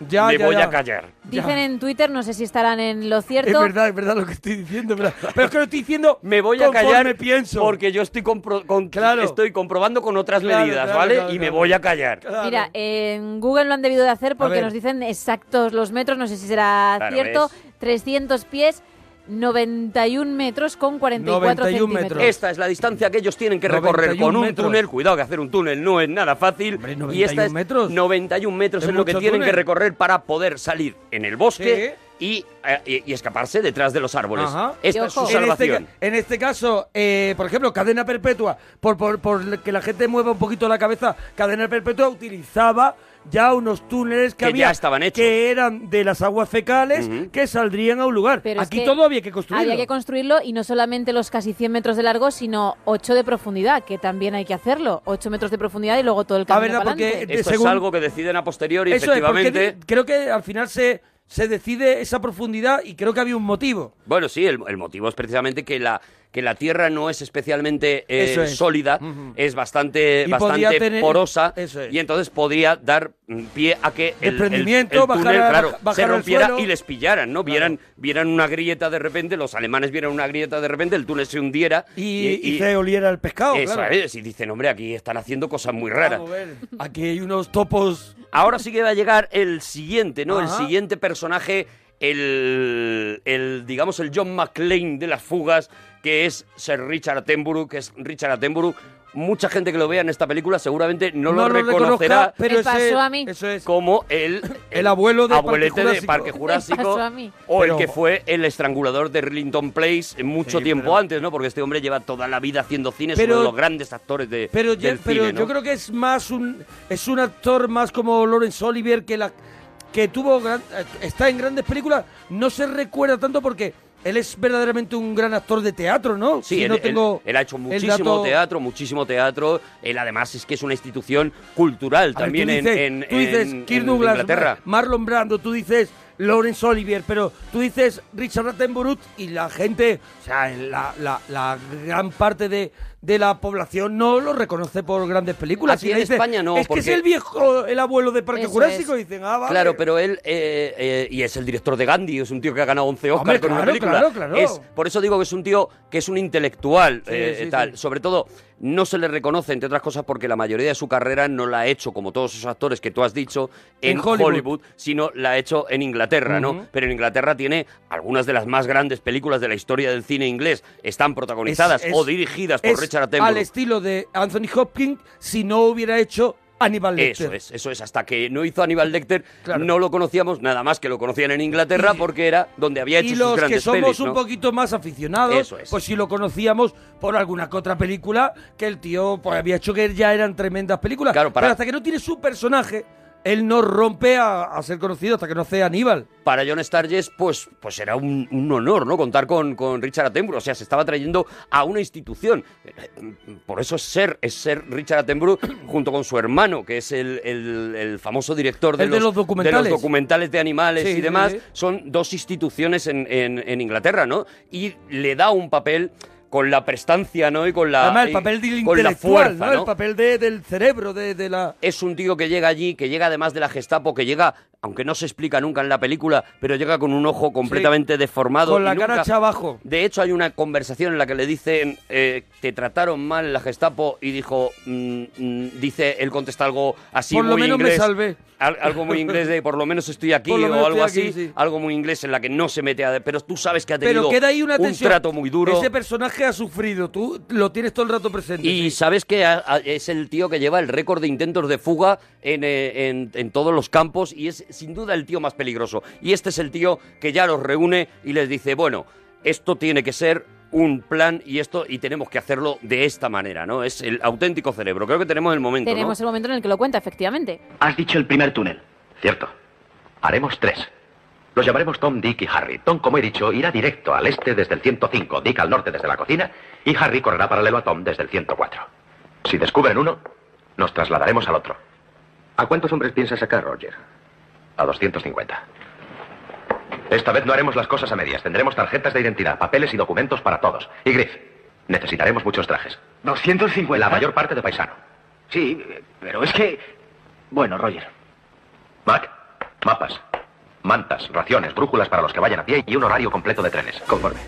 Ya, me ya, voy ya. a callar. Dicen en Twitter, no sé si estarán en lo Es cierto. verdad, es verdad lo que estoy diciendo, pero, pero es que lo estoy diciendo Me voy a callar pienso. porque yo estoy, compro- con- Claro. estoy comprobando con otras Claro, medidas, claro, ¿vale? claro, y me voy a callar. Mira, en Google lo han debido de hacer porque nos dicen exactos los metros, no sé si será Claro, cierto. ¿ves? 300 pies, 91 metros con 44 91 centímetros. metros. Esta es la distancia que ellos tienen que recorrer 91 con un metros. túnel. Cuidado que hacer un túnel no es nada fácil. Hombre, y 91 esta es metros. 91 metros Es es, lo que tienen que recorrer para poder salir en el bosque y, eh, y- y escaparse detrás de los árboles. Ajá. Esta es su En este, salvación. en este caso, eh, por ejemplo, cadena perpetua, por, por, por que la gente mueva un poquito la cabeza, cadena perpetua utilizaba ya unos túneles que, Que había ya estaban hechos. que eran de las aguas fecales Ujú. que saldrían a un lugar. Pero es Aquí que todo había que construirlo. Había que construirlo y no solamente los casi 100 metros de largo, sino 8 de profundidad, que también hay que hacerlo. 8 metros de profundidad y luego todo el camino verdad, para porque. Esto según- es algo que deciden a posteriori, Eso es, porque efectivamente. creo que al final se, se decide esa profundidad y creo que había un motivo. Bueno, sí, el, el motivo es precisamente que la que la Tierra no es especialmente eh, es. sólida, es bastante, Y bastante tener- porosa es. y entonces podría dar mm, pie a que el, túnel, a- claro, baja- bajar se rompiera suelo. y les pillaran, ¿no? Vieran, vieran una grieta de repente, los alemanes vieran una grieta de repente, el túnel se hundiera Y, y se oliera el pescado, Eso claro. es, y dicen, hombre, aquí están haciendo cosas muy raras. Vamos a ver, Aquí hay unos topos. Ahora sí que va a llegar el siguiente, ¿no? El siguiente personaje, el, el, digamos, el John McClane de las fugas, que es Sir Richard Attenborough, que es Richard Attenborough. Mucha gente que lo vea en esta película seguramente no, No lo lo reconocerá reconozca, pero Me ese- pasó a mí. Eso es. como el, El abuelo de abuelete Parque de. Parque Jurásico pasó a mí. o Pero- el que fue el estrangulador de Rillington Place mucho Sí, tiempo pero- antes, ¿no? Porque este hombre lleva toda la vida haciendo cine, es Pero- uno de los grandes actores de, Pero, yo, del pero cine, ¿no? yo creo que es más un es un actor más como Lawrence Olivier que la que tuvo gran- eh, está en grandes películas no se recuerda tanto porque él es verdaderamente un gran actor de teatro, ¿no? Sí, Si él, no él- tengo él ha hecho muchísimo dato- teatro, muchísimo teatro. Él además es que es una institución cultural ver, también tú en, dices, en- tú dices en- Kirk en Douglas, Inglaterra. Mar- Marlon Brando, tú dices Lawrence Olivier, pero tú dices Richard Attenborough y la gente, o sea, la, la- la gran parte de, de la población no lo reconoce por grandes películas. Aquí en dice, España no, Es que es el viejo, el abuelo de Parque Eso Jurásico, y dicen, ah, vale. Claro, pero él, eh, eh, y es el director de Gandhi, es un tío que ha ganado 11 Oscars Hombre, con una claro, película. claro, claro. Es, por eso digo que es un tío que es un intelectual, Sí, eh, sí, tal. sí. Sobre todo, no se le reconoce, entre otras cosas, porque la mayoría de su carrera no la ha hecho, como todos esos actores que tú has dicho, en, En Hollywood. Hollywood. sino la ha hecho en Inglaterra. ¿no? Pero en Inglaterra tiene algunas de las más grandes películas de la historia del cine inglés. Están protagonizadas Es- o dirigidas por es Richard Al estilo de Anthony Hopkins si no hubiera hecho Aníbal Lecter. Eso es, eso es. Hasta que no hizo Aníbal Lecter, no lo conocíamos, nada más que lo conocían en Inglaterra porque era donde había hecho y sus los que somos pelis, un poquito más aficionados, Eso es. pues sí lo conocíamos por alguna que otra película que el tío pues, había hecho que ya eran tremendas películas. Claro, para- Pero hasta que no tiene su personaje, él no rompe a, a ser conocido hasta que no hace Aníbal. Para John Sturges, pues, pues era un, un honor, ¿no? Contar con, con Richard Attenborough. O sea, se estaba trayendo a una institución. Por eso es ser, es ser Richard Attenborough junto con su hermano, que es el, el- el famoso director de, El de los documentales. de los documentales de animales Sí, y demás. sí. Son dos instituciones en, en- en Inglaterra, ¿no? Y le da un papel con la prestancia, ¿no? Y con la, Además, el papel del con la fuerza, ¿no? ¿no? El papel de- del cerebro, de, de la... es un tío que llega allí, que llega además de la Gestapo, que llega, aunque no se explica nunca en la película, pero llega con un ojo completamente deformado. Con la y cara nunca- hacia abajo. De hecho, hay una conversación en la que le dicen, eh, te trataron mal en la Gestapo, y dijo, mm, mm, dice, él contesta algo así Por lo muy menos me inglés. salvé. Al- algo muy inglés de por lo menos estoy aquí Por lo o algo así, aquí, sí. algo muy inglés en la que no se mete a... Pero tú sabes que ha tenido Pero queda ahí una un trato muy duro. Ese personaje ha sufrido, tú lo tienes todo el rato presente. Y sabes que a- a- es el tío que lleva el récord de intentos de fuga en, eh, en- en todos los campos y es sin duda el tío más peligroso. Y este es el tío que ya los reúne y les dice, bueno, esto tiene que ser un plan y esto y tenemos que hacerlo de esta manera, ¿no? Es el auténtico cerebro. Creo que tenemos el momento, ¿no? Tenemos el momento en el que lo cuenta, efectivamente. Has dicho el primer túnel. Cierto. Haremos tres. Los llamaremos Tom, Dick y Harry. Tom, como he dicho, irá directo al este desde el 105, Dick al norte desde la cocina y Harry correrá paralelo a Tom desde el 104. Si descubren uno, nos trasladaremos al otro. ¿A cuántos hombres piensas sacar, Roger? A 250. Esta vez no haremos las cosas a medias. Tendremos tarjetas de identidad, papeles y documentos para todos. Y Griff, necesitaremos muchos trajes. 250. La mayor parte de paisano. Sí, pero es que... Bueno, Roger. Mac, mapas, mantas, raciones, brújulas para los que vayan a pie y un horario completo de trenes. Conforme.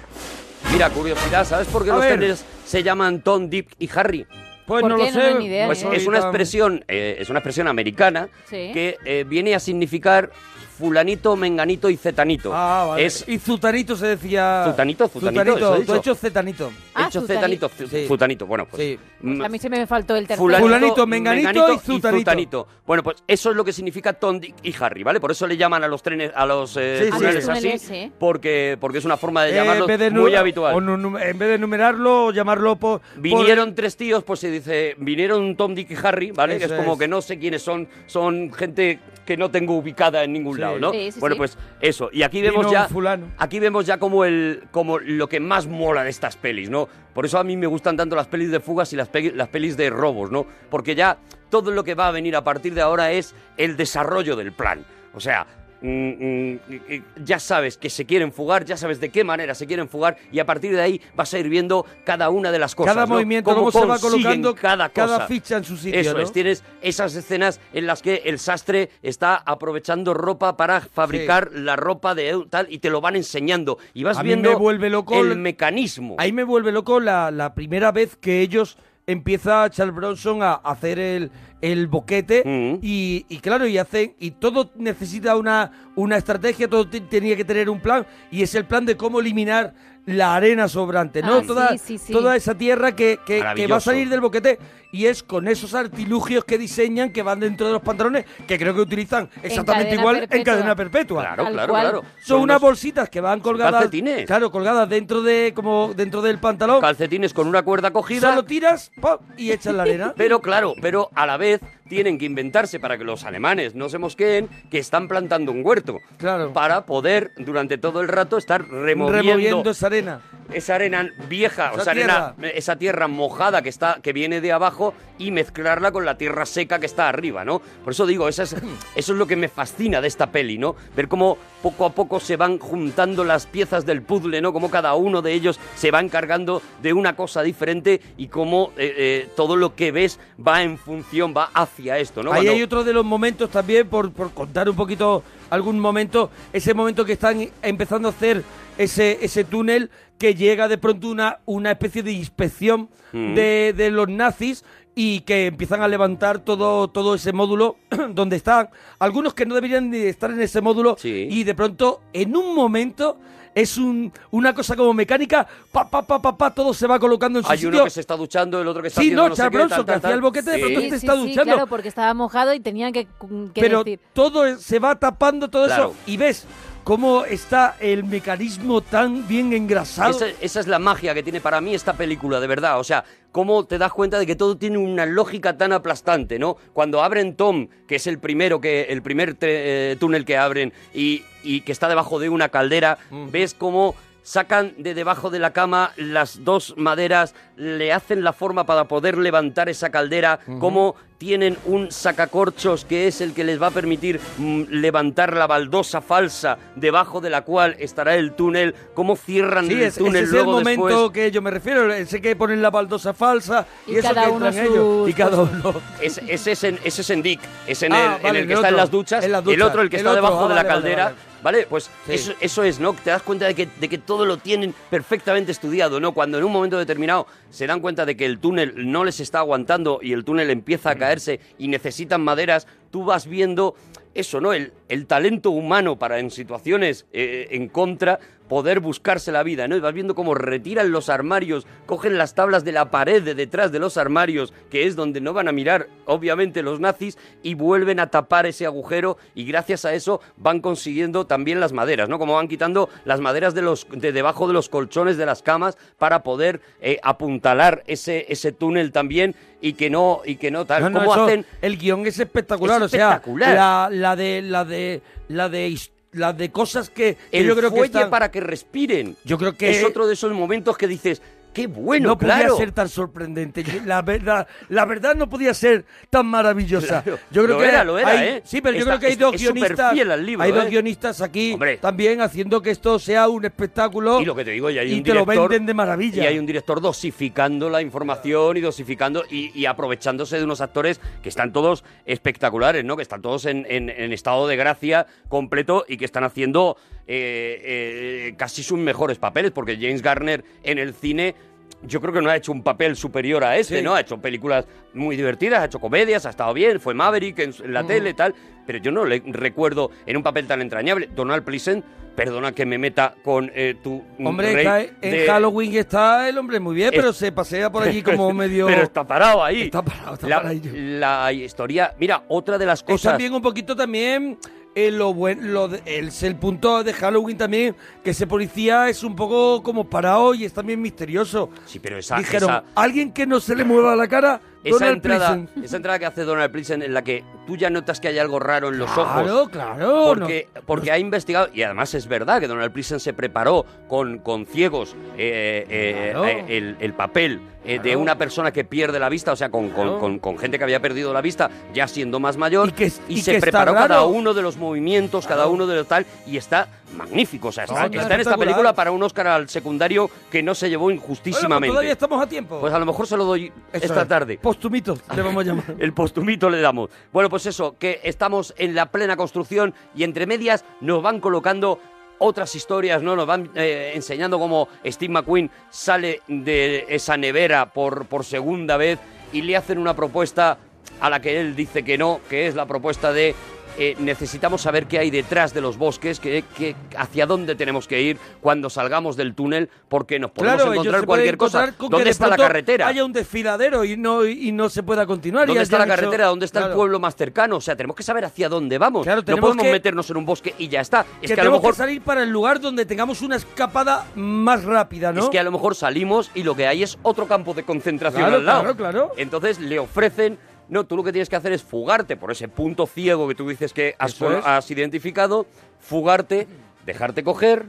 Mira, curiosidad, ¿sabes por qué A los ver. trenes se llaman Tom, Dick y Harry? Pues ¿Por no qué? lo sé. idea, Pues ¿eh? es una expresión, eh, es una expresión americana Sí. que eh, viene a significar fulanito, menganito y zetanito. Ah, vale. Es Y Zutanito se decía... Zutanito, Zutanito, eso he Tú dicho. has hecho Zetanito. Ah, hecho Zutanito. zetanito, zu- futanito. Bueno, pues mm, A mí se me faltó el tercero. Fulanito, menganito y zutanito. Bueno, pues eso es lo que significa Tom, Dick y Harry, ¿vale? Por eso le llaman a los trenes, a los eh, Sí, sí. túneles así, porque, porque es una forma de Eh, de nu- muy habitual. o en vez de numerarlo llamarlo por... Vinieron tres tíos, pues se dice, vinieron Tom, Dick y Harry, ¿vale? que es Eso como es. que no sé quiénes son, son gente que no tengo ubicada en ningún Sí. Lado, ¿no? Sí, sí, bueno, sí. pues eso. Y aquí Vino vemos ya, fulano. aquí vemos ya como el, como lo que más mola de estas pelis, ¿no? Por eso a mí me gustan tanto las pelis de fugas y las, pe- las pelis de robos, ¿no? Porque ya todo lo que va a venir a partir de ahora es el desarrollo del plan. O sea, ya sabes que se quieren fugar, ya sabes de qué manera se quieren fugar y a partir de ahí vas a ir viendo cada una de las cosas. Cada ¿no? movimiento, cómo se va colocando cada, cada cosa. ficha en su sitio, Eso ¿no? es, tienes esas escenas en las que el sastre está aprovechando ropa para fabricar la ropa de tal y te lo van enseñando y vas A mí viendo me vuelve loco el el- mecanismo. Ahí me vuelve loco la, la primera vez que ellos empieza Charles Bronson a hacer el, el boquete Mm. y, y claro, y hacen, y todo necesita una, una estrategia, todo te- tenía que tener un plan, y es el plan de cómo eliminar la arena sobrante, ¿no? Ah, toda, sí, sí, sí. toda esa tierra que, que- que va a salir del boquete, y es con esos artilugios que diseñan que van dentro de los pantalones, que creo que utilizan exactamente igual en perpetua. cadena perpetua. Claro, Tal claro, cual. claro. Son unas bolsitas que van colgadas. calcetines. Claro, colgadas dentro de como dentro del pantalón. calcetines con una cuerda cogida. Solo tiras ¡pum! y echas la arena. Pero claro, pero a la vez tienen que inventarse para que los alemanes no se mosqueen que están plantando un huerto. Claro. Para poder durante todo el rato estar removiendo, removiendo esa arena. esa arena vieja, o Esa sea, arena, esa tierra mojada que está que viene de abajo y mezclarla con la tierra seca que está arriba, ¿no? Por eso digo, eso es, eso es lo que me fascina de esta peli, ¿no? Ver cómo poco a poco se van juntando las piezas del puzzle, ¿no? Cómo cada uno de ellos se va encargando de una cosa diferente y cómo eh, eh, todo lo que ves va en función, va hacia esto, ¿no? Ahí Cuando- hay otro de los momentos también, por, por contar un poquito algún momento, ese momento que están empezando a hacer ese, ese túnel que llega de pronto una, una especie de inspección Mm. de, de los nazis y que empiezan a levantar todo, todo ese módulo donde están algunos que no deberían ni estar en ese módulo y de pronto en un momento es un, una cosa como mecánica, pa, pa, pa, pa, pa, todo se va colocando en su hay sitio. uno que se está duchando, el otro que está Sí, haciendo no, no sé Charles qué, Bronson, que hacía el boquete, de pronto Sí, se sí, está sí, duchando. claro, porque estaba mojado y tenían que, que pero decir. todo se va tapando todo Claro. eso y ves cómo está el mecanismo tan bien engrasado. Esa, esa es la magia que tiene para mí esta película, de verdad. O sea, cómo te das cuenta de que todo tiene una lógica tan aplastante, ¿no? Cuando abren Tom, que es el primero que el primer eh, túnel que abren y, y que está debajo de una caldera, ves cómo sacan de debajo de la cama las dos maderas, le hacen la forma para poder levantar esa caldera, cómo tienen un sacacorchos que es el que les va a permitir mm, levantar la baldosa falsa debajo de la cual estará el túnel, cómo cierran Sí, el es- túnel ese es el luego momento después. que yo me refiero, ese que ponen la baldosa falsa y, Y eso cada que uno sus ellos. Y cada uno. Ese, ese es en, ese es en Dick, es en Ah, el, en vale, el el que está en otro, las duchas, en las el duchas. otro el que El está otro, debajo ah, de la vale, caldera. vale. Vale, pues Sí. eso, eso es, ¿no? Te das cuenta de que, de que todo lo tienen perfectamente estudiado, ¿no? Cuando en un momento determinado se dan cuenta de que el túnel no les está aguantando y el túnel empieza a caerse y necesitan maderas, tú vas viendo eso, ¿no? El, el talento humano para en situaciones eh, en contra, poder buscarse la vida, ¿no? Y vas viendo cómo retiran los armarios, cogen las tablas de la pared de detrás de los armarios, que es donde no van a mirar, obviamente, los nazis, y vuelven a tapar ese agujero, y gracias a eso van consiguiendo también las maderas, ¿no? Como van quitando las maderas de los de debajo de los colchones de las camas para poder eh, apuntalar ese, ese túnel también y que no y que no tal No, no, ¿Cómo eso- hacen el guion es espectacular, Es o sea, la, la de la de la de his- la de cosas que, que el yo creo que fuelle están- para que respiren. Yo creo que es otro de esos momentos que dices, qué bueno, no podía ser tan sorprendente. La verdad, la verdad no podía ser tan maravillosa. Claro. Yo creo Lo que era, lo era, hay- ¿eh? Sí, pero yo creo que hay dos es guionistas. superfiel al libro, hay dos ¿eh? guionistas aquí también haciendo que esto sea un espectáculo. Y lo que te digo, y hay y un te lo venden de maravilla. Y hay un director dosificando la información y dosificando y, y aprovechándose de unos actores que están todos espectaculares, ¿no? Que están todos en, en- en estado de gracia completo y que están haciendo eh, eh, casi sus mejores papeles, porque James Garner en el cine. Yo creo que no ha hecho un papel superior a este, Sí. ¿no? Ha hecho películas muy divertidas, ha hecho comedias, ha estado bien, fue Maverick en, la tele y tal, pero yo no le recuerdo en un papel tan entrañable. Donald Pleasant, perdona que me meta con eh, tu Hombre, rey está en de- Halloween está el hombre muy bien, Es- pero se pasea por allí como medio. Pero está parado ahí. Está parado, está la, paradillo. la historia... Mira, otra de las Es cosas... también un poquito también eh, lo buen, lo de- el, el punto de Halloween también, que ese policía es un poco como parado y es también misterioso. Sí, pero esa... Dijeron, esa- alguien que no se le mueva la cara, esa entrada, esa entrada que hace Donald Pleasant en la que tú ya notas que hay algo raro en los Claro, ojos. claro, Porque, porque ha investigado, y además es verdad que Donald Pleasant se preparó con, con ciegos eh, eh, Claro. eh, el, el papel de Claro. una persona que pierde la vista, o sea, con, con- Claro. con- con gente que había perdido la vista ya siendo más mayor. Y, y se que preparó cada uno de los movimientos, cada uno de los tal, y está magnífico. O sea, está, en esta película para un Oscar al secundario que no se llevó Bueno, pues injustísimamente. todavía estamos a tiempo. Pues a lo mejor se lo doy Eso esta es. tarde. Postumito, le vamos a llamar. El postumito le damos. Bueno, pues eso, que estamos en la plena construcción y entre medias nos van colocando otras historias, ¿no? Nos van eh, enseñando cómo Steve McQueen sale de esa nevera por, por segunda vez y le hacen una propuesta a la que él dice que no, que es la propuesta de eh, necesitamos saber qué hay detrás de los bosques, que, que- hacia dónde tenemos que ir cuando salgamos del túnel, porque nos podemos Claro, encontrar cualquier cosa. encontrar ¿Dónde de está la carretera? Haya un desfiladero y no, y no se pueda continuar. y ¿Dónde está la hecho- carretera? ¿Dónde está el pueblo más cercano? O sea, tenemos que saber hacia dónde vamos. Claro, no podemos que- meternos en un bosque y ya está. Es que, que, a lo mejor que salir para el lugar donde tengamos una escapada más rápida, ¿no? es que a lo mejor salimos y lo que hay es otro campo de concentración al lado. claro, claro. Entonces le ofrecen, no, tú lo que tienes que hacer es fugarte por ese punto ciego que tú dices que has, es. identificado, fugarte, dejarte coger,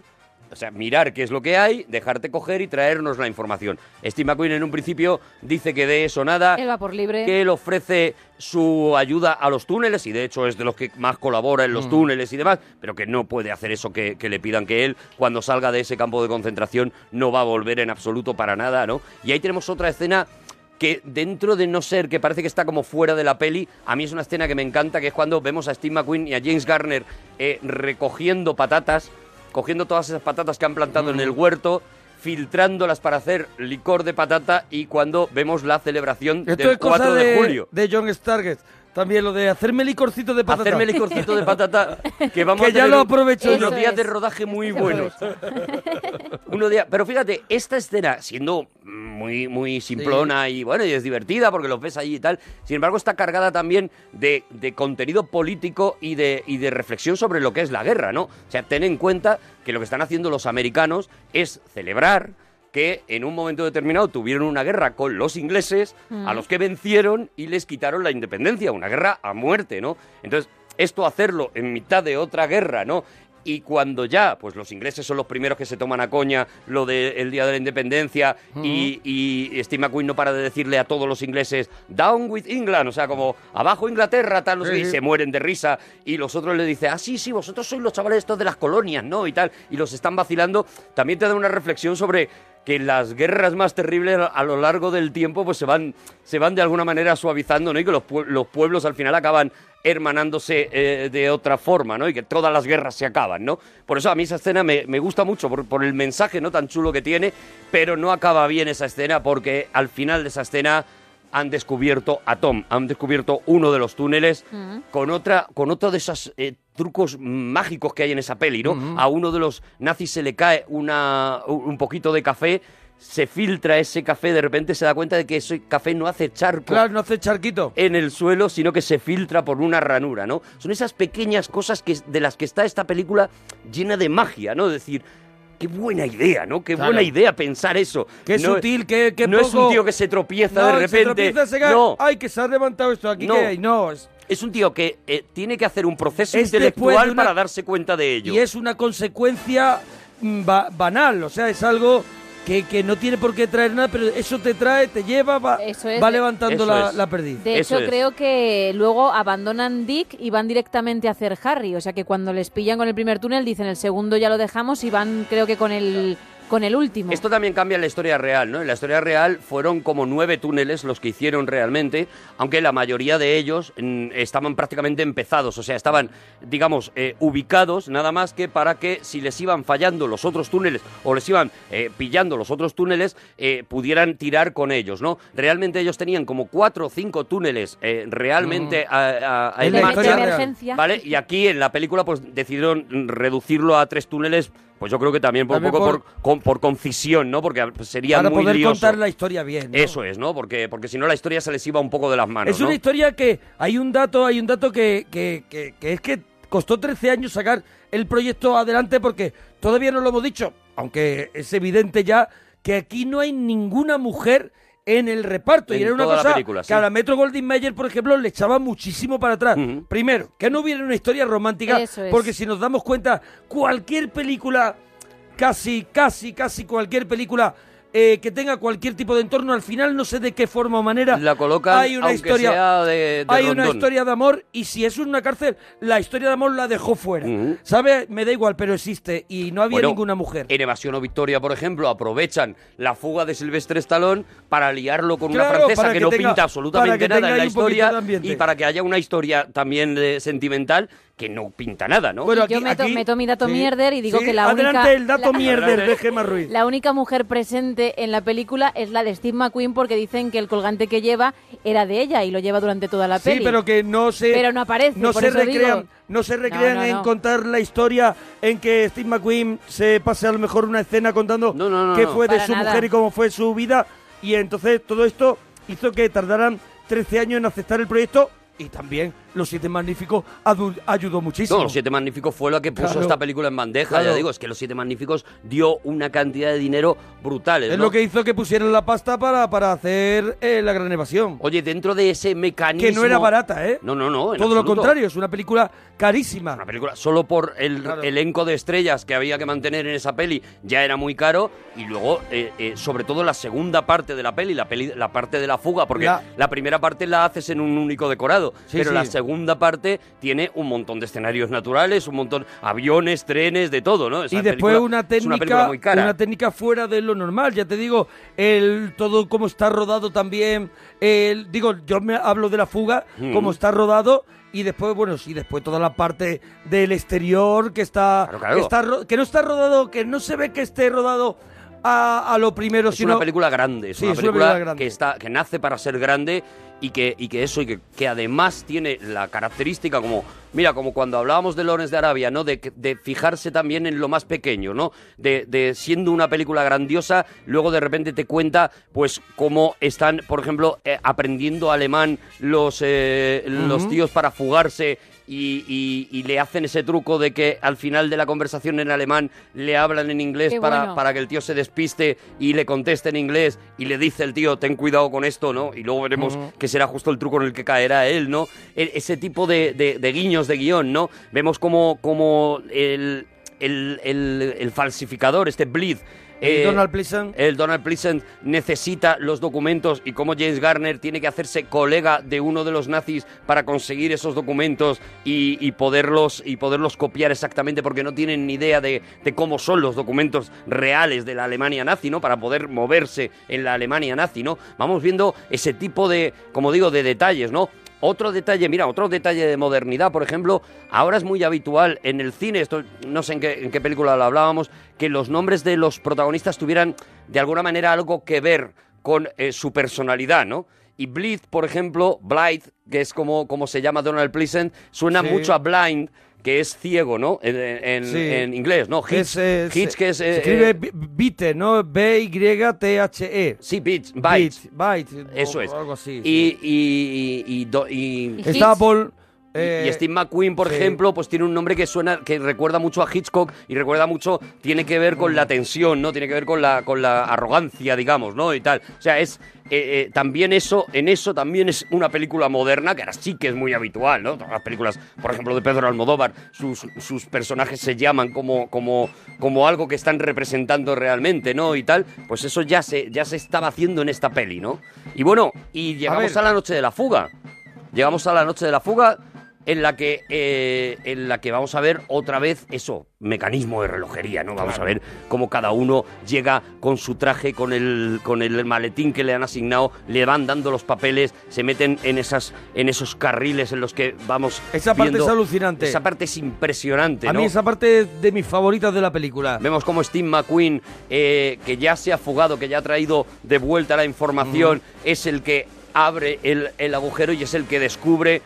o sea, mirar qué es lo que hay, dejarte coger y traernos la información. Steve McQueen en un principio dice que de eso nada, Él va por libre. que él ofrece su ayuda a los túneles y de hecho es de los que más colabora en los Mm. túneles y demás, pero que no puede hacer eso que, que le pidan que él cuando salga de ese campo de concentración no va a volver en absoluto para nada, ¿no? Y ahí tenemos otra escena que dentro de no ser que parece que está como fuera de la peli, a mí es una escena que me encanta, que es cuando vemos a Steve McQueen y a James Garner eh, recogiendo patatas, cogiendo todas esas patatas que han plantado en el huerto, filtrándolas para hacer licor de patata y cuando vemos la celebración Esto del es cosa 4 de, de, julio. de John Stargate. También lo de hacerme licorcito de patata. Hacerme licorcito de patata que vamos Que a ya lo aprovecho unos días de rodaje muy buenos. Uno día, pero fíjate, esta escena siendo muy muy simplona y bueno, y es divertida porque los ves allí y tal, sin embargo está cargada también de, de contenido político y de, y de reflexión sobre lo que es la guerra, ¿no? O sea, ten en cuenta que lo que están haciendo los americanos es celebrar que en un momento determinado tuvieron una guerra con los ingleses, Mm. a los que vencieron y les quitaron la independencia, una guerra a muerte, ¿no? Entonces, esto hacerlo en mitad de otra guerra, ¿no? Y cuando ya, pues los ingleses son los primeros que se toman a coña lo del Día de la Independencia y, y Steve McQueen no para de decirle a todos los ingleses, down with England, o sea, como abajo Inglaterra, tal, qué, y Sí. se mueren de risa y los otros le dicen, ah, sí, sí, vosotros sois los chavales estos de las colonias, ¿no? Y tal, y los están vacilando, también te da una reflexión sobre que las guerras más terribles a lo largo del tiempo pues se van, se van de alguna manera suavizando, ¿no? Y que los, los pueblos al final acaban hermanándose eh, de otra forma, ¿no? Y que todas las guerras se acaban, ¿no? Por eso a mí esa escena me, me gusta mucho, por, por el mensaje no tan chulo que tiene, pero no acaba bien esa escena porque al final de esa escena han descubierto a Tom, han descubierto uno de los túneles con otra, con otro de esos eh, trucos mágicos que hay en esa peli, ¿no? A uno de los nazis se le cae una, un un poquito de café, se filtra ese café, de repente se da cuenta de que ese café no hace charco Claro, no hace charquito. en el suelo, sino que se filtra por una ranura, ¿no? Son esas pequeñas cosas que, de las que está esta película llena de magia, ¿no? Es decir, qué buena idea, ¿no? Qué Claro. buena idea pensar eso. Qué No- sutil, qué, qué No es un poco- tío que se tropieza No, de se repente. tropieza, se cae. no, Ay, que se ha levantado esto aquí. no. que hay. no es, Es un tío que eh, tiene que hacer un proceso Es después intelectual una- para darse cuenta de ello. y es una consecuencia mm, ba- banal. O sea, es algo que, que no tiene por qué traer nada, pero eso te trae, te lleva, va, Eso es. va levantando Eso la, es. la perdiz. De hecho, creo que luego abandonan Dick y van directamente a hacer Harry. O sea que cuando les pillan con el primer túnel dicen el segundo ya lo dejamos y van creo que con el con el último. Esto también cambia en la historia real, ¿no? En la historia real fueron como nueve túneles los que hicieron realmente, aunque la mayoría de ellos mm, estaban prácticamente empezados, o sea, estaban, digamos, eh, ubicados nada más que para que si les iban fallando los otros túneles o les iban eh, pillando los otros túneles, eh, pudieran tirar con ellos, ¿no? Realmente ellos tenían como cuatro o cinco túneles eh, realmente a, a- a En marcha. ¿vale? Y aquí en la película pues decidieron mm, reducirlo a tres túneles, pues yo creo que también por También un poco por- por, con- por concisión, ¿no? Porque sería Para muy poder lioso. contar la historia bien. ¿no? Eso es, ¿no? Porque, porque si no la historia se les iba un poco de las manos, Es ¿no? una historia que hay un dato, hay un dato que, que, que- que es que costó 13 años sacar el proyecto adelante porque todavía no lo hemos dicho, aunque es evidente ya que aquí no hay ninguna mujer en el reparto y En era una cosa película, sí. que a la Metro Goldwyn Mayer, por ejemplo, le echaba muchísimo para atrás. Primero, que no hubiera una historia romántica, Eso es. porque si nos damos cuenta, cualquier película, casi, casi, casi cualquier película eh, que tenga cualquier tipo de entorno, al final no sé de qué forma o manera La colocan, hay una aunque historia, sea de- de hay una historia de amor y si es una cárcel, la historia de amor la dejó fuera. ¿Sabe? Me da igual, pero existe y no había Bueno, ninguna mujer. En Evasión o Victoria, por ejemplo, aprovechan la fuga de Silvestre Stallone para liarlo con una francesa que, que no tenga- pinta absolutamente nada en la historia y para que haya una historia también eh, sentimental que no pinta nada, ¿no? Bueno, Yo meto, meto mi dato sí, mierder y digo sí, que la adelante única el dato la- mierder de Gemma Ruiz. La única mujer presente en la película es la de Steve McQueen porque dicen que el colgante que lleva era de ella y lo lleva durante toda la Sí, peli. pero que no se Pero no aparece, no por se eso digo. recrean, no se recrean No, no, en no. contar la historia en que Steve McQueen se pase a lo mejor una escena contando qué no. fue de su nada. mujer y cómo fue su vida y entonces todo esto hizo que tardaran 13 años en aceptar el proyecto y también Los Siete Magníficos ayudó muchísimo. No, Los Siete Magníficos fue lo que puso Claro. esta película en bandeja. Claro. Ya digo, es que Los Siete Magníficos dio una cantidad de dinero brutales. es ¿no? lo que hizo que pusieran la pasta para, para hacer eh, la gran evasión. Oye, dentro de ese mecanismo... Que no era barata, ¿eh? No, no, no. Todo lo absoluto. contrario, es una película carísima. Una película solo por el elenco de estrellas que había que mantener en esa peli ya era muy caro y luego eh, eh, sobre todo la segunda parte de la peli, la peli, la parte de la fuga, porque La- la, primera parte la haces en un único decorado, Sí, pero sí. la segunda parte tiene un montón de escenarios naturales, un montón aviones, trenes, de todo, ¿no? Esa y después película una es una película técnica muy cara. una técnica fuera de lo normal ya te digo el todo cómo está rodado también el digo yo me hablo de la fuga Mm. cómo está rodado y después bueno sí después toda la parte del exterior que está claro. que está que no está rodado que no se ve que esté rodado a, a lo primero Es sino una película grande, es Sí, una es una película, grande. que está que nace para ser grande y que y que eso y que, que además tiene la característica como mira como cuando hablábamos de Lawrence de Arabia, ¿no? De, de fijarse también en lo más pequeño, ¿no? De, de siendo una película grandiosa, luego de repente te cuenta pues cómo están, por ejemplo, eh, aprendiendo alemán los eh, los tíos para fugarse y, y- y le hacen ese truco de que al final de la conversación en alemán le hablan en inglés Qué para, bueno. para que el tío se despiste y le conteste en inglés y le dice el tío, ten cuidado con esto, ¿no? Y luego veremos Ujú. que será justo el truco en el que caerá él, ¿no? E- ese tipo de, de- de guiños de guion, ¿no? Vemos como, como el, el, el- el falsificador, este Bleed, El Donald Pleasant. el Donald Pleasant necesita los documentos y como James Garner tiene que hacerse colega de uno de los nazis para conseguir esos documentos y, y poderlos y poderlos copiar exactamente porque no tienen ni idea de, de cómo son los documentos reales de la Alemania nazi, ¿no? Para poder moverse en la Alemania nazi, ¿no? Vamos viendo ese tipo de, como digo, de detalles, ¿no? Otro detalle, mira, otro detalle de modernidad, por ejemplo, ahora es muy habitual en el cine, esto no sé en qué, en qué película lo hablábamos, que los nombres de los protagonistas tuvieran de alguna manera algo que ver con eh, su personalidad, ¿no? Y Bleed, por ejemplo, Blind, que es como, como se llama Donald Pleasant, suena Sí. mucho a Blind, que es ciego, ¿no? En, en- Sí. en inglés, ¿no? Hitch, Es, eh, Hitch, se- que es... se eh, escribe eh, bi- Bite, ¿no? B-Y-T-H-E. Sí, Beats, Bytes. Byte. Eso o es. algo así. Y, y, y, y do- y- Está Apple... y- eh, y Steve McQueen, por sí. ejemplo, pues tiene un nombre que suena, que recuerda mucho a Hitchcock y recuerda mucho, tiene que ver con la tensión, ¿no? Tiene que ver con la, con la arrogancia, digamos, ¿no? Y tal. O sea, es eh, eh, también eso, en eso también es una película moderna, que ahora sí que es muy habitual, ¿no? Todas las películas, por ejemplo, de Pedro Almodóvar, sus, sus personajes se llaman como, como, como algo que están representando realmente, ¿no? Y tal. Pues eso ya se, ya se estaba haciendo en esta peli, ¿no? Y bueno, y llegamos a la noche de la fuga. Llegamos a la noche de la fuga en la que eh, en la que vamos a ver otra vez eso mecanismo de relojería no vamos a ver cómo cada uno llega con su traje con el con el maletín que le han asignado le van dando los papeles se meten en esas en esos carriles en los que vamos Esa parte viendo- es alucinante. esa parte es impresionante A ¿no? mí esa parte es de mis favoritas de la película. Vemos como Steve McQueen, eh, que ya se ha fugado, que ya ha traído de vuelta la información, es el que abre el, el agujero y es el que descubre.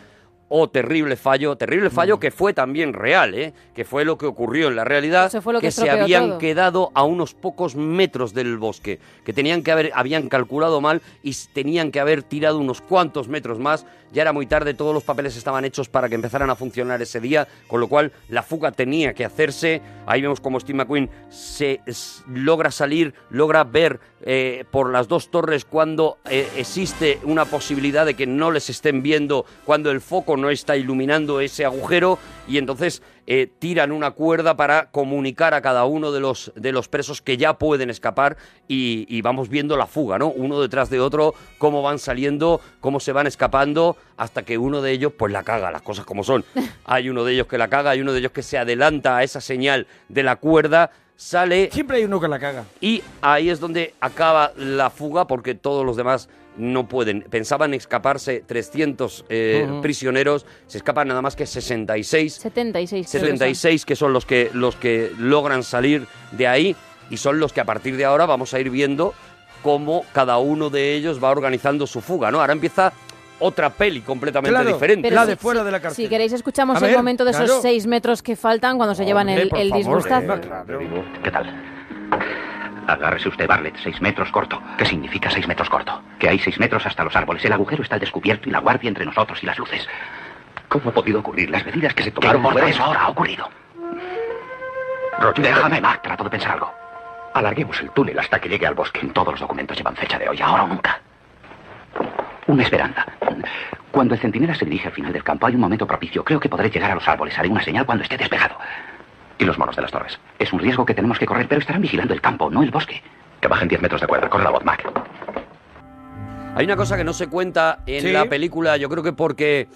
Oh, terrible fallo, terrible fallo que fue también real, ¿eh? que fue lo que ocurrió en la realidad, fue lo que se habían todo. quedado a unos pocos metros del bosque, que tenían que haber, habían calculado mal y tenían que haber tirado unos cuantos metros más. Ya era muy tarde, todos los papeles estaban hechos para que empezaran a funcionar ese día, con lo cual la fuga tenía que hacerse. Ahí vemos como Steve McQueen se logra salir, logra ver eh, por las dos torres cuando eh, existe una posibilidad de que no les estén viendo, cuando el foco no está iluminando ese agujero y entonces eh, tiran una cuerda para comunicar a cada uno de los, de los presos que ya pueden escapar y, y vamos viendo la fuga, ¿no? Uno detrás de otro, cómo van saliendo, cómo se van escapando, hasta que uno de ellos pues la caga, las cosas como son. Hay uno de ellos que la caga, hay uno de ellos que se adelanta a esa señal de la cuerda, sale... Siempre hay uno que la caga. Y ahí es donde acaba la fuga porque todos los demás no pueden. Pensaban escaparse 300 eh, prisioneros, se escapan nada más que 66. 76. creo que son. 76 que son los que los que logran salir de ahí y son los que a partir de ahora vamos a ir viendo cómo cada uno de ellos va organizando su fuga, ¿no? Ahora empieza otra peli completamente Claro, diferente. Pero La de sí, fuera de la Si queréis, escuchamos el momento de esos seis metros que faltan cuando se llevan el, el disgustazo. ¿Qué tal? Agárrese usted, Bartlett, seis metros corto. ¿Qué significa seis metros corto? Que hay seis metros hasta los árboles. El agujero está al descubierto y la guardia entre nosotros y las luces. ¿Cómo ha podido ocurrir? Las medidas que se tomaron... ¿Qué importa eso ahora? Ha ocurrido. Déjame, Mac, trato de pensar algo. Alarguemos el túnel hasta que llegue al bosque. Todos los documentos llevan fecha de hoy, ahora o nunca. Una esperanza. Cuando el centinela se dirige al final del campo hay un momento propicio. Creo que podré llegar a los árboles. Haré una señal cuando esté despejado. Y los monos de las torres. Es un riesgo que tenemos que correr, pero estarán vigilando el campo, no el bosque. Que bajen 10 metros de cuerda. Corre la voz, Mac. Hay una cosa que no se cuenta en Sí. la película, yo creo que porque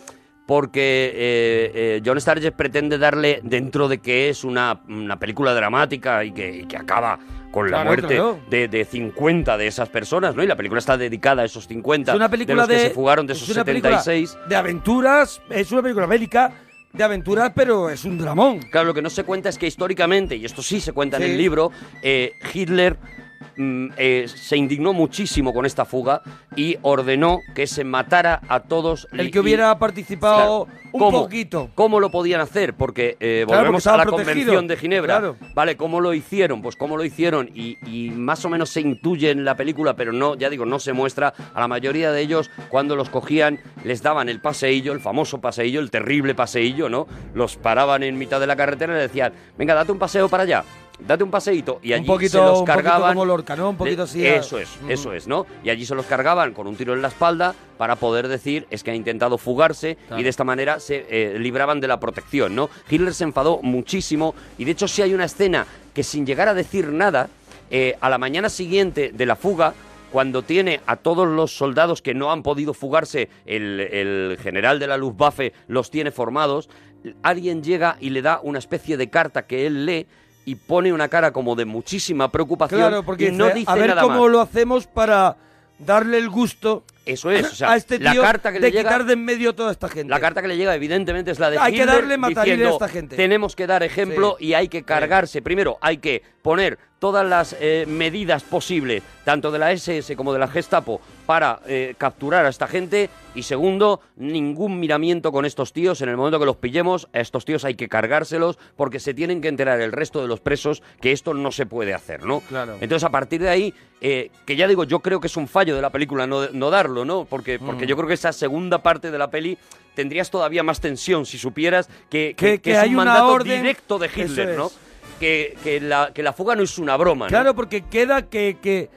porque eh, eh, John Sturges pretende darle, dentro de que es una, una película dramática y que, y que acaba con la Claro, muerte claro. de, de 50 de esas personas, ¿no? Y la película está dedicada a esos 50 Es una película de los de, que se fugaron de es esos película 76. de aventuras, es una película bélica de aventuras, pero es un dramón. Claro, lo que no se cuenta es que históricamente, y esto sí se cuenta en el libro, eh, Hitler eh, se indignó muchísimo con esta fuga y ordenó que se matara a todos. El que hubiera y- participado Claro. un ¿Cómo? poquito. ¿Cómo lo podían hacer? Porque eh, Claro, volvemos porque a la protegido. Convención de Ginebra. Claro. Vale, ¿cómo lo hicieron? Pues cómo lo hicieron y, y más o menos se intuye en la película, pero no, ya digo, no se muestra. A la mayoría de ellos, cuando los cogían, les daban el paseillo, el famoso paseillo, el terrible paseillo, ¿no? Los paraban en mitad de la carretera y decían, venga, date un paseo para allá. Date un paseíto y allí un poquito, se los un poquito cargaban. como Lorca, ¿no? Un poquito así. Eso es, Ujú. eso es, ¿no? Y allí se los cargaban con un tiro en la espalda para poder decir es que ha intentado fugarse Claro. y de esta manera se eh, libraban de la protección, ¿no? Hitler se enfadó muchísimo y de hecho sí hay una escena que sin llegar a decir nada, eh, a la mañana siguiente de la fuga, cuando tiene a todos los soldados que no han podido fugarse, el, el general de la Luftwaffe los tiene formados, alguien llega y le da una especie de carta que él lee y pone una cara como de muchísima preocupación Claro, porque y no dice, dice a ver nada cómo más. lo hacemos para darle el gusto Eso es, o sea, a este la tío carta que de le llega quitar de en medio toda esta gente. La carta que le llega, evidentemente, es la de Hay que darle matarile a diciendo, esta gente. Tenemos que dar ejemplo y hay que cargarse. Primero, hay que poner todas las eh, medidas posibles, tanto de la SS como de la Gestapo, para eh, capturar a esta gente. Y segundo, ningún miramiento con estos tíos. En el momento que los pillemos, a estos tíos hay que cargárselos porque se tienen que enterar el resto de los presos que esto no se puede hacer, ¿no? Claro. Entonces, a partir de ahí, eh, que ya digo, yo creo que es un fallo de la película no, no darlo, ¿no? Porque, porque Mm. yo creo que esa segunda parte de la peli tendrías todavía más tensión si supieras que, Que- que, que es hay un una mandato orden- directo de Hitler, es. ¿no? Que, que la, que la fuga no es una broma, ¿no? Claro, porque queda que, que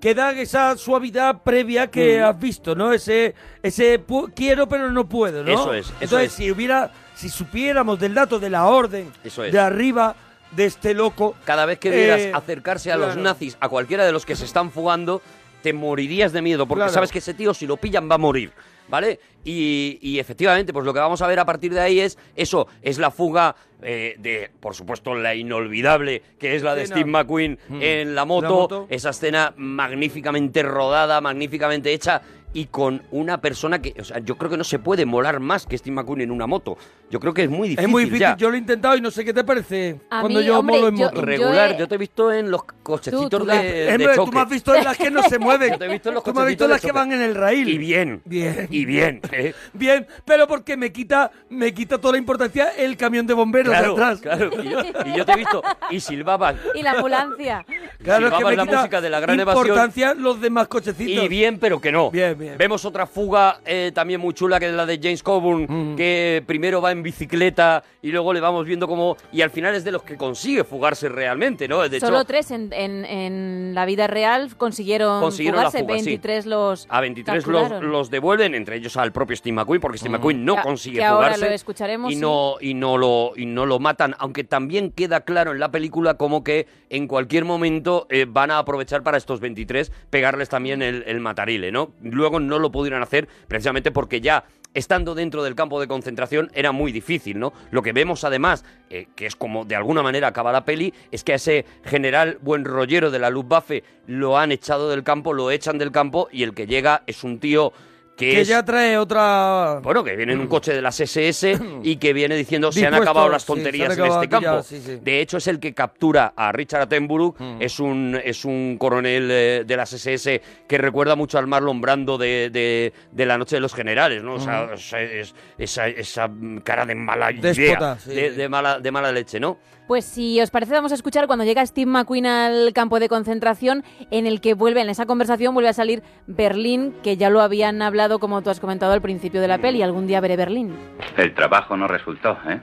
queda esa suavidad previa que Mm. has visto, ¿no? Ese ese quiero pero no puedo, ¿no? Eso es, eso Entonces, es. si hubiera si supiéramos del dato de la orden Eso es. de arriba de este loco, Cada vez que vieras eh, acercarse a los nazis, a cualquiera de los que se están fugando, te morirías de miedo, porque Claro. sabes que ese tío, si lo pillan, va a morir. ¿Vale? Y, y efectivamente, pues lo que vamos a ver a partir de ahí es eso, es la fuga eh, de, por supuesto, la inolvidable, que es la de Escena. Steve McQueen Mm. en la moto, La moto. esa escena magníficamente rodada, magníficamente hecha, y con una persona que, o sea, yo creo que no se puede molar más que Steve McQueen en una moto. Yo creo que es muy difícil. es muy difícil. ya. Yo lo he intentado y no sé qué te parece A cuando mí, yo hombre, molo en yo- moto. regular. he- Yo, te he visto en los cochecitos Tú, tú de, la- de Hombre, tú choque. me has visto en las que no se mueven. Yo te he visto en los Tú me has visto cochecitos en las que choque. van en el raíl. Y bien. Bien. Y bien. ¿eh? Bien, pero porque me quita, me quita toda la importancia el camión de bomberos Claro, de atrás. claro. Y yo, y yo te he visto. Y silbaban. Y la ambulancia. Claro, es que silbaban me la quita música de la gran evasión. importancia los demás cochecitos. Y bien, pero que no. Bien, bien. Vemos otra fuga eh, también muy chula que es la de James Coburn, Mm. que primero va en bicicleta y luego le vamos viendo cómo. Y al final es de los que consigue fugarse realmente, ¿no? De Solo hecho, tres en, en- en la vida real consiguieron, Consiguieron la fugarse, fuga, sí. 23 los a 23 los, los devuelven, entre ellos al propio Steve McQueen, porque Steve McQueen no Que- consigue que ahora fugarse. lo escucharemos, y sí. no, y, no lo, y no lo matan, aunque también queda claro en la película como que en cualquier momento eh, van a aprovechar para estos 23 pegarles también el, el matarile, ¿no? Luego no lo pudieron hacer precisamente porque ya estando dentro del campo de concentración era muy difícil, ¿no? Lo que vemos además, eh, que es como de alguna manera acaba la peli, es que a ese general buen rollero de la Luftwaffe lo han echado del campo, lo echan del campo y el que llega es un tío que, que es... ya trae otra... Bueno, que viene en un coche de las SS y que viene diciendo se han acabado las sí, tonterías en este ya, campo. sí, sí. De hecho, es el que captura a Richard Attenborough. Mm. Es un es un coronel eh, de las SS que recuerda mucho al Marlon Brando de, de, de La Noche de los Generales, ¿no? O sea, Mm. esa, esa cara de mala idea, de mala, de mala leche, ¿no? Pues si os parece, vamos a escuchar cuando llega Steve McQueen al campo de concentración, en el que vuelve, en esa conversación vuelve a salir Berlín, que ya lo habían hablado, como tú has comentado al principio de la peli. Algún día veré Berlín. El trabajo no resultó, ¿eh?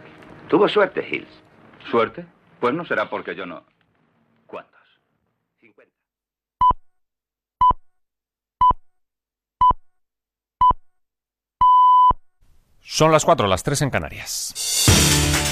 Tuvo suerte, Hills. ¿Suerte? Pues no será porque yo no. ¿Cuántos? Son las 4, las 3 en Canarias.